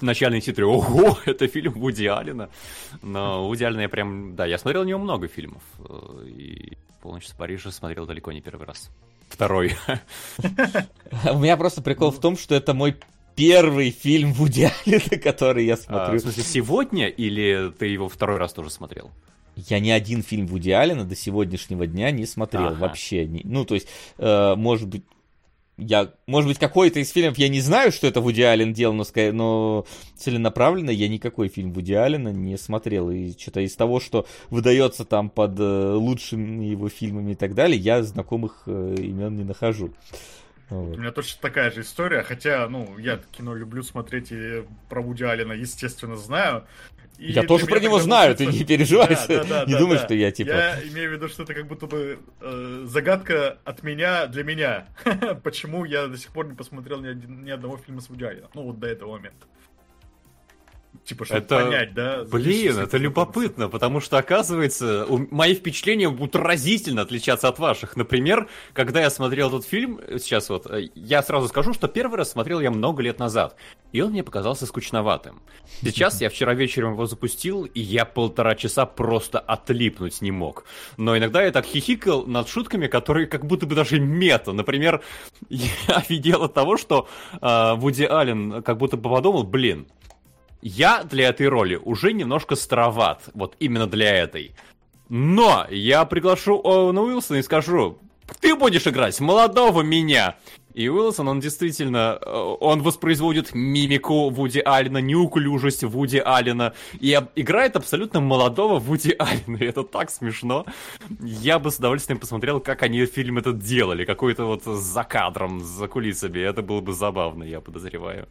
начальные титры. Ого, это фильм Вуди Аллена. Но Вуди Аллена я прям... Да, я смотрел у него много фильмов. И «Полночь в Париже» смотрел далеко не первый раз. Второй. У меня просто прикол в том, что это мой первый фильм Вуди Аллена, который я смотрю. А, в смысле, сегодня или ты его второй раз тоже смотрел? я ни один фильм Вуди Аллена до сегодняшнего дня не смотрел ага. вообще. Ну, то есть, э, может быть, я, может быть, какой-то из фильмов я не знаю, что это Вуди Аллен делал, но, но целенаправленно я никакой фильм Вуди Аллена не смотрел. И что-то из того, что выдается там под э, лучшими его фильмами и так далее, я знакомых э, имен не нахожу. Вот. У меня точно такая же история, хотя, ну, я кино люблю смотреть и про Вуди Аллена, естественно, знаю. И Я тоже про него знаю, ты звучит, не переживай, Да, да, да, не да, думай, да. что я типа... Я имею в виду, что это как будто бы э, загадка от меня для меня. Почему я до сих пор не посмотрел ни, один- ни одного фильма с Вуди Алленом. Ну, вот до этого момента. Типа, чтобы Это- понять, да? Блин, это любопытно, потому что, оказывается, у- мои впечатления будут разительно отличаться от ваших. Например, когда я смотрел этот фильм, сейчас вот, э, я сразу скажу, что первый раз смотрел я много лет назад, и он мне показался скучноватым. Сейчас я вчера вечером его запустил, и я полтора часа просто отлипнуть не мог. Но иногда я так хихикал над шутками, которые как будто бы даже мета. Например, я офигел от того, что э, Вуди Аллен как будто бы подумал, блин, я для этой роли уже немножко староват, вот именно для этой. Но я приглашу Оуэна Уилсона и скажу, ты будешь играть молодого меня. И Уилсон, он действительно, э, он воспроизводит мимику Вуди Аллена, неуклюжесть Вуди Аллена, и играет абсолютно молодого Вуди Аллена, и это так смешно. Я бы с удовольствием посмотрел, как они фильм этот делали, какой-то вот за кадром, за кулисами, это было бы забавно, я подозреваю.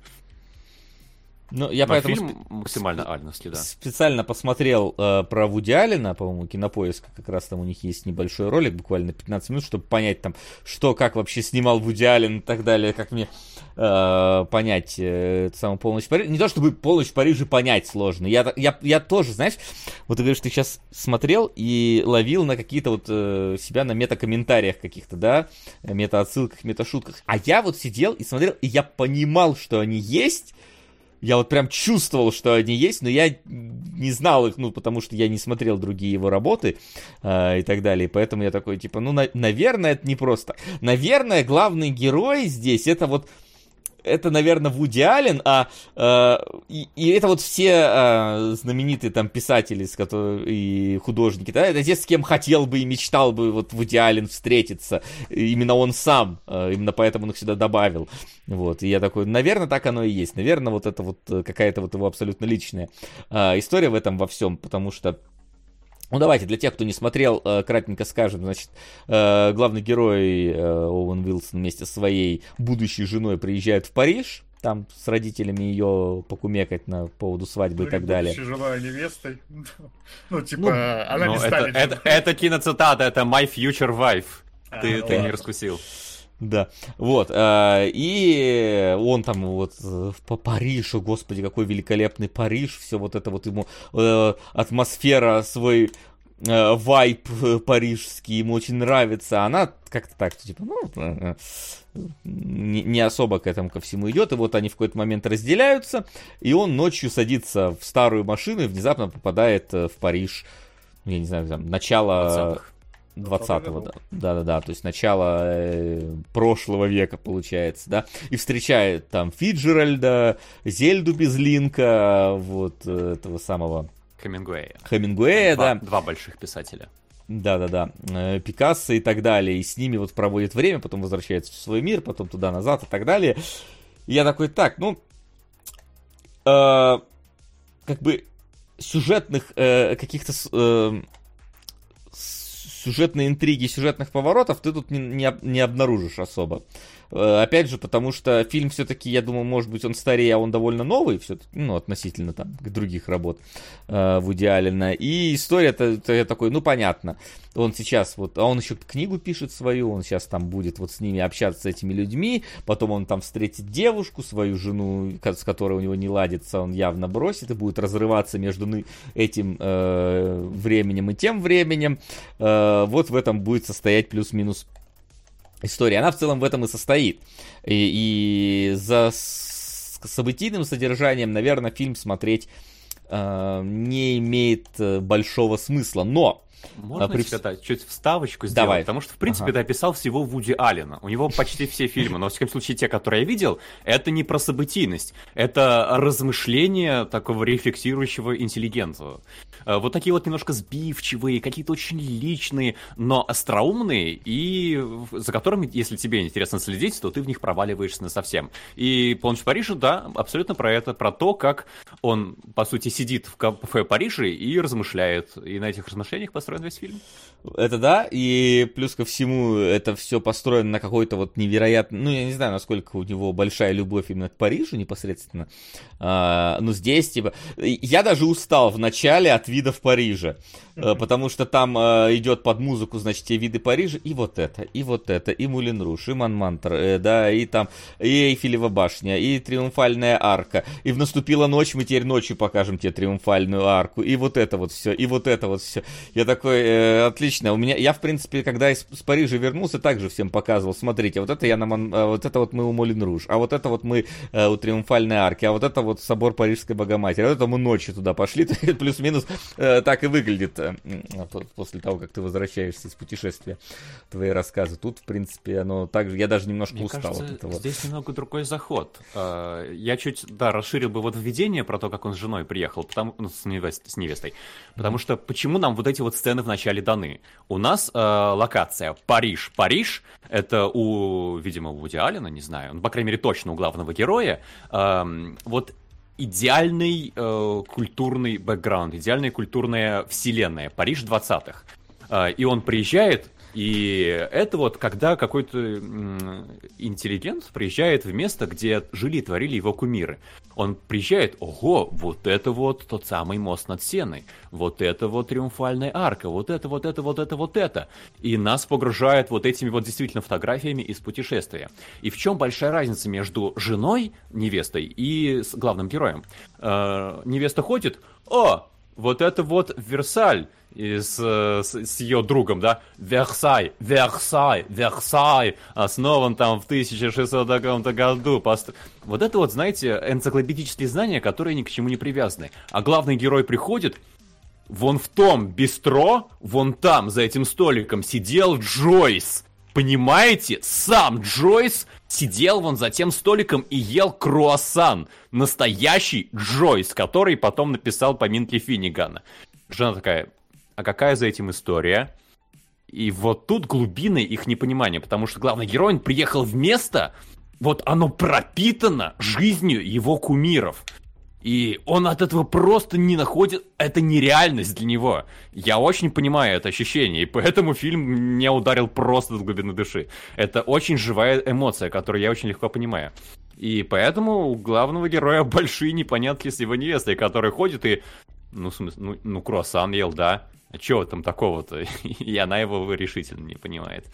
Ну, я Но поэтому фильм максимально альности, да. специально посмотрел э, про Вуди Аллена, по-моему, кинопоиск, как раз там у них есть небольшой ролик, буквально 15 минут, чтобы понять там, что, как вообще снимал Вуди Аллен и так далее, как мне э, понять э, это самое полночь в Париже. Не то чтобы полночь в Париже понять сложно. Я, я, я тоже, знаешь, вот ты говоришь, ты сейчас смотрел и ловил на какие-то вот э, себя на мета-комментариях каких-то, да, мета-отсылках, мета-шутках. А я вот сидел и смотрел, и я понимал, что они есть, я вот прям чувствовал, что они есть, но я не знал их, ну, потому что я не смотрел другие его работы э, и так далее. Поэтому я такой, типа, ну, на- наверное, это не просто. Наверное, главный герой здесь это вот это, наверное, Вуди Аллен, а э, и, и это вот все э, знаменитые там писатели с котор- и художники, да, это те, с кем хотел бы и мечтал бы вот Вуди Аллен встретиться, именно он сам, э, именно поэтому он их сюда добавил, вот, и я такой, наверное, так оно и есть, наверное, вот это вот э, какая-то вот его абсолютно личная э, история в этом во всем, потому что ну давайте, для тех, кто не смотрел, э, кратенько скажем, значит, э, главный герой э, Оуэн Уилсон вместе со своей будущей женой приезжает в Париж, там с родителями ее покумекать на поводу свадьбы и Ну, так или далее. женой невестой. Ну, типа, Ну, она Ну, не это, станет. это, это киноцитата, это My Future Wife. А, Ты, ну ты не раскусил. Да, вот, э, и он там вот э, по Парижу, господи, какой великолепный Париж, все вот это вот ему, э, атмосфера, свой вайп парижский, ему очень нравится, она как-то так, типа, ну, не, не особо к этому ко всему идет, и вот они в какой-то момент разделяются, и он ночью садится в старую машину и внезапно попадает в Париж, я не знаю, там, начало... 20-х. 20-го, да. Да-да-да, то есть начало э, прошлого века, получается, да. И встречает там Фиджеральда, Зельду Безлинка, вот э, этого самого Хемингуэя. Хемингуэя, два, да. два больших писателя. Да-да-да, э, Пикассо и так далее, и с ними вот проводит время, потом возвращается в свой мир, потом туда-назад и так далее. И я такой, так, ну, э, как бы сюжетных э, каких-то э, сюжетной интриги, сюжетных поворотов ты тут не, не, не обнаружишь особо. Э, Опять же, потому что фильм все-таки, я думаю, может быть, он старее, а он довольно новый, все ну, относительно там к других работ э, Вуди Аллена. И история-то такой, ну, понятно. Он сейчас вот, а он еще книгу пишет свою, он сейчас там будет вот с ними общаться, с этими людьми, потом он там встретит девушку, свою жену, с которой у него не ладится, он явно бросит и будет разрываться между этим э, временем и тем временем. Э, вот в этом будет состоять плюс-минус история. Она в целом в этом и состоит. И, и за событийным содержанием, наверное, фильм смотреть э, не имеет э, большого смысла. Но Можно А при дать чуть вставочку сделать? Давай. Потому что, в принципе, Ага. ты описал всего Вуди Аллена. У него почти все фильмы, но, во всяком случае, те, которые я видел, это не про событийность. Это размышления такого рефлексирующего интеллигента. Э, Вот такие вот немножко сбивчивые, какие-то очень личные, но остроумные, и за которыми, если тебе интересно следить, то ты в них проваливаешься на совсем. И «Полночь в Париже», да, абсолютно про это, про то, как он, по сути, сидит в кафе Парижа и размышляет. И на этих размышлениях построен весь фильм. Это да, и плюс ко всему это все построено на какой-то вот невероятно, ну я не знаю, насколько у него большая любовь именно к Парижу непосредственно, а, но здесь типа, я даже устал в начале от видов Парижа, mm-hmm. потому что там а, идет под музыку, значит, те виды Парижа, и вот это, и вот это, и Мулин Руш, и Монмантр, э, да, и там, и Эйфелева башня, и Триумфальная арка, и в наступила ночь, мы теперь ночью покажем тебе Триумфальную арку, и вот это вот все, и вот это вот все. Я такой, э, отлично. У меня, я, в принципе, когда из, с Парижа вернулся, также всем показывал. Смотрите, вот это я на Мон, а вот это вот мы у Молин Руж, а вот это вот мы э, у Триумфальной арки, а вот это вот собор Парижской Богоматери. А вот это мы ночью туда пошли. Плюс-минус э, так и выглядит э, после того, как ты возвращаешься из путешествия. Твои рассказы. Тут, в принципе, оно также... Я даже немножко Мне устал кажется, от этого. Здесь немного другой заход. Э, я чуть, да, расширил бы вот введение про то, как он с женой приехал, потому, ну, с, невест, с невестой. Потому что почему нам вот эти вот сцены вначале даны? У нас э, локация Париж. Париж — это у, видимо, у Вуди не знаю, ну, по крайней мере, точно у главного героя. Э, вот идеальный э, культурный бэкграунд, идеальная культурная вселенная. Париж 20-х. Э, и он приезжает, и это вот когда какой-то интеллигент приезжает в место, где жили и творили его кумиры. Он приезжает, ого, вот это вот тот самый мост над Сеной, вот это вот триумфальная арка, вот это, вот это, вот это, вот это. И нас погружает вот этими вот действительно фотографиями из путешествия. И в чем большая разница между женой, невестой, и главным героем? Э, невеста ходит, о, вот это вот Версаль и с, с, с ее другом, да, Версай, Версай, Версай, основан там в 1600 каком-то году. Пост... Вот это вот, знаете, энциклопедические знания, которые ни к чему не привязаны. А главный герой приходит, вон в том бистро, вон там, за этим столиком, сидел Джойс. Понимаете? Сам Джойс сидел вон за тем столиком и ел круассан. Настоящий Джойс, который потом написал поминки Финнигана. Жена такая, а какая за этим история? И вот тут глубины их непонимания, потому что главный герой, приехал в место, вот оно пропитано жизнью его кумиров. И он от этого просто не находит... Это нереальность для него. Я очень понимаю это ощущение, и поэтому фильм меня ударил просто до глубины души. Это очень живая эмоция, которую я очень легко понимаю. И поэтому у главного героя большие непонятки с его невестой, которая ходит и... Ну, в смысле, ну, ну круассан ел, да а чего там такого-то? И она его решительно не понимает.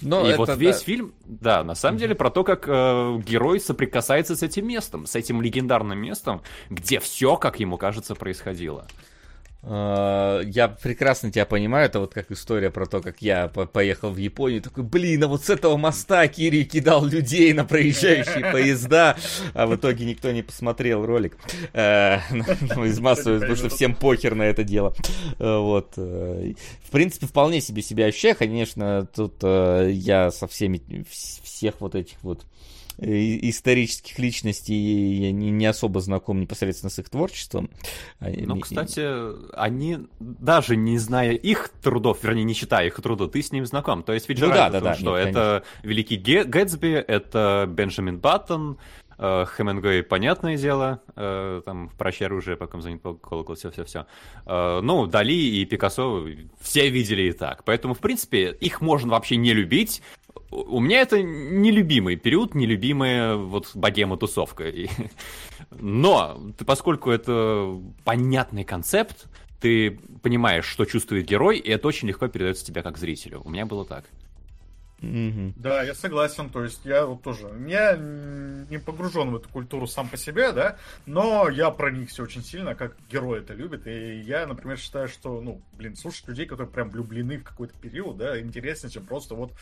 Но и вот весь да. фильм, да, на самом деле про то, как э, герой соприкасается с этим местом, с этим легендарным местом, где все, как ему кажется, происходило. А, я прекрасно тебя понимаю, это вот как история про то, как я поехал в Японию, такой, блин, а вот с этого моста Кири кидал людей на проезжающие поезда, а в итоге никто не посмотрел ролик э, ну, из массового, потому что всем похер на это дело. Э, вот. Э, в принципе, вполне себе себя ощущаю, конечно, тут я со всеми, всех вот этих вот исторических личностей я не, не особо знаком непосредственно с их творчеством. А, ну, кстати, они, даже не зная их трудов, вернее, не читая их трудов, ты с ним знаком. То есть Фиджеральд, ну, да, да, да, что нет, это конечно. Великий Гэтсби, это Бенджамин Баттон, э, Хемингуэй, понятное дело, э, там, «Прощай оружие», «Пока звонит колокол», все-все-все. Э, ну, Дали и Пикассо все видели и так. Поэтому, в принципе, их можно вообще не любить, у меня это нелюбимый период, нелюбимая вот богема тусовка. Но поскольку это понятный концепт, ты понимаешь, что чувствует герой, и это очень легко передается тебе как зрителю. У меня было так. Да, я согласен. То есть я вот тоже. Я не погружен в эту культуру сам по себе, да, но я проникся очень сильно, как герой это любит. И я, например, считаю, что, ну, блин, слушать людей, которые прям влюблены в какой-то период, да, интереснее, чем просто вот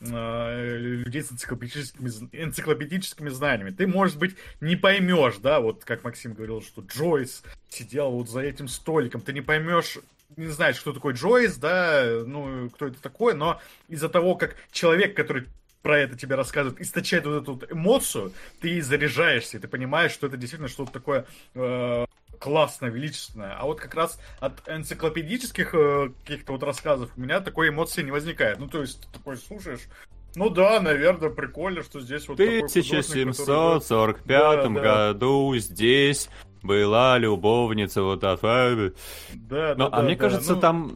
э, людей с энциклопедическими, энциклопедическими знаниями. Ты, может быть, не поймешь, да, вот как Максим говорил, что Джойс сидел вот за этим столиком, ты не поймешь не знаешь, кто такой Джойс, да, ну, кто это такой, но из-за того, как человек, который про это тебе рассказывает, источает вот эту вот эмоцию, ты заряжаешься, и ты понимаешь, что это действительно что-то такое э, классное, величественное. А вот как раз от энциклопедических э, каких-то вот рассказов у меня такой эмоции не возникает. Ну, то есть, ты такой слушаешь, ну да, наверное, прикольно, что здесь вот В 1745 да, году да. здесь была любовница вот от... Да, да, Но, да, а мне да, кажется, ну... там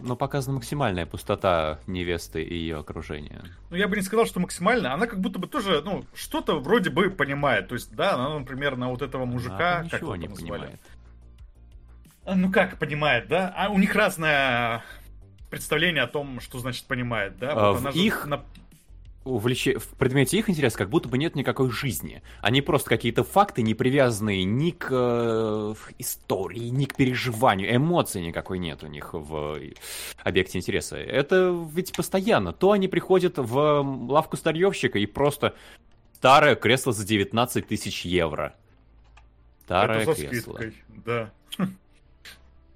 Но показана максимальная пустота невесты и ее окружения. Ну, я бы не сказал, что максимально. Она как будто бы тоже, ну, что-то вроде бы понимает. То есть, да, она, например, на вот этого мужика... Она как ничего его не назвали? понимает. А, Ну как понимает, да? А у них разное представление о том, что значит понимает, да? А, Вот в она же их- на- Увлече- В предмете их интереса как будто бы нет никакой жизни. Они просто какие-то факты, не привязанные ни к э, истории, ни к переживанию. Эмоций никакой нет у них в объекте интереса. Это ведь постоянно. То они приходят в лавку старьевщика и просто старое кресло за 19 тысяч евро. Старое Это со кресло. скидкой, да.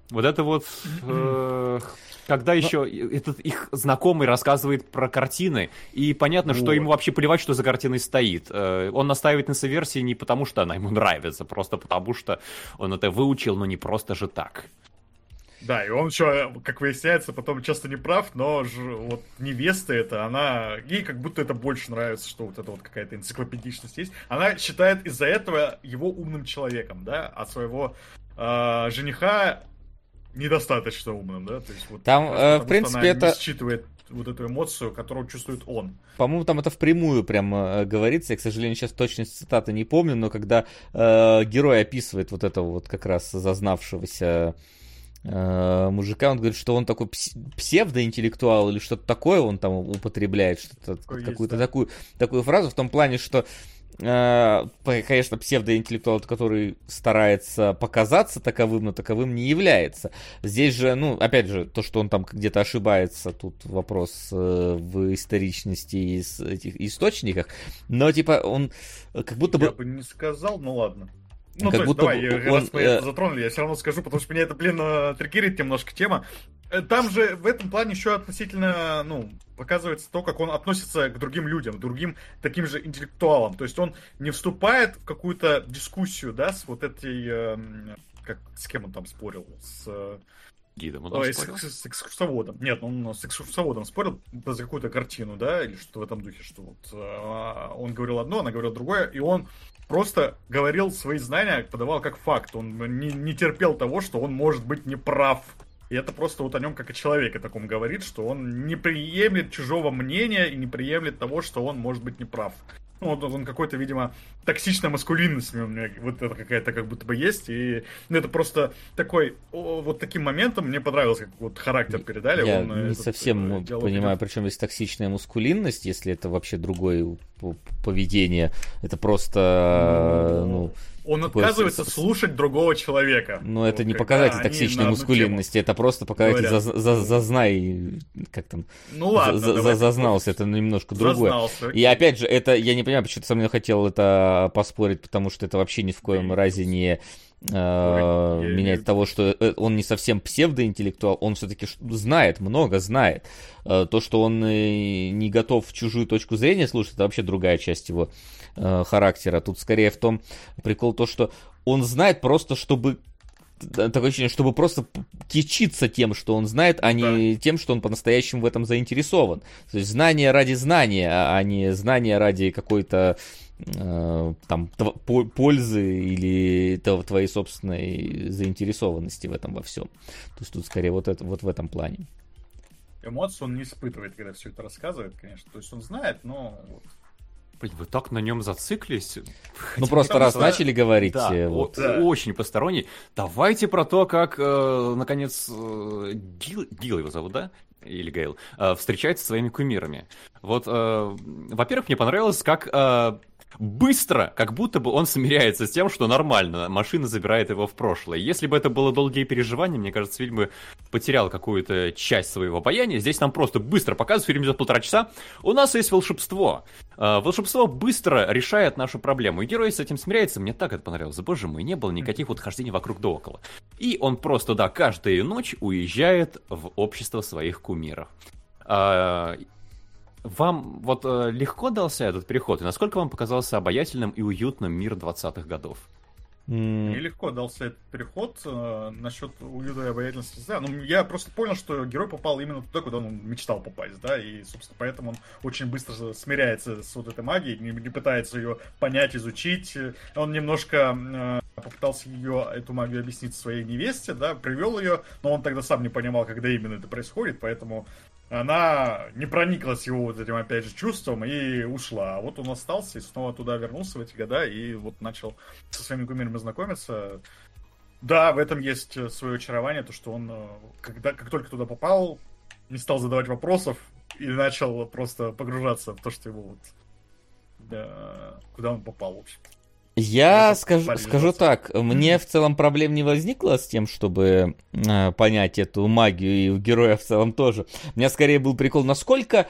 Вот это вот, э, когда еще этот их знакомый рассказывает про картины, и понятно, что Вот. ему вообще плевать, что за картиной стоит. Э, Он настаивает на соверсии не потому, что она ему нравится, просто потому, что он это выучил, но не просто же так. Да, и он еще, как выясняется, потом часто не прав, но ж, вот невеста это, она, ей как будто это больше нравится, что вот это вот какая-то энциклопедичность есть. Она считает из-за этого его умным человеком, да, а своего э, жениха недостаточно умным, да, то есть вот Там, э, в принципе, это- считывает вот эту эмоцию, которую чувствует он. По-моему, там это впрямую прям э, говорится. Я, к сожалению, сейчас точность цитаты не помню, но когда э, герой описывает вот этого вот как раз зазнавшегося э, мужика, он говорит, что он такой пс- псевдоинтеллектуал или что-то такое он там употребляет, что-то, какую-то да. такую, такую фразу в том плане, что конечно, псевдоинтеллектуал, который старается показаться таковым, но таковым не является. Здесь же, ну, опять же, то, что он там где-то ошибается, тут вопрос э, в историчности и с этих источниках, но, типа, он э, как будто Я бы... бы не сказал, ну ладно. Ну, Как то есть, будто давай, бы я- он, раз мы э, это затронули, я все равно скажу, потому что меня это, блин, э, триггерит немножко тема. Э, Там же в этом плане еще относительно, ну, показывается то, как он относится к другим людям, к другим таким же интеллектуалам. То есть он не вступает в какую-то дискуссию, да, с вот этой, эм, как, с кем он там спорил, с... э, Гидом он Ой, с, спорил? с- с экскурсоводом. Нет, он с экскурсоводом спорил за какую-то картину, да, или что в этом духе, что вот а, он говорил одно, она говорила другое, и он просто говорил свои знания, подавал как факт. Он не, не терпел того, что он может быть неправ. И это просто вот о нем как о человеке таком говорит, что он не приемлет чужого мнения и не приемлет того, что он может быть неправ. Ну, вот он какой-то, видимо, токсичная маскулинность у меня вот это какая-то как будто бы есть. И ну, это просто такой, о, вот таким моментом мне понравилось, как вот характер передали. Я он, э, не этот, совсем э, ну, понимаю, идет. причем здесь токсичная мускулинность, если это вообще другое п- поведение. Это просто, ну, Он отказывается с- слушать другого человека. ну это Вот не показатель токсичной мускулинности, это просто показатель за- за- зазнай, как там. Ну ладно, за- зазнался, это немножко другое. Зазнался. И опять же, это я не понимаю, почему ты со мной хотел это поспорить, потому что это вообще ни в коем разе не э, не- того, что э, он не совсем псевдоинтеллектуал, он все-таки знает, много знает. Э, То, что он не готов в чужую точку зрения слушать, это вообще другая часть его э, характера. Тут скорее в том прикол то, что он знает просто, чтобы такое ощущение, чтобы просто кичиться тем, что он знает, а не тем, что он по-настоящему в этом заинтересован. То есть знание ради знания, а а не знание ради какой-то э, там тв- по- пользы или того- твоей собственной заинтересованности в этом во всем. То есть тут скорее вот, это, вот в этом плане. Эмоций он не испытывает, когда все это рассказывает, конечно. То есть он знает, но Блин, вы так на нем зациклись. Ну просто раз что- начали говорить, Да, э, вот. Да. очень посторонний. Давайте про то, как, э, наконец, э, Гил, Гил его зовут, да? Или Гейл, э, встречается со своими кумирами. Вот, э, во-первых, мне понравилось, как э, быстро, как будто бы он смиряется с тем, что нормально, машина забирает его в прошлое. Если бы это было долгие переживания, мне кажется, фильм бы потерял какую-то часть своего обаяния. Здесь нам просто быстро показывают, фильм идет полтора часа. У нас есть волшебство. Э, волшебство быстро решает нашу проблему. И герой с этим смиряется. Мне так это понравилось. Боже мой, не было никаких вот хождений вокруг да около. И он просто, да, каждую ночь уезжает в общество своих кумиров. Вам вот э, легко дался этот переход? И насколько вам показался обаятельным и уютным мир 20-х годов? Мне легко дался этот переход э, насчет уюта и обаятельности. Да, ну, я просто понял, что герой попал именно туда, куда он мечтал попасть, да, и, собственно, поэтому он очень быстро смиряется с вот этой магией, не, не пытается ее понять, изучить. Он немножко э, попытался ее, эту магию объяснить своей невесте, да, привел ее, но он тогда сам не понимал, когда именно это происходит, поэтому она не прониклась его вот этим, опять же, чувством и ушла. А вот он остался и снова туда вернулся в эти года и вот начал со своими кумирами знакомиться. Да, в этом есть свое очарование, то, что он, э, когда, как только туда попал, не стал задавать вопросов и начал просто погружаться в то, что его вот... Да, куда он попал, в общем. Я скажу, скажу так, мне в целом проблем не возникло с тем, чтобы э, понять эту магию, и у героя в целом тоже. У меня скорее был прикол, насколько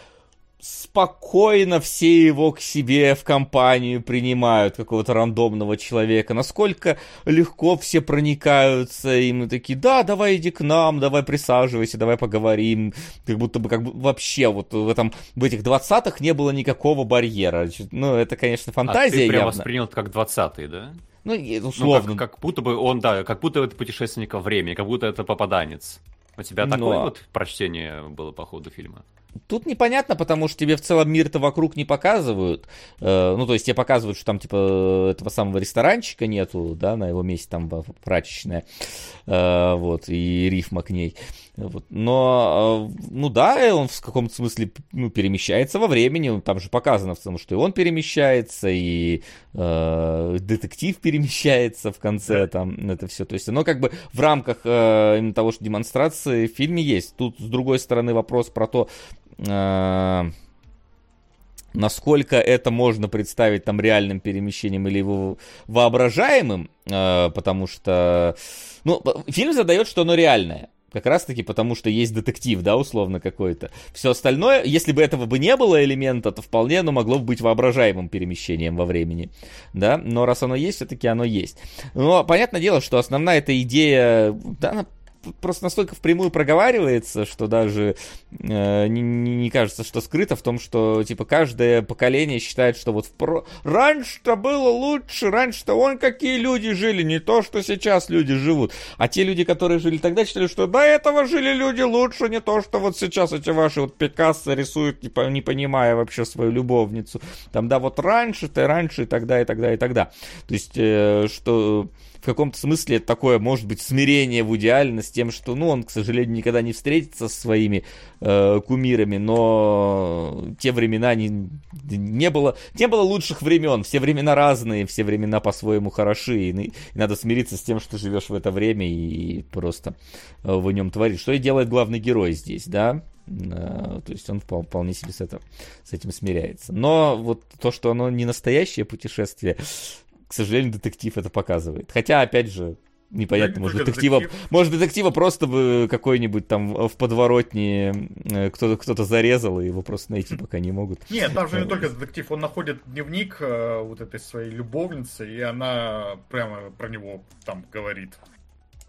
спокойно все его к себе в компанию принимают, какого-то рандомного человека, насколько легко все проникаются, и мы такие, да, давай иди к нам, давай присаживайся, давай поговорим, как будто бы как бы вообще вот в этом, в этих двадцатых не было никакого барьера. Ну, это, конечно, фантазия а ты прям явно. воспринял это как двадцатый, да? Ну, условно. Ну, как, как будто бы он, да, как будто это путешественник во времени, как будто это попаданец. У тебя Но... такое вот прочтение было по ходу фильма? Тут непонятно, потому что тебе в целом мир-то вокруг не показывают. Э, ну, то есть тебе показывают, что там, типа, этого самого ресторанчика нету, да, на его месте там прачечная. Э, вот, и рифма к ней. Вот. Но, э, ну да, он в каком-то смысле ну, перемещается во времени. Там же показано в целом, что и он перемещается, и э, детектив перемещается в конце, там, это все. То есть оно как бы в рамках э, того, что демонстрации в фильме есть. Тут, с другой стороны, вопрос про то, насколько это можно представить там реальным перемещением или его воображаемым, э, потому что, ну, фильм задает, что оно реальное. Как раз таки потому, что есть детектив, да, условно какой-то. Все остальное, если бы этого бы не было элемента, то вполне оно могло бы быть воображаемым перемещением во времени, да. Но раз оно есть, все-таки оно есть. Но понятное дело, что основная эта идея, да, она просто настолько впрямую проговаривается, что даже э, не, не кажется, что скрыто в том, что типа каждое поколение считает, что вот в про... раньше-то было лучше, раньше-то вон какие люди жили, не то, что сейчас люди живут. А те люди, которые жили тогда, считали, что до этого жили люди лучше, не то, что вот сейчас эти ваши вот Пикассо рисуют, не, не понимая вообще свою любовницу. Там, да, вот раньше-то, раньше, и тогда, и тогда, и тогда. То есть, э, что в каком-то смысле это такое, может быть, смирение в идеально с тем, что, ну, он, к сожалению, никогда не встретится со своими э, кумирами, но те времена не, не было, не было лучших времен, все времена разные, все времена по-своему хороши, и, и надо смириться с тем, что живешь в это время и просто э, в нем творишь. Что и делает главный герой здесь, да? Uh, то есть он вполне себе с, это, с этим смиряется. Но вот то, что оно не настоящее путешествие, к сожалению, детектив это показывает. Хотя, опять же, непонятно, может детектива, детектив. может детектива просто бы какой-нибудь там в подворотне э, кто-то кто-то зарезал и его просто найти пока не могут. Нет, там же не только детектив, он находит дневник э, вот этой своей любовницы и она прямо про него там говорит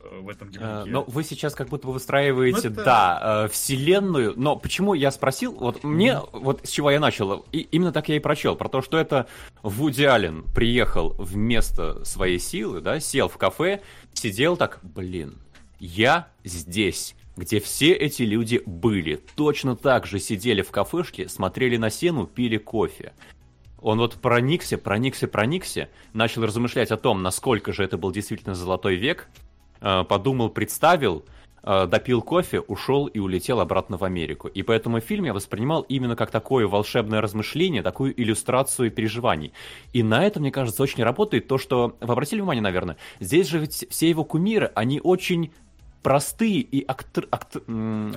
в этом э, дневнике. Но вы сейчас как будто бы выстраиваете, ну, это... да, вселенную. Но почему я спросил? Вот мне, mm-hmm. вот с чего я начал, и именно так я и прочел, про то, что это Вуди Аллен приехал вместо своей силы, да, сел в кафе, сидел так, блин, я здесь где все эти люди были. Точно так же сидели в кафешке, смотрели на сену, пили кофе. Он вот проникся, проникся, проникся, начал размышлять о том, насколько же это был действительно золотой век, Э, подумал, представил, э, допил кофе, ушел и улетел обратно в Америку. И поэтому фильм я воспринимал именно как такое волшебное размышление, такую иллюстрацию переживаний. И на это, мне кажется, очень работает то, что... Вы обратили внимание, наверное, здесь же ведь все его кумиры, они очень простые и актр, актр,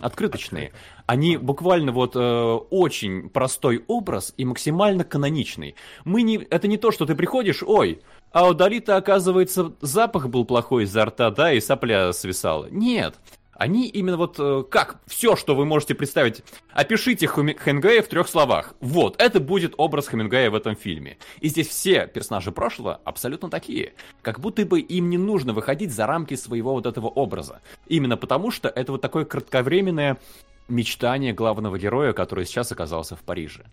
открыточные. Они буквально вот э, очень простой образ и максимально каноничный. Мы не, это не то, что ты приходишь, ой, а у Далита, оказывается, запах был плохой изо рта, да, и сопля свисала. Нет. Они именно вот э, как все, что вы можете представить. Опишите Хемингуэя в трех словах. Вот, это будет образ Хемингуэя в этом фильме. И здесь все персонажи прошлого абсолютно такие. Как будто бы им не нужно выходить за рамки своего вот этого образа. Именно потому, что это вот такое кратковременное мечтание главного героя, который сейчас оказался в Париже.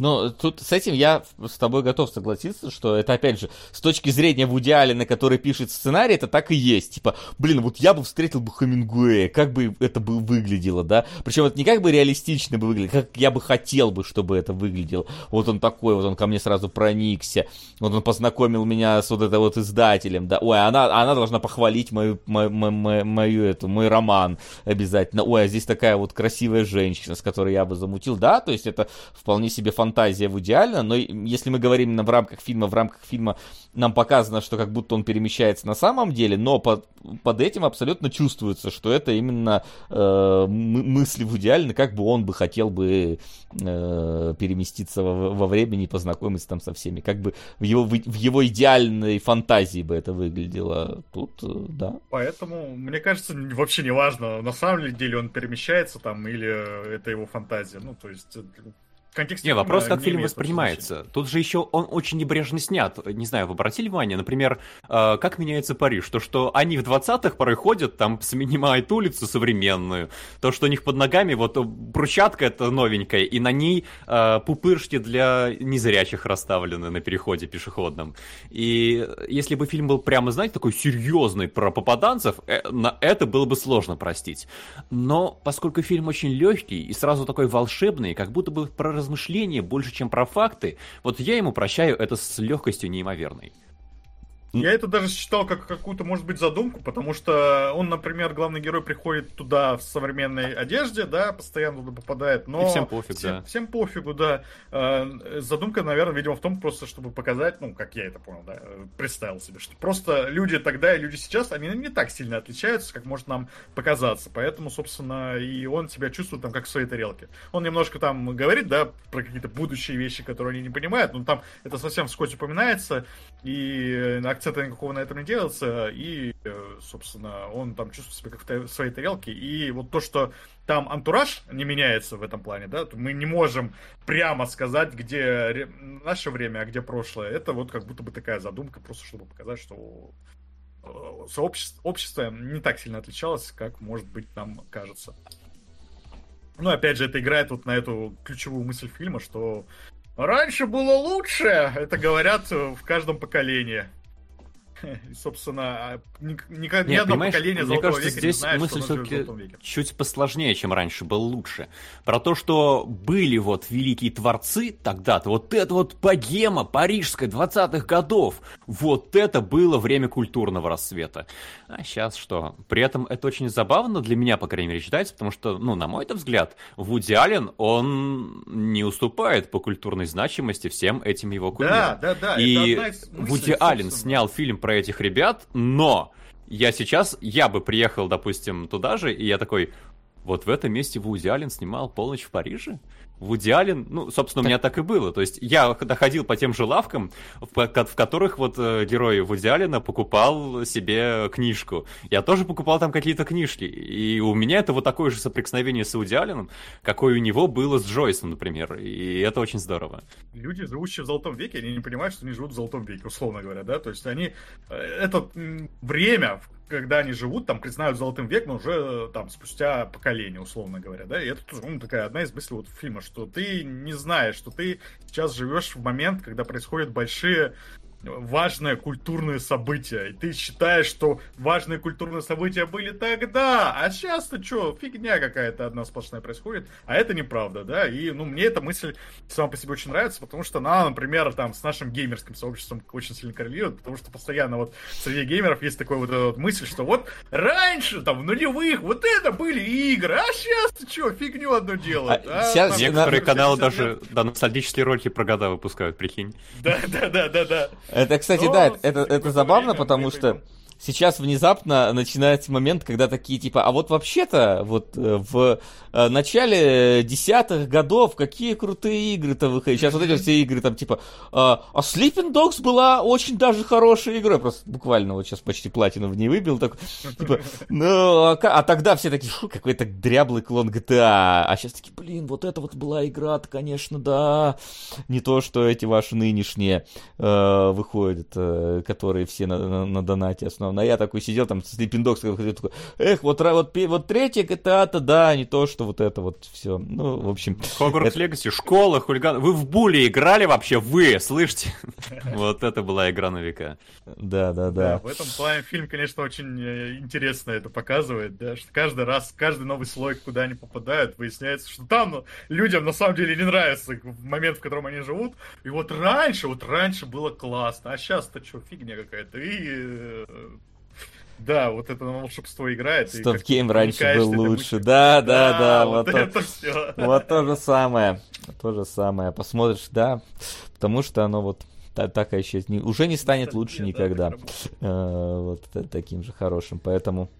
Но тут с этим я с тобой готов согласиться, что это, опять же, с точки зрения Вуди Аллена, который пишет сценарий, это так и есть. Типа, блин, вот я бы встретил бы Хемингуэя, как бы это бы выглядело, да? Причем это не как бы реалистично бы выглядело, как я бы хотел бы, чтобы это выглядело. Вот он такой, вот он ко мне сразу проникся, вот он познакомил меня с вот это вот издателем, да? Ой, она, она должна похвалить мою, мою, мою, мою эту, мой роман обязательно. Ой, а здесь такая вот красивая женщина, с которой я бы замутил, да? То есть это вполне себе фантастика фантазия в идеально, но если мы говорим именно в рамках фильма, в рамках фильма нам показано, что как будто он перемещается на самом деле, но под, под этим абсолютно чувствуется, что это именно э, мысли в идеально, как бы он бы хотел бы э, переместиться во, во времени познакомиться там со всеми, как бы в его, в, в его идеальной фантазии бы это выглядело. Тут, э, да. Поэтому, мне кажется, вообще не важно, на самом деле он перемещается там или это его фантазия. Ну, то есть контексте Не, вопрос, как не фильм воспринимается. Тут же еще он очень небрежно снят. Не знаю, вы обратили внимание, например, э, как меняется Париж? То, что они в 20-х порой ходят, там снимают улицу современную, то, что у них под ногами вот брусчатка это новенькая, и на ней э, пупырышки для незрячих расставлены на переходе пешеходном. И если бы фильм был прямо, знаете, такой серьезный про попаданцев, э, на это было бы сложно простить. Но поскольку фильм очень легкий и сразу такой волшебный, как будто бы про размышления больше, чем про факты, вот я ему прощаю это с легкостью неимоверной. Я это даже считал как какую-то, может быть, задумку, потому что он, например, главный герой приходит туда в современной одежде, да, постоянно туда попадает, но... И всем пофиг, всем, да. Всем пофигу, да. Э, задумка, наверное, видимо, в том просто, чтобы показать, ну, как я это понял, да, представил себе, что просто люди тогда и люди сейчас, они не так сильно отличаются, как может нам показаться. Поэтому, собственно, и он себя чувствует там как в своей тарелке. Он немножко там говорит, да, про какие-то будущие вещи, которые они не понимают, но там это совсем вскользь упоминается, и акцента никакого на этом не делается, и, э, собственно, он там чувствует себя как в своей тарелке, и вот то, что там антураж не меняется в этом плане, да, мы не можем прямо сказать, где наше время, а где прошлое, это вот как будто бы такая задумка, просто чтобы показать, что э, сообщество, общество не так сильно отличалось, как, может быть, нам кажется. Ну, опять же, это играет вот на эту ключевую мысль фильма, что раньше было лучше, это говорят в каждом поколении. собственно, а, ни, ни, ни Нет, одно поколение мне кажется, века здесь не знает, мысль все-таки чуть посложнее, чем раньше, был лучше. Про то, что были вот великие творцы тогда-то, вот это вот богема парижская 20-х годов, вот это было время культурного расцвета. А сейчас что? При этом это очень забавно для меня, по крайней мере, считается, потому что, ну, на мой взгляд, Вуди Аллен, он не уступает по культурной значимости всем этим его кумирам. Да, да, да. И Вуди Аллен снял фильм про этих ребят, но я сейчас, я бы приехал, допустим, туда же, и я такой, вот в этом месте Вуди Аллен снимал «Полночь в Париже»? Вуди Аллен, ну, собственно, у меня так и было. То есть я доходил по тем же лавкам, в, в которых вот э, герой Вуди Аллена покупал себе книжку. Я тоже покупал там какие-то книжки. И у меня это вот такое же соприкосновение с Вуди Алленом, какое у него было с Джойсом, например. И это очень здорово. Люди, живущие в Золотом веке, они не понимают, что они живут в Золотом веке, условно говоря, да? То есть они... Э, это время, когда они живут, там, признают золотым веком уже там спустя поколение, условно говоря, да, и это тоже, ну, такая одна из мыслей вот фильма, что ты не знаешь, что ты сейчас живешь в момент, когда происходят большие важное культурное событие. И ты считаешь, что важные культурные события были тогда, а сейчас-то что, фигня какая-то одна сплошная происходит, а это неправда, да, и, ну, мне эта мысль сама по себе очень нравится, потому что она, например, там, с нашим геймерским сообществом очень сильно коррелирует, потому что постоянно вот среди геймеров есть такая вот, вот мысль, что вот раньше, там, в нулевых, вот это были игры, а сейчас-то что, фигню одну делают, а, а сейчас Некоторые каналы даже, да, ностальгические ролики про года выпускают, прикинь. Да, да, да, да, да. Это, кстати, Но, да, это, это забавно, потому что сейчас внезапно начинается момент, когда такие типа, а вот вообще-то вот э, в э, начале десятых годов какие крутые игры-то выходили. Сейчас вот эти все игры там типа, а, а Sleeping Dogs была очень даже хорошая игра. Просто буквально вот сейчас почти платину в ней выбил. Так, типа, ну, а, а тогда все такие, фу, какой-то дряблый клон GTA. А сейчас такие, блин, вот это вот была игра-то, конечно, да. Не то, что эти ваши нынешние э, выходят, э, которые все на, на, на донате основаны А я такой сидел там, Sleeping Dogs, такой, эх, вот, вот, вот третья GTA-то, да, не то, что вот это вот все. Ну, в общем... Хогвартс Легаси, школа, хулиган. Вы в Буле играли вообще? Вы, слышите? Вот это была игра на века. Да, да, да. В этом плане фильм, конечно, очень э, интересно это показывает, да, что каждый раз, каждый новый слой, куда они попадают, выясняется, что там ну, людям на самом деле не нравится момент, в котором они живут. И вот раньше, вот раньше было классно, а сейчас-то что, фигня какая-то. И э, да, вот это волшебство играет. StopGame раньше был лучше. Да, да, да. Вот, это все. Вот то же самое. То же самое. Посмотришь, да. Потому что оно вот так еще не, уже не станет лучше никогда. А, вот таким же хорошим. Поэтому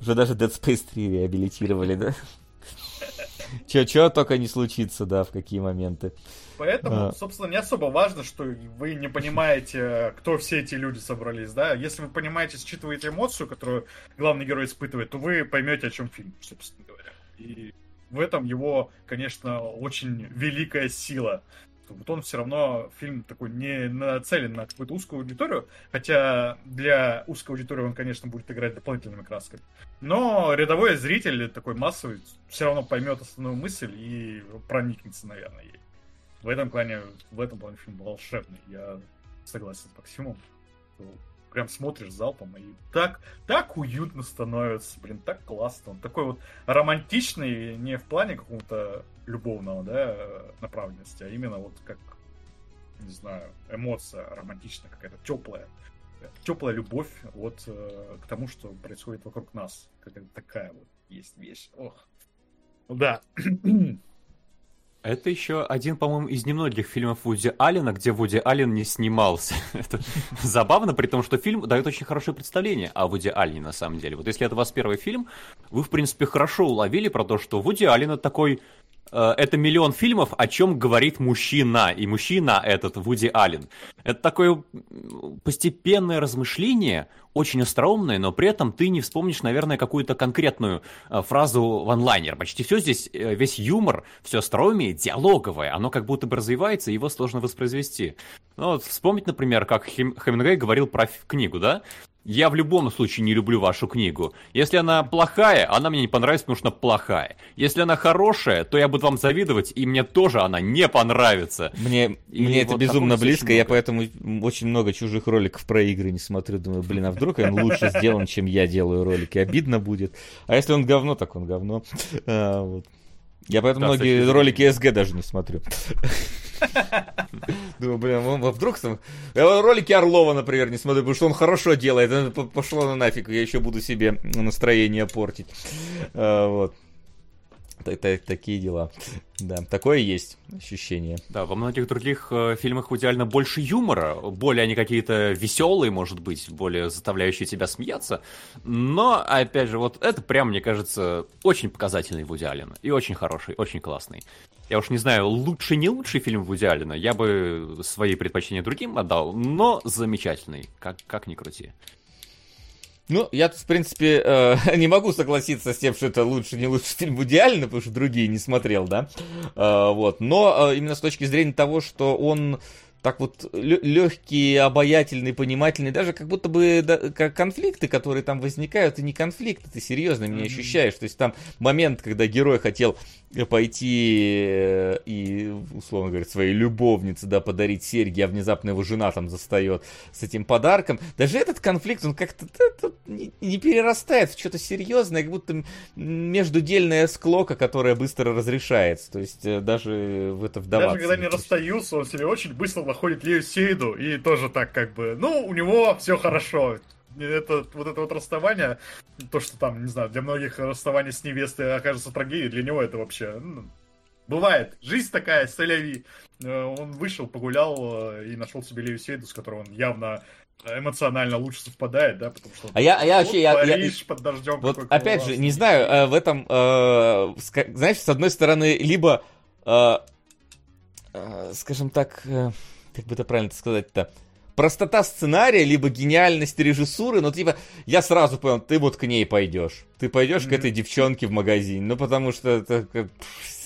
уже даже Dead Space 3 реабилитировали, да? Че, че только не случится, да, в какие моменты. Поэтому, а. собственно, не особо важно, что вы не понимаете, кто все эти люди собрались, да. Если вы понимаете, считываете эмоцию, которую главный герой испытывает, то вы поймете, о чем фильм, собственно говоря. И в этом его, конечно, очень великая сила. Вот он все равно, фильм такой не нацелен на какую-то узкую аудиторию, хотя для узкой аудитории он, конечно, будет играть дополнительными красками. Но рядовой зритель, такой массовый, все равно поймет основную мысль и проникнется, наверное, ей. В этом плане, в этом плане фильм волшебный. Я согласен с Максимом. Прям смотришь залпом, и так, так уютно становится, блин, так классно. Он такой вот романтичный, не в плане какого-то любовного, да, направленности, а именно вот как, не знаю, эмоция романтичная какая-то, теплая. Теплая любовь вот э, к тому, что происходит вокруг нас. Какая-то такая вот есть вещь. Ох. Да. Это еще один, по-моему, из немногих фильмов Вуди Аллена, где Вуди Аллен не снимался. это забавно, при том, что фильм дает очень хорошее представление о Вуди Аллене на самом деле. Вот если это у вас первый фильм, вы, в принципе, хорошо уловили про то, что Вуди Аллен такой Э, это миллион фильмов, о чем говорит мужчина, и мужчина этот Вуди Аллен. Это такое постепенное размышление, очень остроумное, но при этом ты не вспомнишь, наверное, какую-то конкретную э, фразу в онлайнер. Почти все здесь, э, весь юмор, все остроумие диалоговое, оно как будто бы развивается, его сложно воспроизвести. Ну, вот вспомнить, например, как Хем Хемингуэй говорил про книгу, да? Я в любом случае не люблю вашу книгу. Если она плохая, она мне не понравится, потому что она плохая. Если она хорошая, то я буду вам завидовать, и мне тоже она не понравится. Мне, и мне вот это безумно близко, я поэтому очень много чужих роликов про игры не смотрю. Думаю, блин, а вдруг он лучше сделан, чем я делаю ролики. Обидно будет. А если он говно, так он говно. А, вот. Я поэтому да, многие ролики СГ даже не смотрю. Думаю, блин, а вдруг там... Ролики Орлова, например, не смотрю, потому что он хорошо делает. Пошло на нафиг, я еще буду себе настроение портить. А, вот. Такие дела. Да, такое есть ощущение. Да, во многих других э, фильмах идеально больше юмора, более они какие-то веселые, может быть, более заставляющие тебя смеяться. Но, опять же, вот это прям, мне кажется, очень показательный Вуди Аллена. И очень хороший, очень классный. Я уж не знаю, лучший, не лучший фильм Вуди Аллена. Я бы свои предпочтения другим отдал, но замечательный, как, как ни крути. Ну, я в принципе, э, не могу согласиться с тем, что это лучше, не лучший фильм идеально, потому что другие не смотрел, да. Э, вот. Но э, именно с точки зрения того, что он так вот легкий, обаятельный, понимательный, даже как будто бы да, как конфликты, которые там возникают, и не конфликты, ты серьезно меня mm-hmm. ощущаешь. То есть там момент, когда герой хотел пойти э, и, условно говоря, своей любовнице, да, подарить серьги, а внезапно его жена там застает с этим подарком. Даже этот конфликт, он как-то не, не перерастает в что-то серьезное, как будто междудельная склока, которая быстро разрешается. То есть э, даже в это вдаваться. Даже когда не расстаются, он себе очень быстро находит Лею Сейду и тоже так как бы, ну, у него все хорошо это, вот это вот расставание, то, что там, не знаю, для многих расставание с невестой окажется трагедией, для него это вообще... Ну, бывает. Жизнь такая, соляви. Э, он вышел, погулял э, и нашел себе Леви Сейду, с которой он явно эмоционально лучше совпадает, да, потому что... А я, а я вообще... Я, Париж я, под дождем. Вот опять же, не знаю, э, в этом, э, знаешь, с одной стороны, либо, э, э, скажем так, как бы это правильно сказать-то, простота сценария, либо гениальность режиссуры, но типа, я сразу понял, ты вот к ней пойдешь. Ты пойдешь mm-hmm. к этой девчонке в магазин, ну потому что это,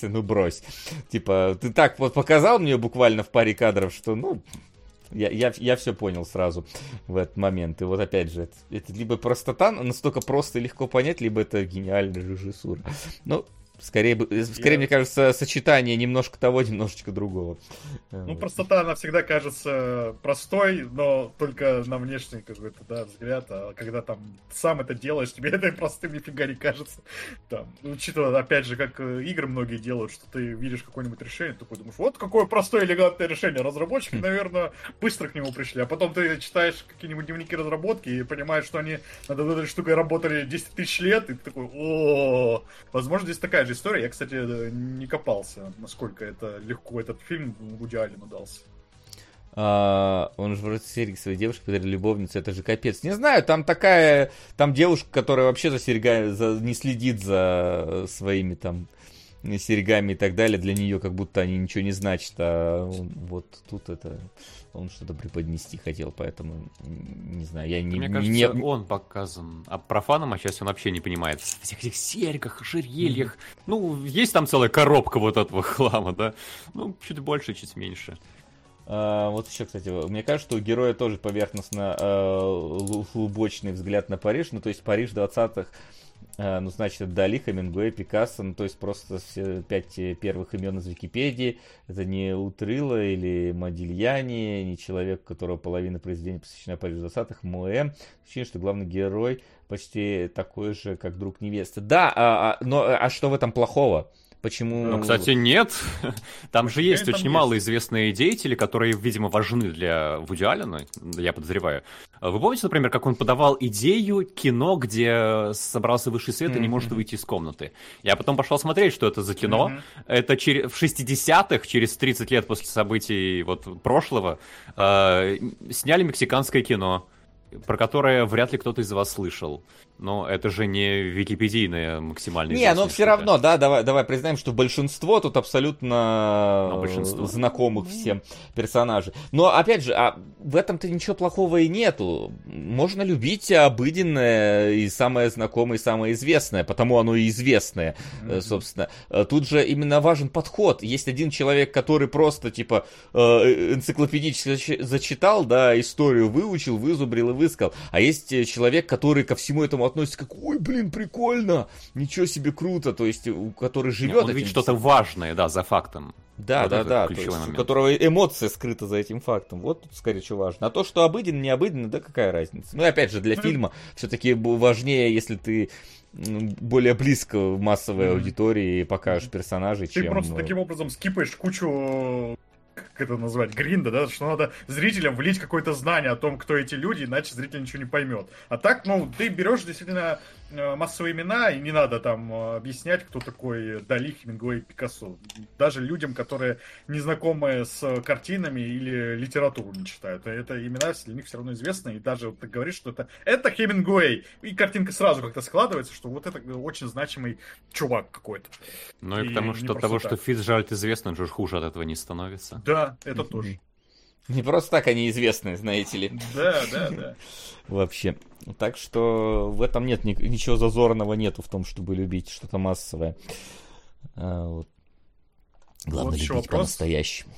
ну брось. Типа, ты так вот показал мне буквально в паре кадров, что, ну, Я, я, я все понял сразу в этот момент. И вот опять же, это, это либо простота, настолько просто и легко понять, либо это гениальная режиссура. Ну, Скорее, э, скорее Я- мне кажется, сочетание немножко того, немножечко другого. Ну, Вот. простота, она всегда кажется простой, но только на внешний какой-то, да, взгляд. А когда там сам это делаешь, тебе это простым нифига не кажется. Там, ну, учитывая, опять же, как э, игры многие делают, что ты видишь какое-нибудь решение, ты такой думаешь, вот какое простое элегантное решение. Разработчики, наверное, быстро к нему пришли. А потом ты читаешь какие-нибудь дневники разработки и понимаешь, что они над этой штукой работали 10 тысяч лет, и ты такой, о Возможно, здесь такая же история. Я, кстати, не копался, насколько это легко этот фильм Вуди Аллену дался. А, он же вроде серьги своей девушке подарил любовницу, это же капец. Не знаю, там такая, там девушка, которая вообще за серьгами, за, не следит за своими там серьгами и так далее, для нее как будто они ничего не значат, а вот тут это он что-то преподнести хотел, поэтому не знаю, я не, Мне не- кажется, не- он показан. А профанам отчасти он вообще не понимает. В всех этих серьгах, ожерельях. Ну, есть там целая коробка вот этого хлама, да? Ну, чуть больше, чуть меньше. А, вот еще, кстати, мне кажется, что у героя тоже поверхностно э, лу- глубочный взгляд на Париж. Ну, то есть Париж 20-х, э, ну, значит, это Дали, Хемингуэй, Пикассо, ну, то есть просто все пять э, первых имен из Википедии. Это не Утрила или Модильяни, не человек, у которого половина произведений посвящена Парижу 20-х, Моэ. Ощущение, что главный герой почти такой же, как друг невесты. Да, а, а, но а что в этом плохого? Почему... Ну, кстати, нет. Там же есть там очень есть. мало известные деятели, которые, видимо, важны для Вуди Аллена, я подозреваю. Вы помните, например, как он подавал идею кино, где собрался высший свет и не может выйти из комнаты? Я потом пошел смотреть, что это за кино. Мгм. Это чер- в 60-х, через 30 лет после событий вот прошлого, э, сняли мексиканское кино, про которое вряд ли кто-то из вас слышал. Но это же не википедийная максимально Не, но все штука. равно, да, давай, давай признаем, что большинство тут абсолютно Ну, большинство. знакомых всем персонажей. Но опять же, а в этом-то ничего плохого и нету. Можно любить обыденное и самое знакомое, и самое известное, потому оно и известное, э, собственно. Э, Тут же именно важен подход. Есть один человек, который просто, типа, э, энциклопедически зач- зачитал, да, историю выучил, вызубрил и высказал. А есть человек, который ко всему этому относится как, ой, блин, прикольно, ничего себе круто, то есть, у- который живет Он этим видит что-то важное, да, за фактом. Да, Вот да, да, то есть, у которого эмоция скрыта за этим фактом. Вот тут скорее что важно. А то, что обыденно, не обыденно, да какая разница. Ну опять же, для Ну, фильма все-таки важнее, если ты более близко в массовой Мгм. аудитории покажешь персонажей, Ты чем... просто э, таким образом скипаешь кучу как это назвать, гринда, да, что надо зрителям влить какое-то знание о том, кто эти люди, иначе зритель ничего не поймет. А так, ну, ты берешь действительно массовые имена, и не надо там э, объяснять, кто такой Дали, Хемингуэй, Пикассо. Даже людям, которые не знакомы с картинами или литературу не читают. Это имена для них все равно известны, и даже вот ты говоришь, что это, это Хемингуэй, и картинка сразу как-то складывается, что вот это очень значимый чувак какой-то. Ну и, И к тому, не что того, так. что Фицджеральд известен, же хуже от этого не становится. Да, это тоже. Не просто так они известны, знаете ли, Да, да, да. вообще. Так что в этом нет ни- ничего зазорного нету в том, чтобы любить что-то массовое. А, вот. Главное Вот любить по-настоящему.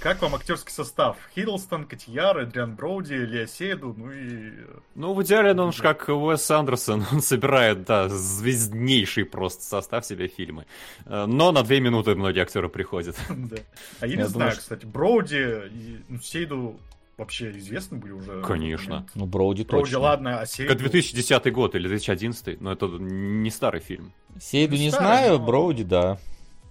Как вам актерский состав? Хиддлстон, Котияр, Эдриан Броуди, Лео Сейду, ну и... Ну, в идеале он же как Уэс Андерсон, он собирает, да, звезднейший просто состав себе фильмы. Э, Но на две минуты многие актеры приходят. да. А я не знаю, кстати, Броуди и ну, Сейду вообще известны были уже? Конечно. Ну, Броуди Броуди, точно. ладно, а Сейду... Как 2010 год или 2011, но это не старый фильм. Сейду не старый, знаю, но- Броуди, да.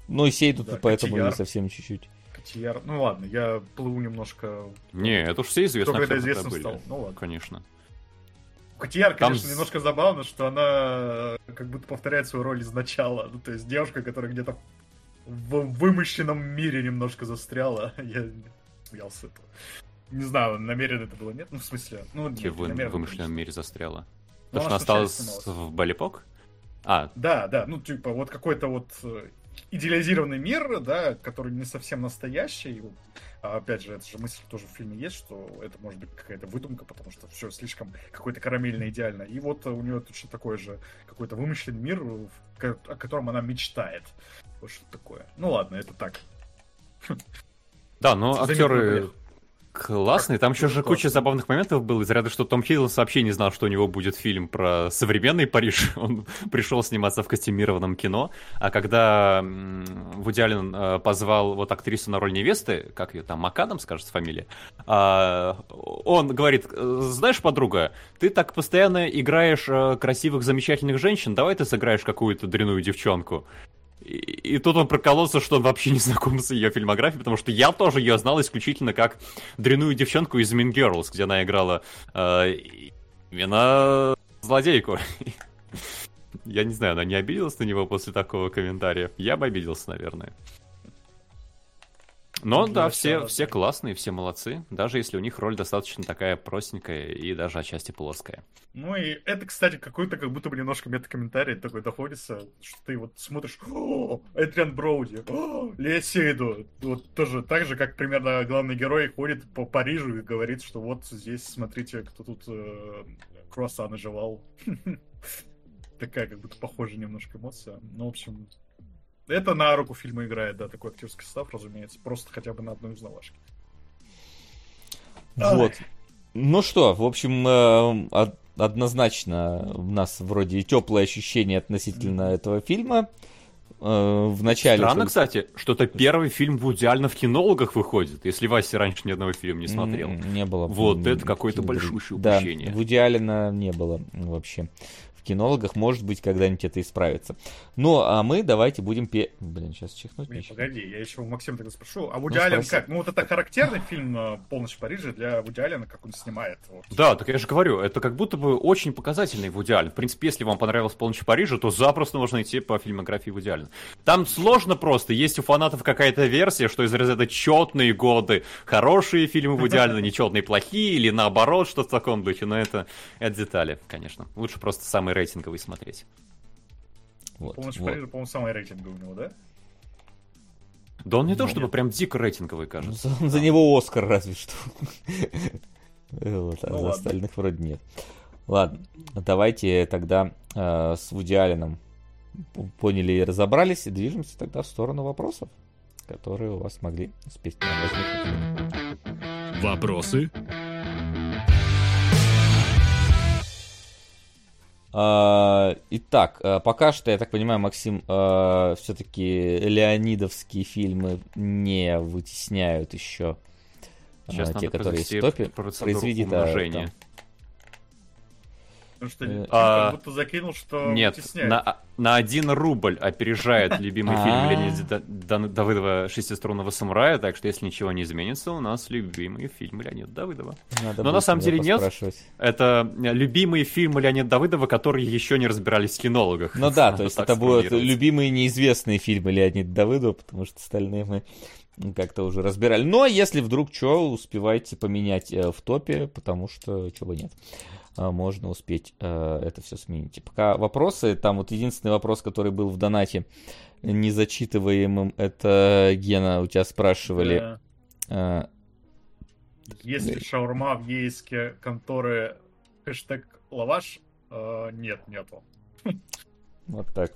Ну и Сейду Да, тут поэтому Котияр. не совсем чуть-чуть. Котияр... Ну ладно, я плыву немножко... Не, это уж все известно. Только известным были. стал. Ну ладно. Конечно. Котияр, Там конечно, с- немножко забавно, что она э, как будто повторяет свою роль изначала. Ну, то есть девушка, которая где-то в вымышленном мире немножко застряла. Я смеялся этого. Не знаю, намеренно это было, нет? Ну, в смысле, ну, нет, в вымышленном мире застряла. Ну, То, что она осталась в Балипок? А, Да, да, ну, типа, вот какой-то вот э, идеализированный мир, да, который не совсем настоящий. А опять же, это же мысль тоже в фильме есть, что это может быть какая-то выдумка, потому что все слишком какое-то карамельно идеально. И вот у нее точно такой же какой-то вымышленный мир, о котором она мечтает. Вот что такое. Ну ладно, это так. да, но актеры... Классный, там еще же куча забавных моментов было. Из ряда, что Том Хиддлс вообще не знал, что у него будет фильм про современный Париж. Он пришел сниматься в костюмированном кино, а когда Вуди Аллен э, позвал вот актрису на роль невесты, как ее там, Макадам, скажется фамилия, а, он говорит, знаешь, подруга, ты так постоянно играешь э, красивых, замечательных женщин, давай ты сыграешь какую-то дряную девчонку. И, и тут он прокололся, что он вообще не знаком с ее фильмографией, потому что я тоже ее знал исключительно как дряную девчонку из Mean Girls, где она играла э, именно злодейку. Я не знаю, она не обиделась на него после такого комментария. Я бы обиделся, наверное. Но да, все, все классные, все молодцы, даже если у них роль достаточно такая простенькая и даже отчасти плоская. Ну и это, кстати, какой-то как будто бы немножко метакомментарий такой доходится, что ты вот смотришь, «О, Эдриан Броуди, о, Лея Сейду. Вот тоже так же, как примерно главный герой ходит по Парижу и говорит, что вот здесь, смотрите, кто тут э, круассаны жевал. Такая как будто похожая немножко эмоция. Ну, в общем, это на руку фильма играет, да, такой актерский состав, разумеется. Просто хотя бы на одной узнавашке. Вот. Ну что, в общем, э, од- однозначно у нас вроде теплые ощущения относительно этого фильма. Э, В начале... Странно, только- кстати, что это первый фильм Вуди Аллена в кинологах выходит, если Вася раньше ни одного фильма не смотрел. Не было. Вот это какое-то большущее Да, упущение. в идеалина не было вообще. В кинологах, может быть, когда-нибудь это исправится. Ну, а мы давайте будем... Пе... Блин, сейчас чихнуть Не, погоди, я еще у Максима тогда спрошу. А Вуди Ну, Аллен спроси. как? Ну вот это характерный фильм э, «Полночь в Париже» для Вуди Аллена, как он снимает. Вот. Да, так я же говорю, это как будто бы очень показательный Вуди Аллен. В принципе, если вам понравилась «Полночь в Париже», то запросто можно идти по фильмографии Вуди Аллена. Там сложно просто, есть у фанатов какая-то версия, что из разряда четные годы, хорошие фильмы Вуди Аллена, нечетные плохие, или наоборот, что в таком духе, но это, это детали, конечно. Лучше просто самый рейтинговый смотреть. Вот, «Полночь вот. Париже», по-моему, самый рейтинговый у него, да? Да он не то Ну, чтобы нет. прям дико рейтинговый, Ну, кажется. За, за него Оскар разве что. Вот, а Ну за ладно. остальных вроде нет. Ладно, давайте тогда э, с Вуди Алленом поняли и разобрались, и движемся тогда в сторону вопросов, которые у вас могли успеть возникнуть. Вопросы? Итак, э, пока что, я так понимаю, Максим, все-таки леонидовские фильмы не вытесняют еще Сейчас те, которые в топе. Произведи, да, там. Потому что Э, Тим а, как будто закинул, что Нет, вытесняет. на, на один рубль опережает любимый фильм А. Леонида Да- Да- Давыдова «Шестиструнного самурая», так что если ничего не изменится, у нас любимый фильм Леонида Давыдова. Но на самом деле нет. Это э, любимые фильмы Леонида Давыдова, которые еще не разбирались в кинологах. Ну да, то есть это будут любимые неизвестные фильмы Леонида Давыдова, потому что остальные мы как-то уже разбирали. Но если вдруг что, успевайте поменять э, в топе, потому что чего бы нет. А, Можно успеть э, это все сменить. И пока вопросы, там вот единственный вопрос, который был в донате незачитываемым, это Гена, у тебя спрашивали. Да. э, Есть ли шаурма в ейске конторы хэштег лаваш? Нет, нету. Вот так.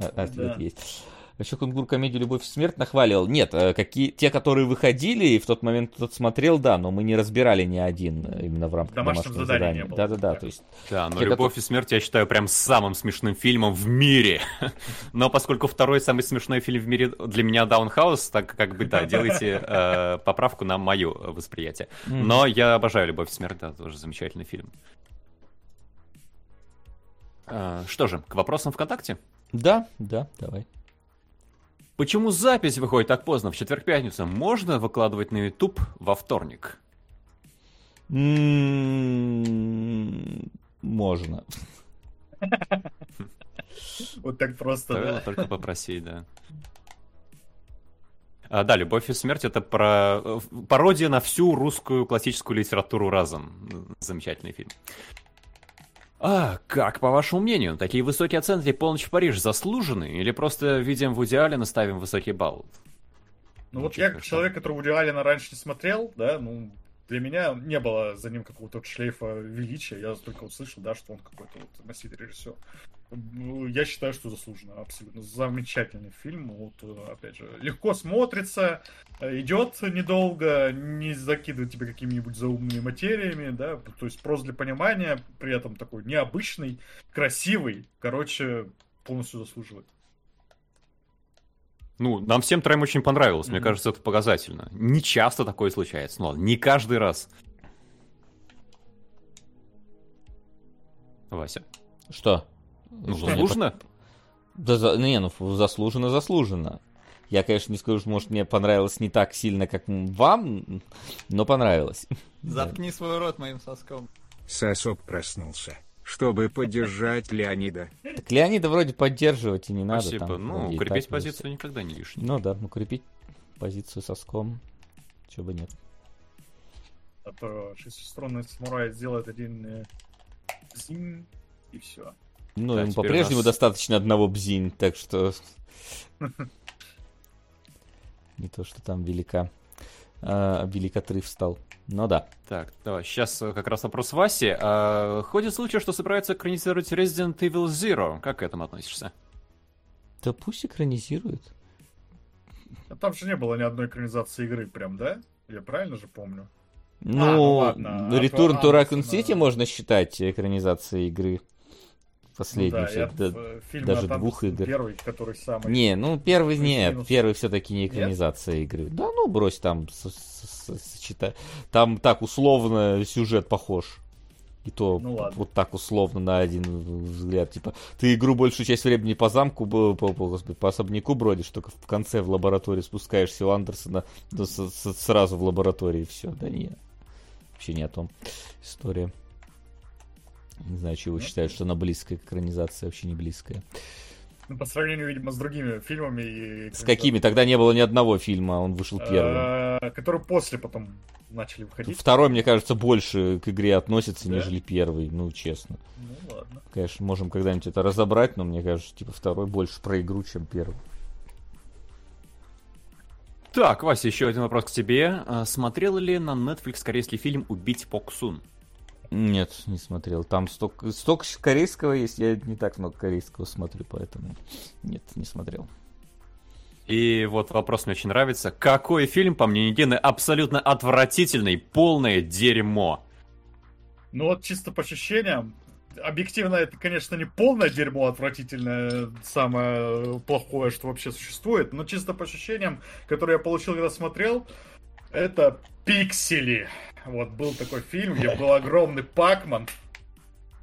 А- Ответ Да. есть. Еще Кунгур комедию «Любовь и смерть» нахваливал. Нет, э, какие, те, которые выходили, и в тот момент кто-то смотрел, да, но мы не разбирали ни один э, именно в рамках Домашнего домашнего, задания задания. не было. Да-да-да, Да. то есть... Да, но Те, «Любовь и смерть» я считаю прям самым смешным фильмом в мире. Но поскольку второй самый смешной фильм в мире для меня «Даунхаус», так как бы, да, делайте э, поправку на мое восприятие. Но я обожаю «Любовь и смерть», да, тоже замечательный фильм. Э, Что же, к вопросам ВКонтакте? Да, да, давай. Почему запись выходит так поздно, в четверг-пятницу? Можно выкладывать на YouTube во вторник? М, Можно. Вот так просто, Стоило да. только попросить, да. А, да, «Любовь и смерть» — это про э, пародия на всю русскую классическую литературу разом. Замечательный фильм. А, как, по вашему мнению, такие высокие оценки «Полночь в Париж» заслужены? Или просто видим в идеале наставим высокий балл? Ну вот я, как человек, который Вуди Аллена раньше не смотрел, да, ну, Для меня не было за ним какого-то шлейфа величия, я только услышал, да, что он какой-то вот носитель режиссер. Ну, Я считаю, что заслуженно, абсолютно. Замечательный фильм. Вот, э, опять же, легко смотрится, идет недолго, не закидывает тебя какими-нибудь заумными материями, да, то есть просто для понимания, при этом такой необычный, красивый, короче, полностью заслуживает. Ну, нам всем троим очень понравилось, мне Мгм. кажется, это показательно. Не часто такое случается, ну ладно, не каждый раз. Вася, Что? ну Что, мне заслуженно? Да, за- не, ну заслуженно, заслуженно. Я, конечно, не скажу, что, может, мне понравилось не так сильно, как вам, но понравилось. Заткни свой рот моим соском. Сосок проснулся, чтобы поддержать Леонида. Так Леонида вроде поддерживать и не надо. Спасибо. там ну, укрепить так позицию никогда не лишний. Ну да, укрепить позицию соском. Чего бы нет. А то шестиструнный самурай сделает один э, зинь, и все. Ну, Да, ему по-прежнему нас- достаточно одного бзинь, так что... Не то, что там велика... а, велик отрыв стал. Ну да. Так, давай, сейчас как раз вопрос Васи. А, ходит случай, что собираются экранизировать Resident Evil Zero. Как к этому относишься? Да пусть экранизируют. А там же не было ни одной экранизации игры, прям, да? Я правильно же помню? Ну, ну ладно, а Return то to Raccoon City можно считать экранизацией игры. Последней. Ну да, я, да- э, фильм даже от двух игр. Первый, который самый... Не, ну первый нет, первый все-таки не экранизация игры. Да ну брось там с- с- с- сочета- Там так условно сюжет похож. И то Ну ладно. вот так условно на один взгляд. Типа, ты игру большую часть времени по замку, по, по, господи, по особняку бродишь, только в конце в лаборатории спускаешься у Андерсона да, с- с- сразу в лаборатории все. Да не. Вообще не о том история. Не знаю, чего Ну, считаете, что она близкая к экранизации, вообще не близкая. Ну, по сравнению, видимо, с другими фильмами. И С какими? Тогда не было ни одного фильма, он вышел первым. Э, Которые после потом начали выходить. Второй, мне кажется, больше к игре относится, Да? нежели первый, ну, честно. Ну, ладно. Конечно, можем когда-нибудь это разобрать, но мне кажется, типа, второй больше про игру, чем первый. Так, Вася, еще один вопрос к тебе. А, Смотрел ли на Netflix корейский фильм «Убить Поксун»? Нет, не смотрел. Там столько, столько корейского есть, я не так много корейского смотрю, поэтому нет, не смотрел. И вот вопрос мне очень нравится. Какой фильм, по мнению Дины, абсолютно отвратительный, полное дерьмо? Ну вот чисто по ощущениям, объективно это, конечно, не полное дерьмо отвратительное, самое плохое, что вообще существует, но чисто по ощущениям, которые я получил, когда смотрел, это пиксели. Вот был такой фильм, где был огромный Пакман.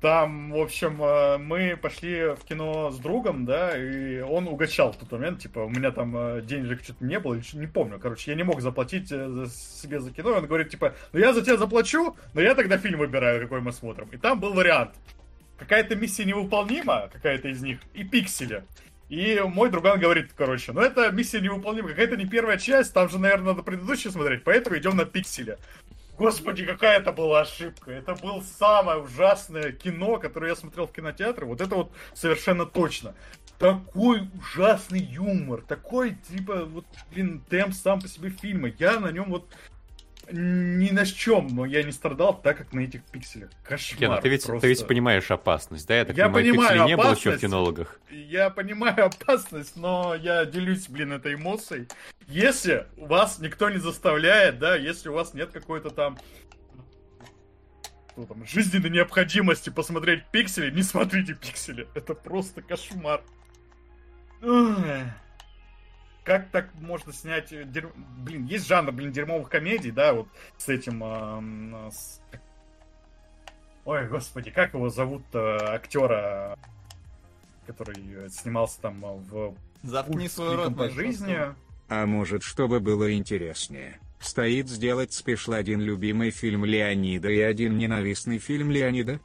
Там, в общем, э, мы пошли в кино с другом, да, и он угощал в тот момент, типа, у меня там э, денежек что-то не было, не помню, короче, я не мог заплатить э, себе за кино, и он говорит, типа, ну я за тебя заплачу, но я тогда фильм выбираю, какой мы смотрим. И там был вариант. Какая-то миссия невыполнима, какая-то из них, и пиксели. И мой друган говорит, короче, ну это миссия невыполнима, какая-то не первая часть, там же, наверное, надо предыдущую смотреть, поэтому идем на пиксели. Господи, какая это была ошибка. Это было самое ужасное кино, которое я смотрел в кинотеатре. Вот это вот совершенно точно. Такой ужасный юмор, такой, типа, вот, блин, темп сам по себе фильма. Я на нем вот ни на чем, но я не страдал так, как на этих пикселях. Кошмар. Кен, ты ведь, просто. ты ведь понимаешь опасность, да? Я так Я понимаю, понимаю пикселей не было еще в кинологах. Я понимаю опасность, но я делюсь, блин, этой эмоцией. Если вас никто не заставляет, да, если у вас нет какой-то там, что там жизненной необходимости посмотреть пиксели, не смотрите пиксели. Это просто кошмар. Ugh. Как так можно снять... э, дерь- Блин, есть жанр, блин, дерьмовых комедий, да, вот с этим... эм, с- Ой, господи, как его зовут актера, который э, снимался там э, в Заткни «Пульс свой рот по жизни. А может, чтобы было интереснее, стоит сделать спешл один любимый фильм Леонида и один ненавистный фильм Леонида?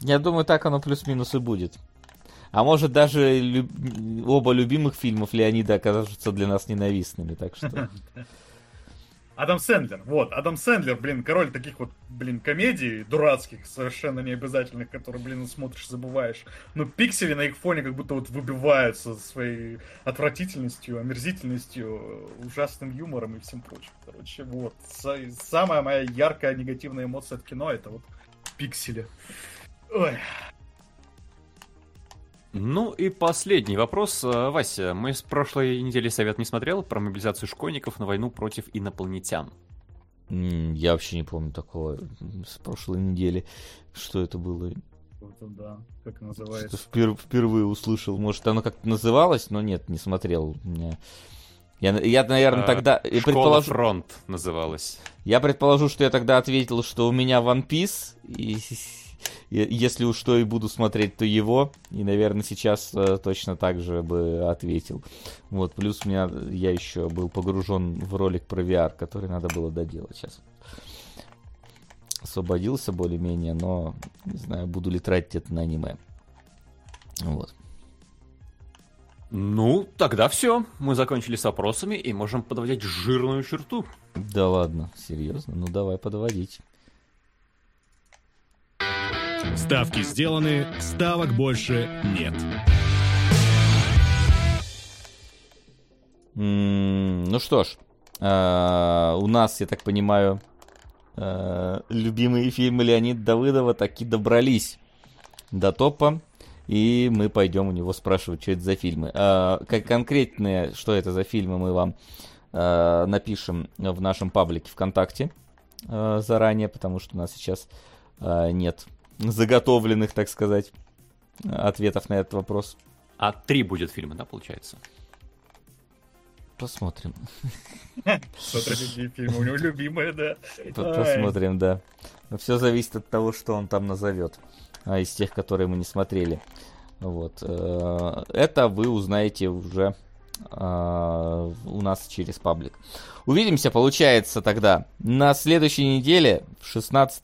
Я думаю, так оно плюс-минус и будет. А может даже лю- оба любимых фильмов Леонида окажутся для нас ненавистными, так что... Адам Сэндлер, вот, Адам Сэндлер, блин, король таких вот, блин, комедий дурацких, совершенно необязательных, которые, блин, смотришь, забываешь. Но пиксели на их фоне как будто вот выбиваются своей отвратительностью, омерзительностью, ужасным юмором и всем прочим. Короче, вот, самая моя яркая негативная эмоция от кино это вот пиксели. Ой. Ну и последний вопрос. Э, Вася, мы с прошлой недели совет не смотрел про мобилизацию школьников на войну против инопланетян. Я вообще не помню такого с прошлой недели. Что это было? Это да, как называется. Впер- впервые услышал. Может, оно как-то называлось, но нет, не смотрел. Я, я наверное, а, тогда... Школа предположу... фронт называлась. Я предположу, что я тогда ответил, что у меня One Piece, и если уж что и буду смотреть, то его. И, наверное, сейчас э, точно так же бы ответил. Вот, плюс меня, я еще был погружен в ролик про VR, который надо было доделать сейчас. Освободился более-менее, но не знаю, буду ли тратить это на аниме. Вот. Ну, тогда все. Мы закончили с опросами и можем подводить жирную черту. Да ладно, серьезно? Ну давай подводить. Ставки сделаны, ставок больше нет. Ну что ж, а, у нас, я так понимаю, а, любимые фильмы Леонида Давыдова таки добрались до топа. И мы пойдем у него спрашивать, что это за фильмы. А, как конкретные, что это за фильмы, мы вам напишем в нашем паблике ВКонтакте заранее, потому что у нас сейчас нет заготовленных, так сказать, ответов на этот вопрос. А три будет фильма, да, получается? Посмотрим. Смотрим, какие фильмы у него любимые, да. Посмотрим, да. Но все зависит от того, что он там назовет. А из тех, которые мы не смотрели. Вот. Э, это вы узнаете уже а, у нас через паблик. Увидимся, получается, тогда на следующей неделе, 16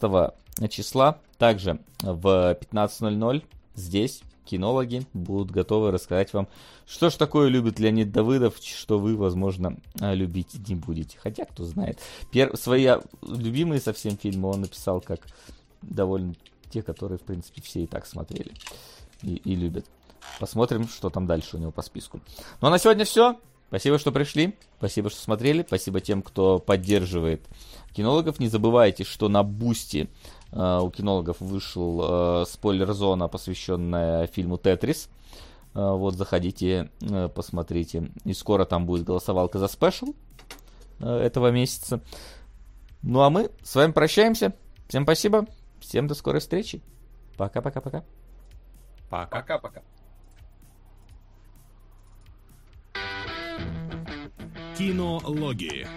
числа, также в 15.00 здесь кинологи будут готовы рассказать вам, что ж такое любит Леонид Давыдов, что вы, возможно, любить не будете. Хотя, кто знает. Пер... Свои любимые совсем фильмы он написал как довольно те, которые, в принципе, все и так смотрели и, и любят. Посмотрим, что там дальше у него по списку. Ну а на сегодня все. Спасибо, что пришли. Спасибо, что смотрели. Спасибо тем, кто поддерживает кинологов. Не забывайте, что на Boosty э, у кинологов вышел э, спойлер-зона, посвященная фильму «Тетрис». Э, вот, заходите, посмотрите. И скоро там будет голосовалка за special этого месяца. Ну а мы с вами прощаемся. Всем спасибо. Всем до скорой встречи. Пока-пока-пока. Пока-пока. Кинологии.